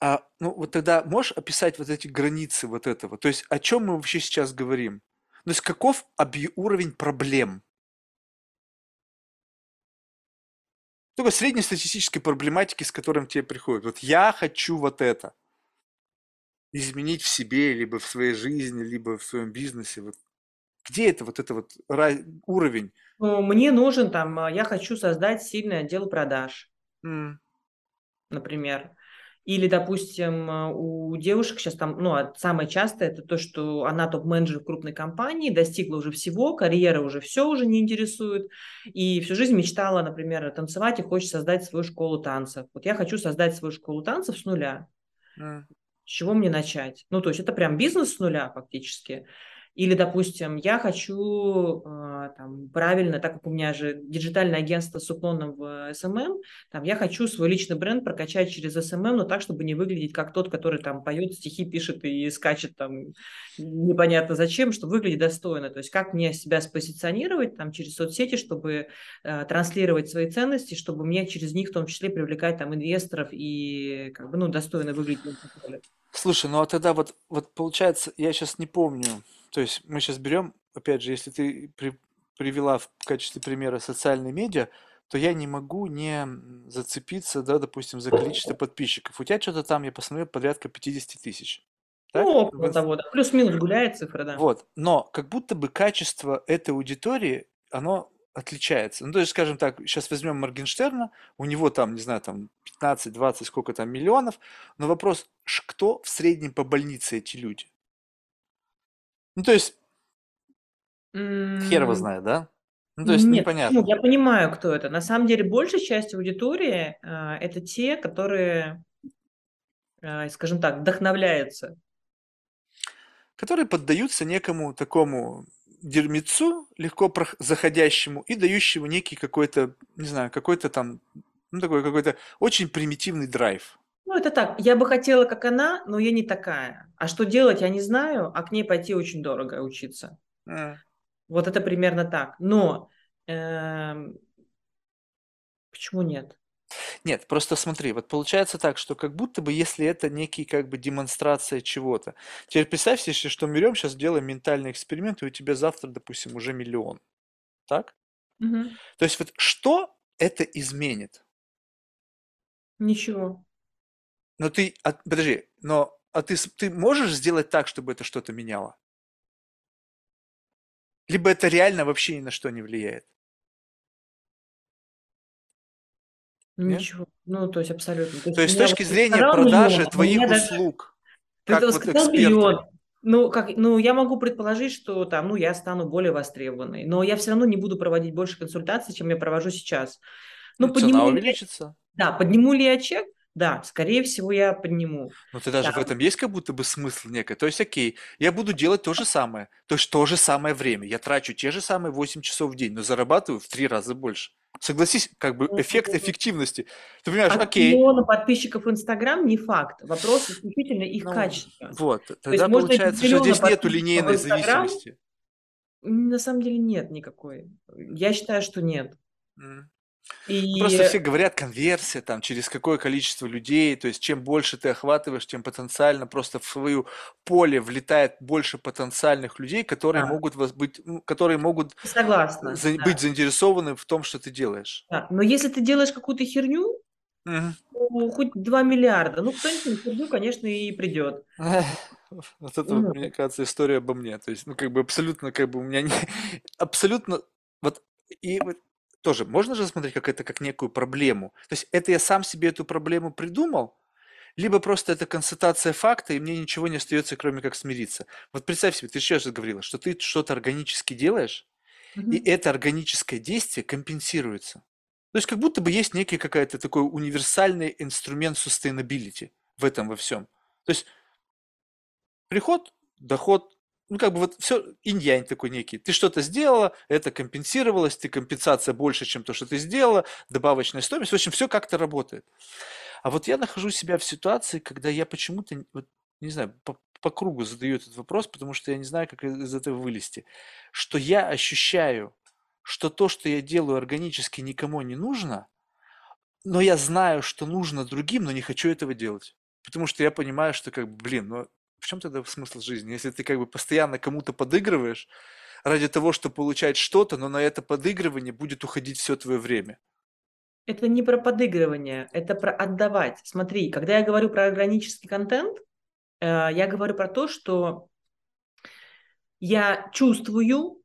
А, ну, вот тогда можешь описать вот эти границы вот этого? То есть о чем мы вообще сейчас говорим? То есть каков объ... уровень проблем? Только среднестатистической проблематики, с которым тебе приходит. Вот я хочу вот это. Изменить в себе, либо в своей жизни, либо в своем бизнесе. Вот где это вот это вот уровень? Ну, мне нужен там, а, я хочу создать сильный отдел продаж, М. например. Или, допустим, у девушек сейчас там, ну, а самое частое это то, что она топ-менеджер в крупной компании, достигла уже всего, карьера уже все уже не интересует, и всю жизнь мечтала, например, танцевать и хочет создать свою школу танцев. Вот я хочу создать свою школу танцев с нуля. Mm. С чего мне начать? Ну, то есть это прям бизнес с нуля фактически. Или, допустим, я хочу э, там, правильно, так как у меня же диджитальное агентство с уклоном в SMM, эм эм, там, я хочу свой личный бренд прокачать через SMM, эм но так, чтобы не выглядеть как тот, который там поет, стихи пишет и скачет там непонятно зачем, чтобы выглядеть достойно. То есть как мне себя спозиционировать там через соцсети, чтобы э, транслировать свои ценности, чтобы мне через них в том числе привлекать там инвесторов и как бы, ну, достойно выглядеть. Слушай, ну а тогда вот, вот получается, я сейчас не помню, то есть мы сейчас берем, опять же, если ты при, привела в качестве примера социальные медиа, то я не могу не зацепиться, да, допустим, за количество подписчиков. У тебя что-то там, я посмотрел, порядка 50 тысяч. Так? Ну, около того, да. Плюс-минус гуляет цифра, да. Вот. Но как будто бы качество этой аудитории, оно отличается. Ну, то есть, скажем так, сейчас возьмем Моргенштерна, у него там, не знаю, там 15, 20, сколько там миллионов, но вопрос, кто в среднем по больнице эти люди? Ну, то есть, хер его знает, да? Ну, то есть Нет, непонятно. Я понимаю, кто это. На самом деле, большая часть аудитории а, это те, которые, а, скажем так, вдохновляются. Которые поддаются некому такому дермицу, легко заходящему и дающему некий какой-то, не знаю, какой-то там, ну, такой какой-то очень примитивный драйв. Ну, это так. Я бы хотела, как она, но я не такая. А что делать, я не знаю, а к ней пойти очень дорого учиться. Mm. Вот это примерно так. Но э, почему нет? Нет, просто смотри, вот получается так, что как будто бы если это некий как бы демонстрация чего-то. Теперь представь себе, что мы берем, сейчас делаем ментальный эксперимент, и у тебя завтра, допустим, уже миллион. Так? Угу. То есть вот что это изменит? Ничего. Но ты, а, подожди, но а ты, ты можешь сделать так, чтобы это что-то меняло? Либо это реально вообще ни на что не влияет? Ничего. Ну, то есть абсолютно. То есть, то есть с точки зрения продажи миллион, твоих услуг, даже... как вот эксперт. Миллион. Ну, как, ну, я могу предположить, что там, ну, я стану более востребованной, но я все равно не буду проводить больше консультаций, чем я провожу сейчас. Ну, ну цена увеличится. Я, да, подниму ли я чек? Да, скорее всего, я подниму. Но ты даже да. в этом есть как будто бы смысл некий. То есть, окей, я буду делать то же самое. То есть, то же самое время. Я трачу те же самые 8 часов в день, но зарабатываю в три раза больше. Согласись, как бы эффект эффективности. Ты понимаешь, От окей. миллиона подписчиков в Инстаграм не факт. Вопрос исключительно их ну, качества. Вот, тогда То получается, что здесь нету линейной зависимости. На самом деле нет никакой. Я считаю, что нет. Mm. И... Просто все говорят конверсия, там, через какое количество людей, то есть чем больше ты охватываешь, тем потенциально просто в свое поле влетает больше потенциальных людей, которые да. могут быть, ну, которые могут Согласна, за, да. быть заинтересованы в том, что ты делаешь. Да. Но если ты делаешь какую-то херню, угу. то хоть 2 миллиарда, ну кто-нибудь на херню, конечно, и придет. <laughs> Вот это, ну. мне кажется, история обо мне. То есть, ну, как бы абсолютно, как бы у меня не... <laughs> Абсолютно... Вот, и вот тоже можно же смотреть как это как некую проблему. То есть это я сам себе эту проблему придумал, либо просто это констатация факта, и мне ничего не остается, кроме как смириться. Вот представь себе, ты сейчас говорила, что ты что-то органически делаешь, mm-hmm. и это органическое действие компенсируется. То есть как будто бы есть некий какой-то такой универсальный инструмент sustainability в этом во всем. То есть приход, доход, ну, как бы вот все, инь такой некий. Ты что-то сделала, это компенсировалось, ты компенсация больше, чем то, что ты сделала, добавочная стоимость. В общем, все как-то работает. А вот я нахожу себя в ситуации, когда я почему-то, вот, не знаю, по, по кругу задаю этот вопрос, потому что я не знаю, как из этого вылезти. Что я ощущаю, что то, что я делаю органически, никому не нужно, но я знаю, что нужно другим, но не хочу этого делать. Потому что я понимаю, что как бы, блин, ну в чем тогда смысл жизни? Если ты как бы постоянно кому-то подыгрываешь ради того, чтобы получать что-то, но на это подыгрывание будет уходить все твое время. Это не про подыгрывание, это про отдавать. Смотри, когда я говорю про органический контент, э, я говорю про то, что я чувствую,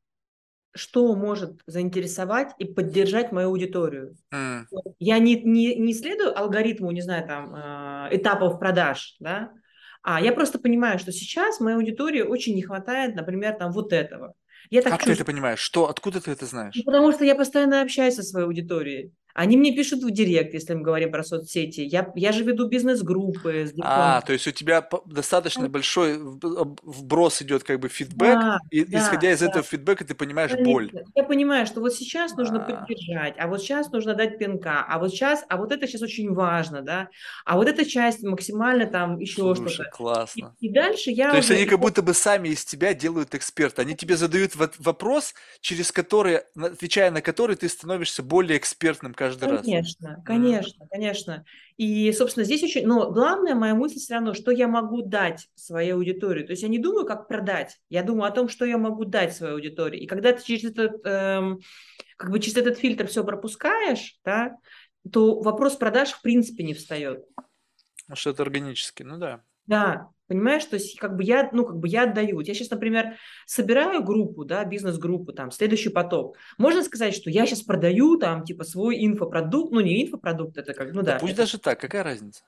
что может заинтересовать и поддержать мою аудиторию. М. Я не, не, не следую алгоритму, не знаю, там, э, этапов продаж, да, а я просто понимаю, что сейчас моей аудитории очень не хватает, например, там вот этого. Я так Как ты это чувствую. понимаешь? Что, откуда ты это Ну, знаешь? Потому что я постоянно общаюсь со своей аудиторией. Они мне пишут в директ, если мы говорим про соцсети. Я, я же веду бизнес-группы с А, то есть у тебя достаточно большой вброс идет как бы фидбэк, Да, и да, исходя из да. этого фидбэка ты понимаешь боль. Конечно. Я понимаю, что вот сейчас нужно А, поддержать, а вот сейчас нужно дать пинка, а вот сейчас, а вот это сейчас очень важно, да, а вот эта часть максимально там еще что-то. И, классно. и дальше То я есть уже... они как будто бы сами из тебя делают эксперта. Они тебе задают вопрос, через который, отвечая на который, ты становишься более экспертным каждый раз. Конечно, М. конечно, конечно. И, собственно, здесь очень... Но главная моя мысль все равно, что я могу дать своей аудитории. То есть я не думаю, как продать, я думаю о том, что я могу дать своей аудитории. И когда ты через этот, эм, как бы через этот фильтр все пропускаешь, да, то вопрос продаж в принципе не встает. Что это органически, ну да. Да, понимаешь, то есть как бы я, ну, как бы я отдаю. Я сейчас, например, собираю группу, да, бизнес-группу, там, следующий поток. Можно сказать, что я сейчас продаю там, типа, свой инфопродукт, ну, не инфопродукт, это как, ну Да да, пусть это даже так, какая разница?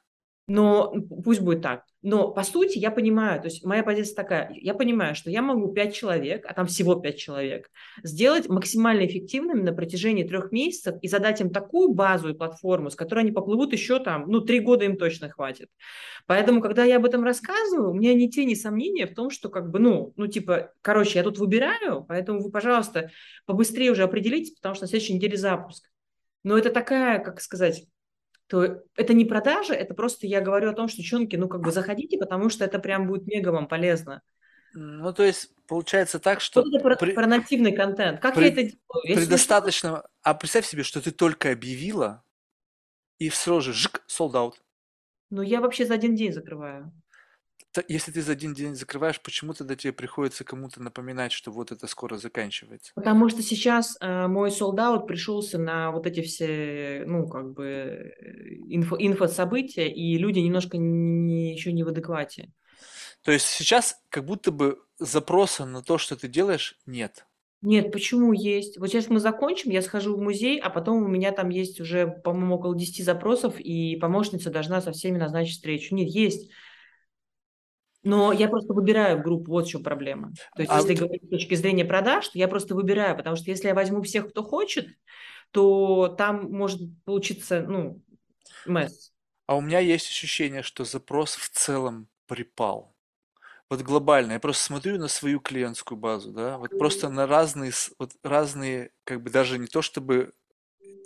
Но пусть будет так. Но по сути я понимаю, то есть моя позиция такая, я понимаю, что я могу 5 человек, а там всего 5 человек, сделать максимально эффективными на протяжении трех месяцев и задать им такую базу и платформу, с которой они поплывут еще там, ну, три года им точно хватит. Поэтому, когда я об этом рассказываю, у меня ни тени сомнения в том, что как бы, ну, ну, типа, короче, я тут выбираю, поэтому вы, пожалуйста, побыстрее уже определитесь, потому что на следующей неделе запуск. Но это такая, как сказать, то это не продажа, это просто я говорю о том, что, девчонки, ну, как бы заходите, потому что это прям будет мега вам полезно. Ну, то есть получается так, что это про, при, про нативный контент. Как при- я это делаю? Я при себе. А представь себе, что ты только объявила, и сразу же жик, sold out. Ну, я вообще за один день закрываю. Если ты за один день закрываешь, почему тогда тебе приходится кому-то напоминать, что вот это скоро заканчивается? Потому что сейчас э, мой солдат пришелся на вот эти все, ну, как бы, э, инфо, инфо-события, и люди немножко не, еще не в адеквате. То есть сейчас как будто бы запроса на то, что ты делаешь, нет. Нет, почему есть? Вот сейчас мы закончим, я схожу в музей, а потом у меня там есть уже, по-моему, около 10 запросов, и помощница должна со всеми назначить встречу. Нет, есть. Но я просто выбираю группу, вот в чем проблема. То есть, А если вот- говорить с точки зрения продаж, то я просто выбираю, потому что если я возьму всех, кто хочет, то там может получиться, ну, месс. А у меня есть ощущение, что запрос в целом припал. Вот глобально, я просто смотрю на свою клиентскую базу, да, вот просто на разные, вот разные, как бы даже не то чтобы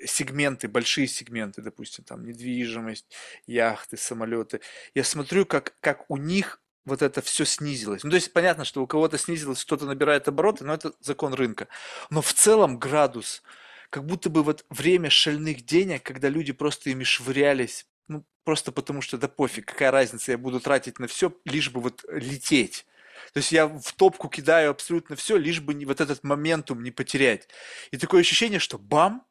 сегменты, большие сегменты, допустим, там недвижимость, яхты, самолеты. Я смотрю, как, как у них вот это все снизилось. Ну, то есть понятно, что у кого-то снизилось, кто-то набирает обороты, но это закон рынка. Но в целом градус, как будто бы вот время шальных денег, когда люди просто ими швырялись, ну, просто потому что, да пофиг, какая разница, я буду тратить на все, лишь бы вот лететь. То есть я в топку кидаю абсолютно все, лишь бы не, вот этот моментум не потерять. И такое ощущение, что бам,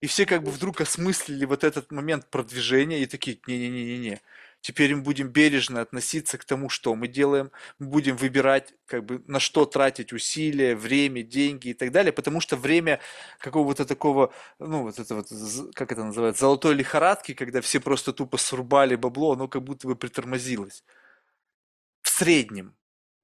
и все как бы вдруг осмыслили вот этот момент продвижения и такие, не-не-не-не-не. Теперь мы будем бережно относиться к тому, что мы делаем, мы будем выбирать, как бы, на что тратить усилия, время, деньги и так далее, потому что время какого-то такого, ну, вот это вот, как это называется, золотой лихорадки, когда все просто тупо срубали бабло, оно как будто бы притормозилось. В среднем.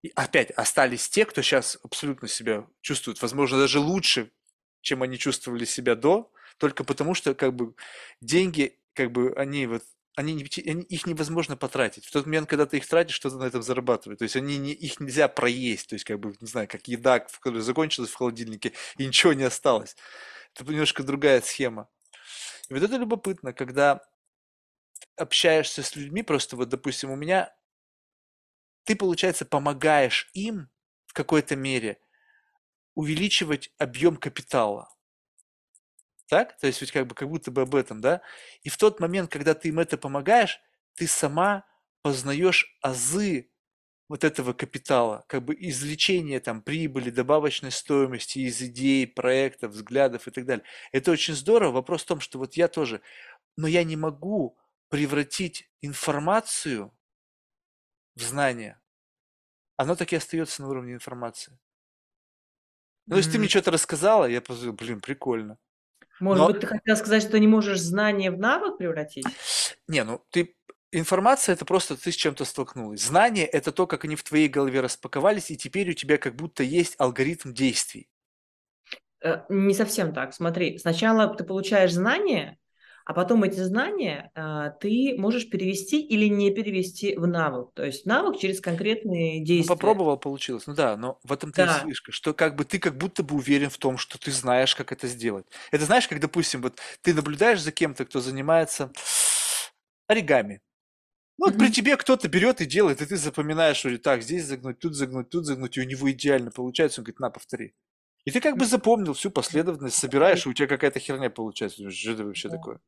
И опять остались те, кто сейчас абсолютно себя чувствует, возможно, даже лучше, чем они чувствовали себя до, только потому что как бы деньги, как бы они вот они, они- их невозможно потратить. В тот момент, когда ты их тратишь, что-то на этом зарабатывает. То есть они не, их нельзя проесть. То есть, как бы, не знаю, как еда, в которой закончилась в холодильнике, и ничего не осталось. Это немножко другая схема. И вот это любопытно, когда общаешься с людьми, просто вот, допустим, у меня, ты, получается, помогаешь им в какой-то мере увеличивать объем капитала. Так? То есть ведь как бы как будто бы об этом, да? И в тот момент, когда ты им это помогаешь, ты сама познаешь азы вот этого капитала, как бы извлечение там прибыли, добавочной стоимости из идей, проектов, взглядов и так далее. Это очень здорово. Вопрос в том, что вот я тоже, но я не могу превратить информацию в знание. Оно так и остается на уровне информации. Ну, то есть ты мне что-то рассказала, я подумал, блин, прикольно. Может Но, быть, ты хотел сказать, что не можешь знание в навык превратить? не, ну ты, информация это просто ты с чем-то столкнулась. Знание это то, как они в твоей голове распаковались, и теперь у тебя как будто есть алгоритм действий. Э, Не совсем так. Смотри, сначала ты получаешь знания, а потом эти знания а, ты можешь перевести или не перевести в навык. То есть навык через конкретные Ну, действия. попробовал, получилось. Ну да, но в этом-то и Да. фишка, что как бы ты как будто бы уверен в том, что ты знаешь, как это сделать. Это знаешь, как, допустим, вот ты наблюдаешь за кем-то, кто занимается оригами. Ну, вот при Мгм. тебе кто-то берет и делает, и ты запоминаешь, что так, здесь загнуть, тут загнуть, тут загнуть, и у него идеально получается. Он говорит, на, повтори. И ты как бы запомнил всю последовательность, собираешь, и у тебя какая-то херня получается. Что это вообще Да. такое?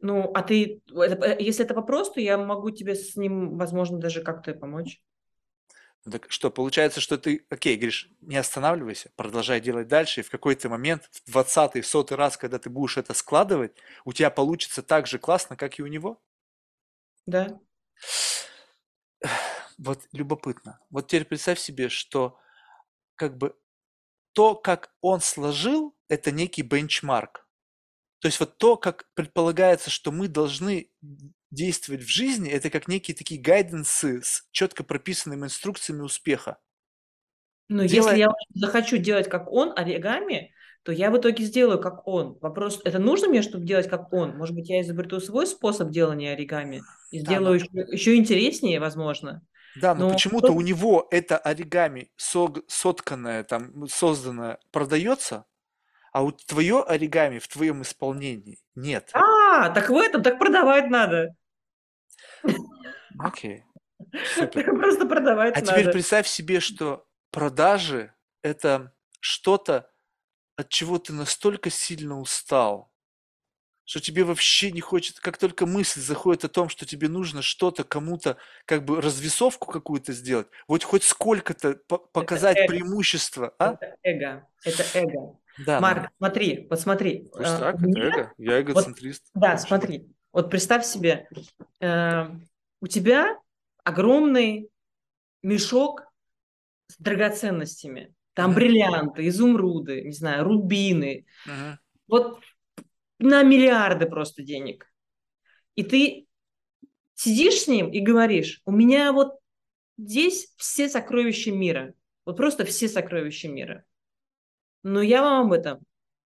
Ну, а ты, это- э, если это вопрос, то я могу тебе с ним, возможно, даже как-то помочь. Ну Так что, получается, что ты, окей, говоришь, не останавливайся, продолжай делать дальше, и в какой-то момент, в 20-й, сотый раз, когда ты будешь это складывать, у тебя получится так же классно, как и у него? Да? Вот любопытно. Вот теперь представь себе, что как бы то, как он сложил, это некий бенчмарк. То есть вот то, как предполагается, что мы должны действовать в жизни, это как некие такие гайденсы с четко прописанными инструкциями успеха. Но если Делай, я очень захочу делать как он, оригами, то я в итоге сделаю как он. Вопрос, это нужно мне, чтобы делать как он? Может быть, я изобрету свой способ делания оригами и да, сделаю еще, еще интереснее, возможно. Да, но Но почему-то у него это оригами сотканное, там, созданное продается, а вот твое оригами в твоем исполнении нет. А, так в этом, так продавать надо. Окей, супер. Так просто продавать А теперь надо. представь себе, что продажи – это что-то, от чего ты настолько сильно устал, что тебе вообще не хочется, как только мысль заходит о том, что тебе нужно что-то кому-то, как бы развесовку какую-то сделать, вот хоть сколько-то по- Это показать эго. преимущество, а? Это эго. Это эго. Да, Марк, смотри, вот смотри. пусть э, так, у это меня эго. Я вот эгоцентрист. Да, Хорошо. смотри, вот представь себе, э, у тебя огромный мешок с драгоценностями. Там бриллианты, изумруды, не знаю, рубины. Мгм. Вот на миллиарды просто денег. И ты сидишь с ним и говоришь, у меня вот здесь все сокровища мира. Вот просто все сокровища мира. Но я вам об этом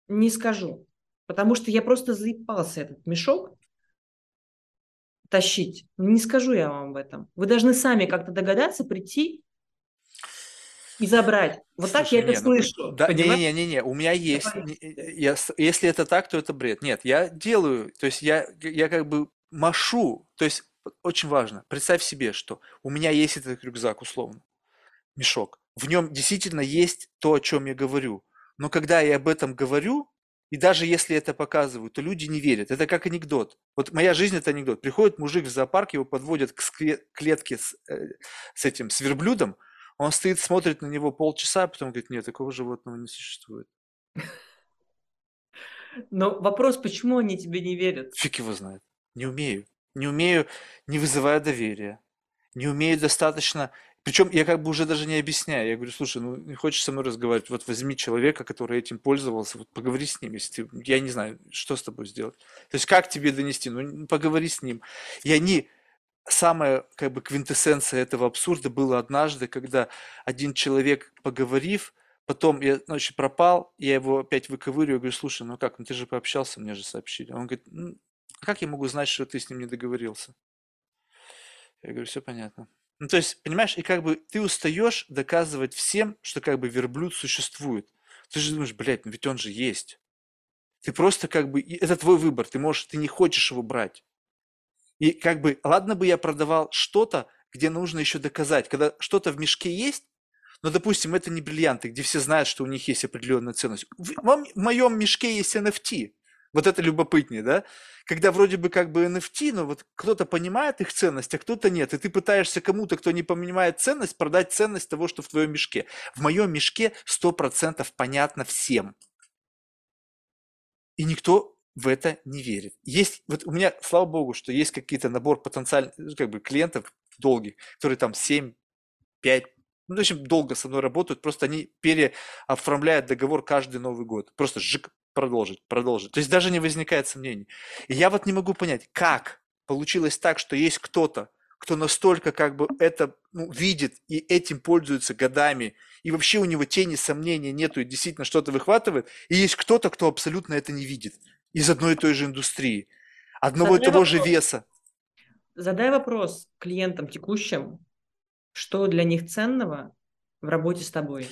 не скажу. Потому что я просто заебался этот мешок тащить. Не скажу я вам об этом. Вы должны сами как-то догадаться, прийти и забрать. Вот так я Слушай, это не, ну, слышу. да, понимаешь? не-не-не, у меня есть, не- э, я если это так, то это бред. Нет, я делаю, то есть я, я как бы машу, то есть очень важно, представь себе, что у меня есть этот рюкзак, условно, мешок, в нем действительно есть то, о чем я говорю, но когда я об этом говорю, и даже если это показываю, то люди не верят. Это как анекдот. Вот моя жизнь это анекдот. Приходит мужик в зоопарк, его подводят к клетке с, э, с этим, с верблюдом, он стоит, смотрит на него полчаса, а потом говорит, нет, такого животного не существует. Но вопрос, почему они тебе не верят? Фиг его знает. Не умею. Не умею, не вызывая доверия. Не умею достаточно... Причем я как бы уже даже не объясняю. Я говорю, слушай, ну не хочешь со мной разговаривать, вот возьми человека, который этим пользовался, вот поговори с ним, если ты... Я не знаю, что с тобой сделать. То есть как тебе донести? Ну поговори с ним. И они... Самая как бы квинтэссенция этого абсурда было однажды, когда один человек, поговорив, потом я ночью пропал, я его опять выковыриваю, говорю, слушай, ну как, ну ты же пообщался, мне же сообщили. Он говорит, «Ну, как я могу знать, что ты с ним не договорился? Я говорю, все понятно. Ну, то есть, понимаешь, и как бы ты устаешь доказывать всем, что как бы верблюд существует. Ты же думаешь, блядь, ведь он же есть. Ты просто как бы, это твой выбор, ты можешь, ты не хочешь его брать. И как бы, ладно бы я продавал что-то, где нужно еще доказать. Когда что-то в мешке есть, но, допустим, это не бриллианты, где все знают, что у них есть определенная ценность. В, в моем мешке есть NFT. Вот это любопытнее, да? Когда вроде бы как бы NFT, но вот кто-то понимает их ценность, а кто-то нет. И ты пытаешься кому-то, кто не понимает ценность, продать ценность того, что в твоем мешке. В моем мешке 100% понятно всем. И никто в это не верит. Есть, вот у меня, слава богу, что есть какие-то набор потенциальных, как бы клиентов долгих, которые там 7, 5, ну, очень долго со мной работают, просто они переоформляют договор каждый Новый год. Просто жик, продолжить, продолжить. То есть даже не возникает сомнений. И я вот не могу понять, как получилось так, что есть кто-то, кто настолько как бы это ну, видит и этим пользуется годами, и вообще у него тени сомнения нету, и действительно что-то выхватывает, и есть кто-то, кто абсолютно это не видит из одной и той же индустрии, одного Задай и того вопрос. же веса. Задай вопрос клиентам текущим, что для них ценного в работе с тобой.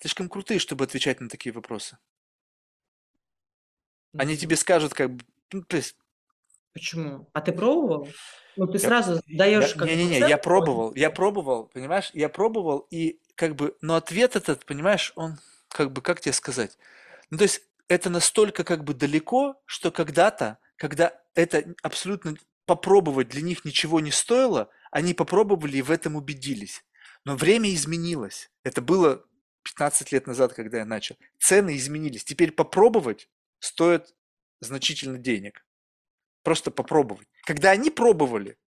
Слишком крутые, чтобы отвечать на такие вопросы. Они тебе скажут, как бы, ну, то есть, Почему? А ты пробовал? Ну, ты Я- сразу даешь бы Не-не-не, я пробовал, я пробовал, понимаешь, я пробовал, и как бы, но ответ этот, понимаешь, он, как бы, как тебе сказать, ну, то есть, это настолько, как бы, далеко, что когда-то, когда это абсолютно попробовать для них ничего не стоило, они попробовали и в этом убедились. Но время изменилось. Это было 15 лет назад, когда я начал. Цены изменились. Теперь попробовать стоит значительно денег. Просто попробовать. Когда они пробовали,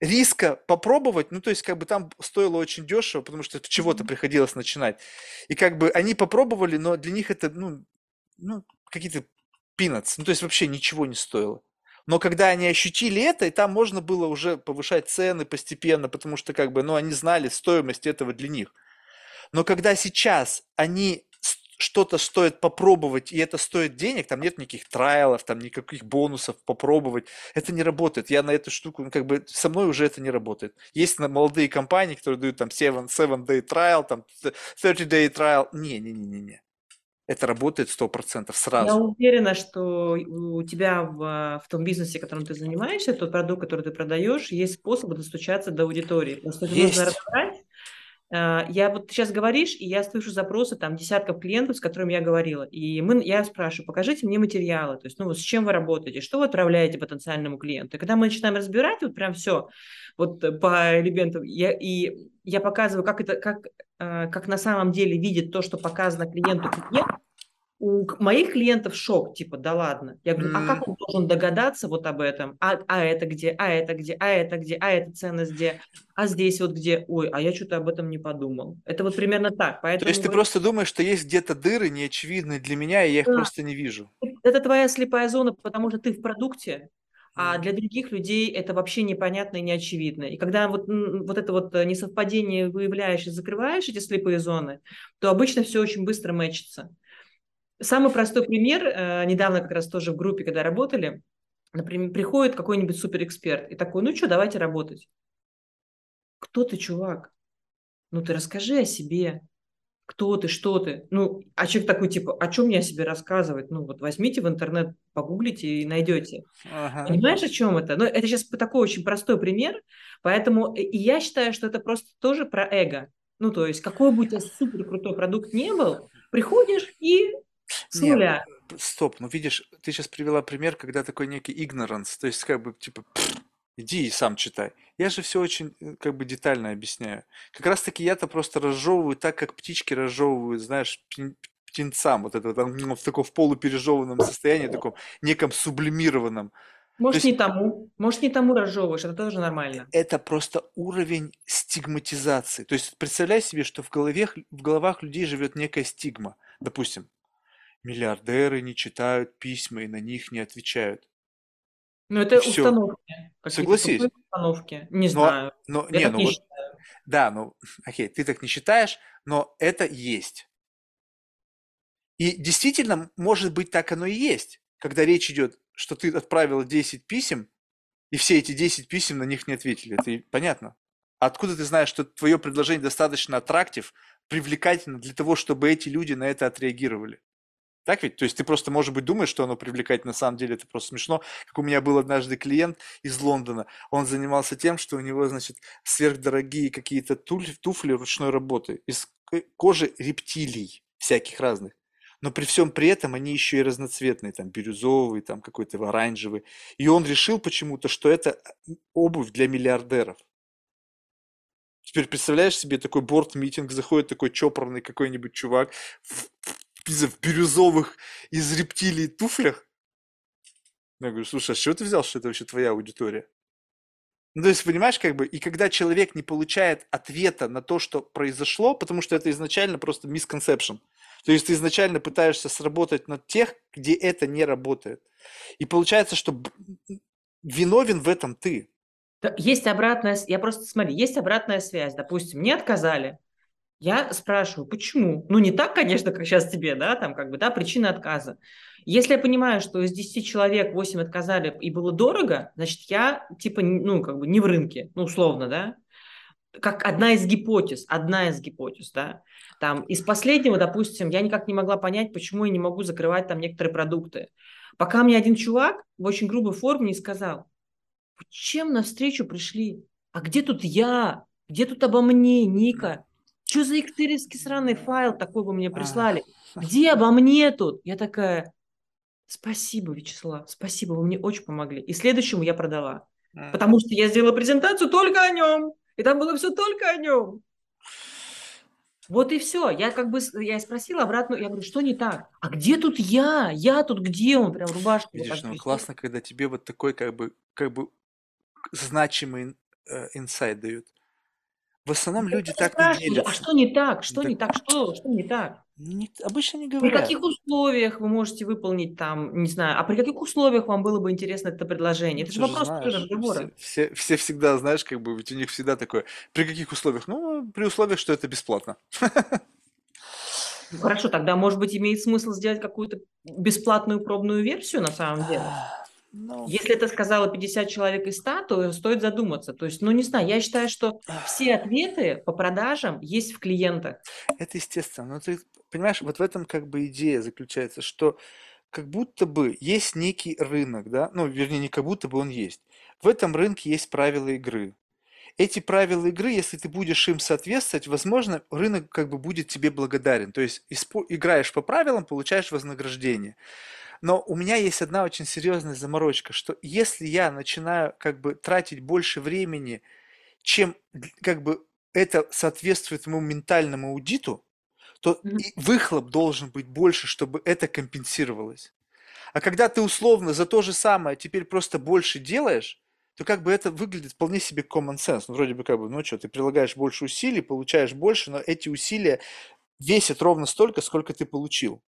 риска попробовать, ну, то есть, как бы там стоило очень дешево, потому что это чего-то приходилось начинать. И как бы они попробовали, но для них это, ну, ну какие-то peanuts, ну, то есть вообще ничего не стоило. Но когда они ощутили это, и там можно было уже повышать цены постепенно, потому что как бы, ну, они знали стоимость этого для них. Но когда сейчас они что-то стоит попробовать, и это стоит денег, там нет никаких трайлов, там никаких бонусов попробовать, это не работает. Я на эту штуку, ну, как бы со мной уже это не работает. Есть молодые компании, которые дают там 7, 7 day trial, там 30 day trial. Не-не-не-не-не. Это работает 100% Я сразу. уверена, что у тебя в, в том бизнесе, которым ты занимаешься, тот продукт, который ты продаешь, есть способы достучаться до аудитории. Просто это нужно Есть. разобрать. А, Я вот сейчас говоришь, и я слышу запросы там десятков клиентов, с которыми я говорила. И мы, я спрашиваю, покажите мне материалы, то есть, ну, с чем вы работаете, что вы отправляете потенциальному клиенту. И когда мы начинаем разбирать, вот прям все, вот э, по элементам, я, и я показываю, как это, как, э, как на самом деле видит то, что показано клиенту клиент, у моих клиентов шок, типа, да ладно. Я говорю, а как он должен догадаться вот об этом? А, а это где? А это где? А это где? А эта ценность где? А здесь вот где? Ой, а я что-то об этом не подумал. Это вот примерно так. То Поэтому есть ты просто думаешь, что есть где-то дыры неочевидные для меня, и я их Да. просто не вижу. это твоя слепая зона, потому что ты в продукте, а для других людей это вообще непонятно и неочевидно. И когда вот, вот это вот э, несовпадение выявляешь и закрываешь эти слепые зоны, то обычно все очень быстро мэчится. Самый простой пример, э, недавно как раз тоже в группе, когда работали, например, приходит какой-нибудь суперэксперт и такой, ну что, давайте работать. Кто ты, чувак? Ну ты расскажи о себе. Кто ты, что ты? Ну, а человек такой, типа, о чем мне о себе рассказывать? Ну, вот возьмите в интернет, погуглите и найдете. Ага. Понимаешь, о чем это? Ну, это сейчас такой очень простой пример, поэтому э, и я считаю, что это просто тоже про эго. Ну, то есть, какой бы у тебя супер крутой продукт не был, приходишь и с Не, нуля. Стоп, ну видишь, ты сейчас привела пример, когда такой некий ignorance, то есть как бы типа «Пф, иди и сам читай. Я же все очень э, как бы детально объясняю. Как раз таки я-то просто разжевываю так, как птички разжевывают, знаешь, птен- птенцам, вот это вот, там, в таком в полупережеванном состоянии, таком неком сублимированном. Может, есть- не тому, может, не тому разжевываешь, это тоже нормально. Это просто уровень стигматизации. То есть представляй себе, что в, голове, в головах людей живет некая стигма. Допустим, миллиардеры не читают письма и на них не отвечают. Но это всё. установки. Согласись. установки. Не Но- знаю. Но, Я не, ну не вот, считаю. да, ну, окей, ты так не считаешь, но это есть. И действительно, может быть, так оно и есть, когда речь идет, что ты отправила 10 писем, и все эти 10 писем на них не ответили. Это понятно. Откуда ты знаешь, что твое предложение достаточно аттрактив, привлекательно для того, чтобы эти люди на это отреагировали? Так ведь? То есть ты просто, может быть, думаешь, что оно привлекательно, на самом деле это просто смешно. Как у меня был однажды клиент из Лондона, он занимался тем, что у него, значит, сверхдорогие какие-то туфли, туфли ручной работы из кожи рептилий всяких разных. Но при всем при этом они еще и разноцветные, там бирюзовый, там какой-то оранжевый. И он решил почему-то, что это э, обувь для миллиардеров. Теперь представляешь себе такой борт-митинг, заходит такой чопорный какой-нибудь чувак в, в- в бирюзовых из рептилий туфлях. Я говорю, слушай, а с чего ты взял, что это вообще твоя аудитория? Ну, то есть, понимаешь, как бы, и когда человек не получает ответа на то, что произошло, потому что это изначально просто misconception. То есть ты изначально пытаешься сработать над тех, где это не работает. И получается, что виновен в этом ты. Есть обратная, я просто смотри, есть обратная связь. Допустим, мне отказали, я спрашиваю, почему? Ну, не так, конечно, как сейчас тебе, да, там как бы, да, причина отказа. Если я понимаю, что из 10 человек 8 отказали и было дорого, значит, я, типа, ну, как бы не в рынке, ну, условно, да, как одна из гипотез, одна из гипотез, да. Там из последнего, допустим, я никак не могла понять, почему я не могу закрывать там некоторые продукты. Пока мне один чувак в очень грубой форме не сказал, чем навстречу пришли? А где тут я? Где тут обо мне, Ника? Что за экселевский сраный файл такой вы мне прислали? Где обо мне тут? Я такая, спасибо, Вячеслав, спасибо, вы мне очень помогли. И следующему я продала. Потому что я сделала презентацию только о нем. И там было все только о нем. Вот и все. Я как бы я спросила обратно, я говорю, что не так? А где тут я? Я тут где? Он прям рубашку. Видишь, ну классно, когда тебе вот такой как бы как бы значимый э, инсайт дают. В основном люди так не делятся. А что не так? Что Да. не так? Что? Что не так? Не- обычно не При говорят. каких условиях вы можете выполнить там, не знаю, а при каких условиях вам было бы интересно это предложение? Это же Ты же вопрос тоже знаешь, разговора. все, все, все всегда, знаешь, как бы, ведь у них всегда такое, при каких условиях? Ну, при условиях, что это бесплатно. Ну, Хорошо, тогда, может быть, имеет смысл сделать какую-то бесплатную пробную версию на самом деле? Ну, Если это сказала 50 человек из 100, то стоит задуматься. То есть, ну, не знаю, я считаю, что все ответы по продажам есть в клиентах. это естественно. Но ты понимаешь, вот в этом как бы идея заключается, что как будто бы есть некий рынок, да, ну, вернее, не как будто бы он есть. В этом рынке есть правила игры. Эти правила игры, если ты будешь им соответствовать, возможно, рынок как бы будет тебе благодарен. То есть испо- играешь по правилам, получаешь вознаграждение. Но у меня есть одна очень серьезная заморочка, что если я начинаю как бы тратить больше времени, чем как бы это соответствует моему ментальному аудиту, то и выхлоп должен быть больше, чтобы это компенсировалось. А когда ты условно за то же самое теперь просто больше делаешь, то как бы это выглядит вполне себе common sense. Ну, вроде бы как бы, ну что, ты прилагаешь больше усилий, получаешь больше, но эти усилия весят ровно столько, сколько ты получил.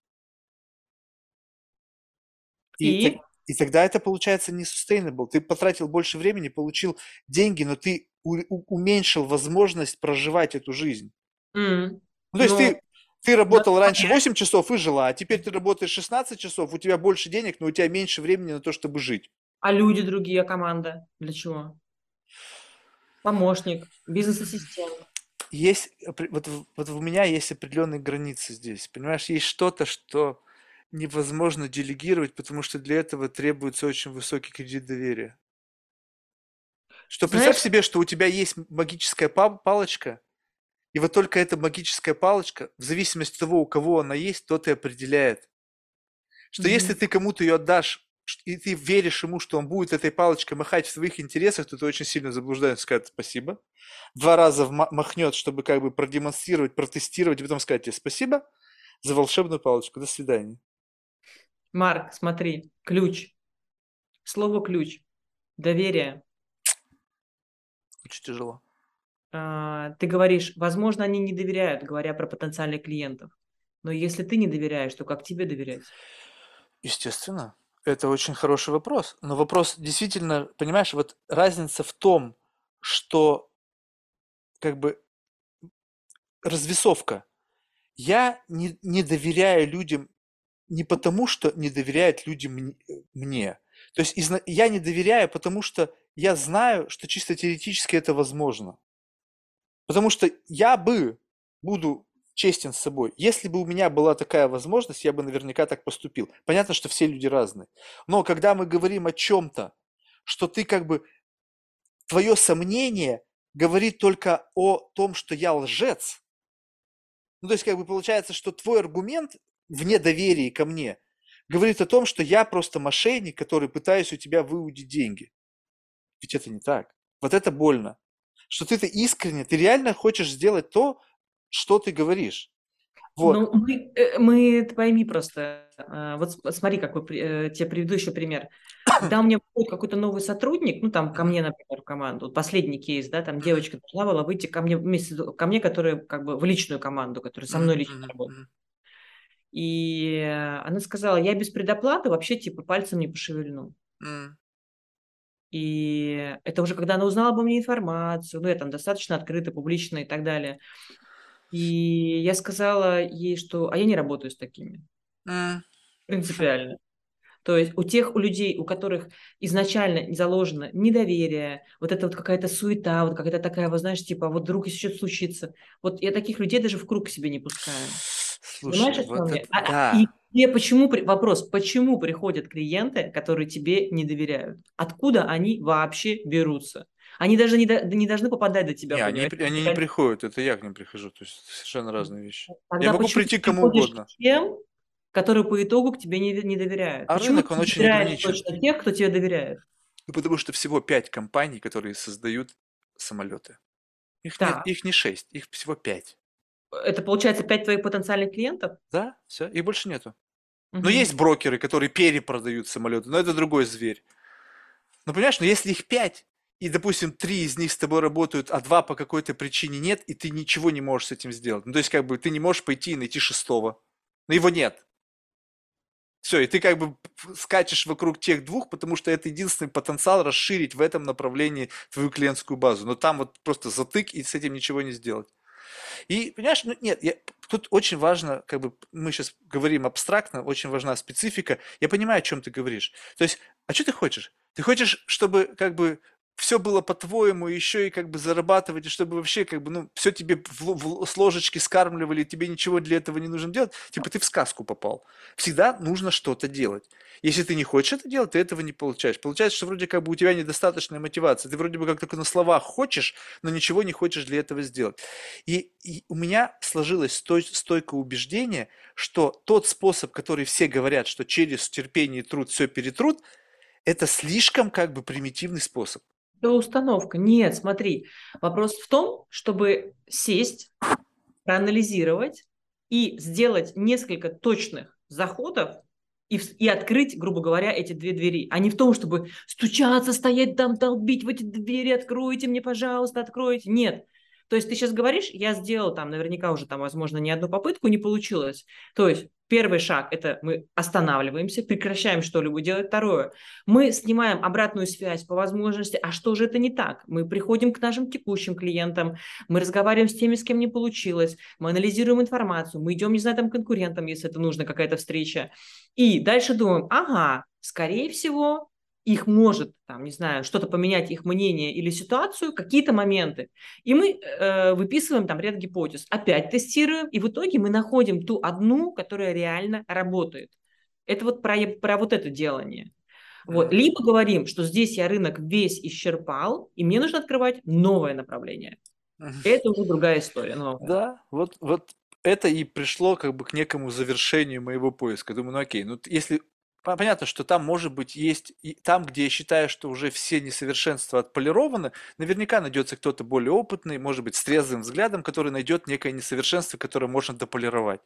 И, И? и тогда это получается не sustainable. Ты потратил больше времени, получил деньги, но ты у- у- уменьшил возможность проживать эту жизнь. М. Ну, то есть Ну, ты, ты работал надо раньше понять. 8 часов и жила, а теперь ты работаешь 16 часов, у тебя больше денег, но у тебя меньше времени на то, чтобы жить. А люди другие, команда для чего? Помощник, бизнес-ассистент. Есть, опре- вот, вот у меня есть определенные границы здесь, понимаешь, есть что-то, что невозможно делегировать, потому что для этого требуется очень высокий кредит доверия. Что представь Знаешь, себе, что у тебя есть магическая па- палочка, и вот только эта магическая палочка, в зависимости от того, у кого она есть, тот и определяет. Что если Мгм. ты кому-то ее отдашь, и ты веришь ему, что он будет этой палочкой махать в твоих интересах, то ты очень сильно заблуждаешься, сказать спасибо. Два раза махнет, чтобы как бы продемонстрировать, протестировать, и потом сказать тебе спасибо за волшебную палочку. До свидания. Марк, смотри, ключ. Слово ключ. Доверие. Очень тяжело. А, Ты говоришь, возможно, они не доверяют, говоря про потенциальных клиентов. Но если ты не доверяешь, то как тебе доверять? Естественно. Это очень хороший вопрос. Но вопрос действительно, понимаешь, вот разница в том, что как бы развесовка. Я не, не доверяю людям не потому, что не доверяют люди мн- мне. То есть я не доверяю, потому что я знаю, что чисто теоретически это возможно. Потому что я бы, буду честен с собой, если бы у меня была такая возможность, я бы наверняка так поступил. Понятно, что все люди разные. Но когда мы говорим о чем-то, что ты как бы, твое сомнение говорит только о том, что я лжец, ну, то есть, как бы получается, что твой аргумент в недоверии ко мне говорит о том, что я просто мошенник, который пытаюсь у тебя выудить деньги. Ведь это не так. Вот это больно. Что ты-то искренне, ты реально хочешь сделать то, что ты говоришь. Вот. Ну, мы, э, мы, ты пойми просто, а, вот смотри, какой э, тебе приведу еще пример. Когда у меня приходит какой-то новый сотрудник, ну, там, ко мне, например, в команду, вот последний кейс, да, там девочка должна была выйти ко мне вместе, ко мне, которая как бы в личную команду, которая со мной лично работает. И она сказала, я без предоплаты вообще, типа, пальцем не пошевельну. И это уже когда она узнала обо мне информацию, ну, я там достаточно открыто, публично и так далее. И я сказала ей, что... А я не работаю с такими. М. Принципиально. То есть у тех у людей, у которых изначально заложено недоверие, вот это вот какая-то суета, вот какая-то такая, вот знаешь, типа, вот вдруг если что-то случится. Вот я таких людей даже в круг к себе не пускаю. Слушай, вот это А, а, да. и тебе почему, вопрос, почему приходят клиенты, которые тебе не доверяют? Откуда они вообще берутся? Они даже не, до- не должны попадать до тебя, Не, они, они не приходят, это я к ним прихожу. То есть совершенно разные вещи. Тогда Я могу прийти к кому угодно. к тем, которые по итогу к тебе не, не доверяют? А Почему рынок, он очень ограничен. точно тех, кто тебе доверяет? Ну, потому что всего пять компаний, которые создают самолеты. Их, нет, их не шесть, их всего пять. Это получается пять твоих потенциальных клиентов? Да, все, их больше нету. Но Мгм. есть брокеры, которые перепродают самолеты, но это другой зверь. Ну, понимаешь, но если их пять, и, допустим, три из них с тобой работают, а два по какой-то причине нет, и ты ничего не можешь с этим сделать. Ну, то есть, как бы, ты не можешь пойти и найти шестого. Но его нет. Все, и ты как бы скачешь вокруг тех двух, потому что это единственный потенциал расширить в этом направлении твою клиентскую базу. Но там вот просто затык, и с этим ничего не сделать. И, понимаешь, ну нет, я, тут очень важно, как бы мы сейчас говорим абстрактно, очень важна специфика. Я понимаю, о чем ты говоришь. То есть, а что ты хочешь? Ты хочешь, чтобы как бы все было по-твоему, еще и как бы зарабатывать, и чтобы вообще как бы, ну, все тебе в, в с ложечки скармливали, тебе ничего для этого не нужно делать, типа ты в сказку попал. Всегда нужно что-то делать. Если ты не хочешь это делать, ты этого не получаешь. Получается, что вроде как бы у тебя недостаточная мотивация. Ты вроде бы как только на словах хочешь, но ничего не хочешь для этого сделать. И, и у меня сложилось стой- стойкое убеждение, что тот способ, который все говорят, что через терпение и труд все перетрут, это слишком как бы примитивный способ. Это установка. Нет, смотри, вопрос в том, чтобы сесть, проанализировать и сделать несколько точных заходов и, и открыть, грубо говоря, эти две двери, а не в том, чтобы стучаться, стоять там, долбить в эти двери, откройте мне, пожалуйста, откройте. Нет. То есть ты сейчас говоришь, я сделал там наверняка уже там, возможно, не одну попытку, не получилось. То есть первый шаг – это мы останавливаемся, прекращаем что-либо делать. Второе – мы снимаем обратную связь по возможности, а что же это не так? Мы приходим к нашим текущим клиентам, мы разговариваем с теми, с кем не получилось, мы анализируем информацию, мы идем, не знаю, там, конкурентам, если это нужно, какая-то встреча. И дальше думаем, ага, скорее всего, их может, там, не знаю, что-то поменять, их мнение или ситуацию, какие-то моменты. И мы э, выписываем там ряд гипотез, опять тестируем, и в итоге мы находим ту одну, которая реально работает. Это вот про, про вот это делание. Вот. Либо говорим, что здесь я рынок весь исчерпал, и мне нужно открывать новое направление. Это уже другая история. новая. Да, вот, вот это и пришло как бы к некому завершению моего поиска. Думаю, ну окей, ну если понятно, что там может быть есть и там, где я считаю, что уже все несовершенства отполированы, наверняка найдется кто-то более опытный, может быть, с трезвым взглядом, который найдет некое несовершенство, которое можно дополировать.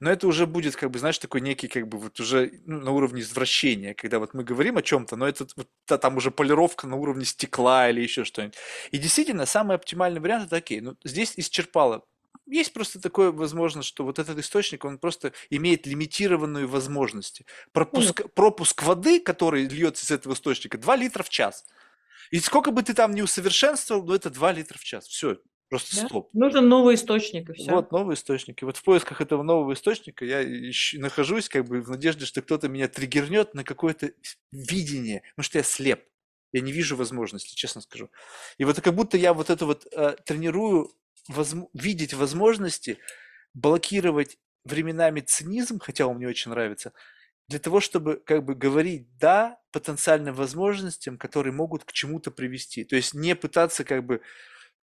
Но это уже будет, как бы, знаешь, такой некий, как бы, вот уже ну, на уровне извращения, когда вот мы говорим о чем-то, но это вот та- там уже полировка на уровне стекла или еще что-нибудь. И действительно, самый оптимальный вариант это окей. Ну, здесь исчерпало. Есть просто такое возможность, что вот этот источник, он просто имеет лимитированные возможности. Пропуск, пропуск воды, который льется из этого источника, 2 литра в час. И сколько бы ты там не усовершенствовал, но это 2 литра в час. Все, просто Да? стоп. Нужен новый источник, и все. Вот новый источник. И вот в поисках этого нового источника я ищу- нахожусь как бы в надежде, что кто-то меня триггернет на какое-то видение, потому что я слеп. Я не вижу возможностей, честно скажу. И вот как будто я вот это вот э, тренирую возм- видеть возможности, блокировать временами цинизм, хотя он мне очень нравится, для того, чтобы как бы говорить «да» потенциальным возможностям, которые могут к чему-то привести. То есть не пытаться как бы...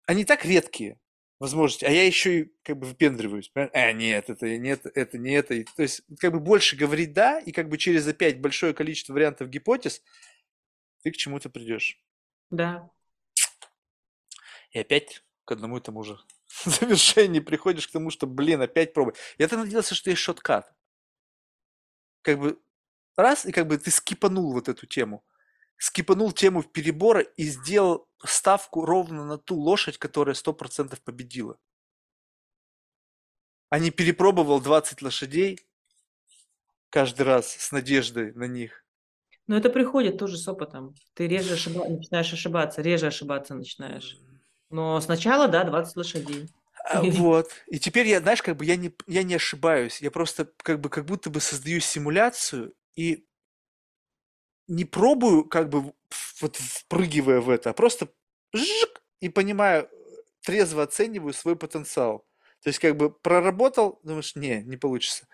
Они так редкие, возможности, а я еще и как бы выпендриваюсь. понимаешь? А, нет, это нет, это не это. То есть как бы больше говорить «да», и как бы через опять большое количество вариантов гипотез ты к чему-то придешь. Да. И опять к одному и тому же <laughs> в завершении приходишь к тому, что, блин, опять пробуй. Я-то надеялся, что есть шоткат. Как бы раз, и как бы ты скипанул вот эту тему. Скипанул тему перебора и сделал ставку ровно на ту лошадь, которая 100% победила. А не перепробовал 20 лошадей каждый раз с надеждой на них. Но это приходит тоже с опытом. Ты реже ошиба... начинаешь ошибаться, реже ошибаться начинаешь. Но сначала, да, 20 лошадей. А, <laughs> Вот. И теперь я, знаешь, как бы я не, я не ошибаюсь. Я просто как бы как будто бы создаю симуляцию и не пробую, как бы вот впрыгивая в это, а просто жик, и понимаю, трезво оцениваю свой потенциал. То есть как бы проработал, думаешь, не, не получится.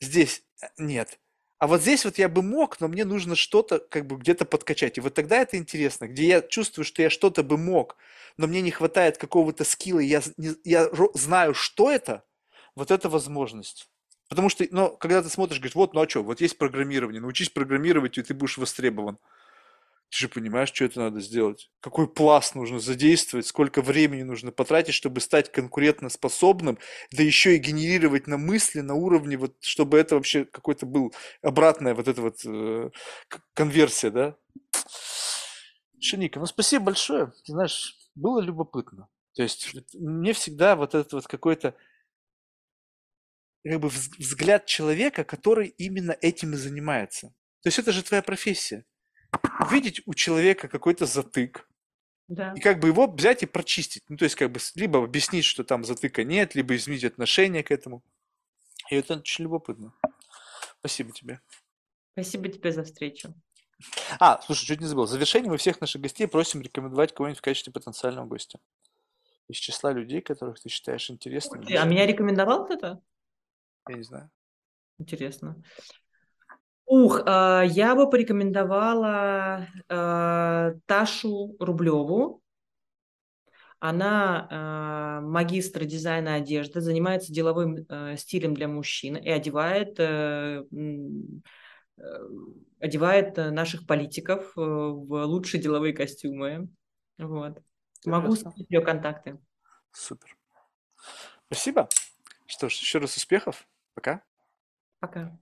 Здесь нет. А вот здесь вот я бы мог, но мне нужно что-то как бы где-то подкачать. И вот тогда это интересно, где я чувствую, что я что-то бы мог, но мне не хватает какого-то скилла, я, не- я знаю, что это, вот это возможность. Потому что, ну, когда ты смотришь, говоришь, вот, ну а что, вот есть программирование, научись программировать, и ты будешь востребован. Ты же понимаешь, что это надо сделать? Какой пласт нужно задействовать, сколько времени нужно потратить, чтобы стать конкурентоспособным, да еще и генерировать на мысли, на уровне, вот, чтобы это вообще какой-то был обратная вот эта вот э, конверсия, да? Шиника, ну спасибо большое. Ты знаешь, было любопытно. То есть мне всегда вот этот вот какой-то как бы вз- взгляд человека, который именно этим и занимается. То есть это же твоя профессия. Увидеть у человека какой-то затык, Да. и как бы его взять и прочистить. Ну, то есть, как бы, либо объяснить, что там затыка нет, либо изменить отношение к этому. И это очень любопытно. Спасибо тебе. Спасибо тебе за встречу. А, слушай, чуть не забыл. В завершение мы всех наших гостей просим рекомендовать кого-нибудь в качестве потенциального гостя. Из числа людей, которых ты считаешь интересными. Ты- а меня рекомендовал кто-то? Я не знаю. Интересно. Ух, а, я бы порекомендовала а, Ташу Рублеву. Она а, магистр дизайна одежды, занимается деловым э, стилем для мужчин и одевает, э, э, одевает э, наших политиков э, в лучшие деловые костюмы. Вот. Могу скинуть ее контакты. Супер. Спасибо. Что ж, еще раз успехов. Пока. Пока.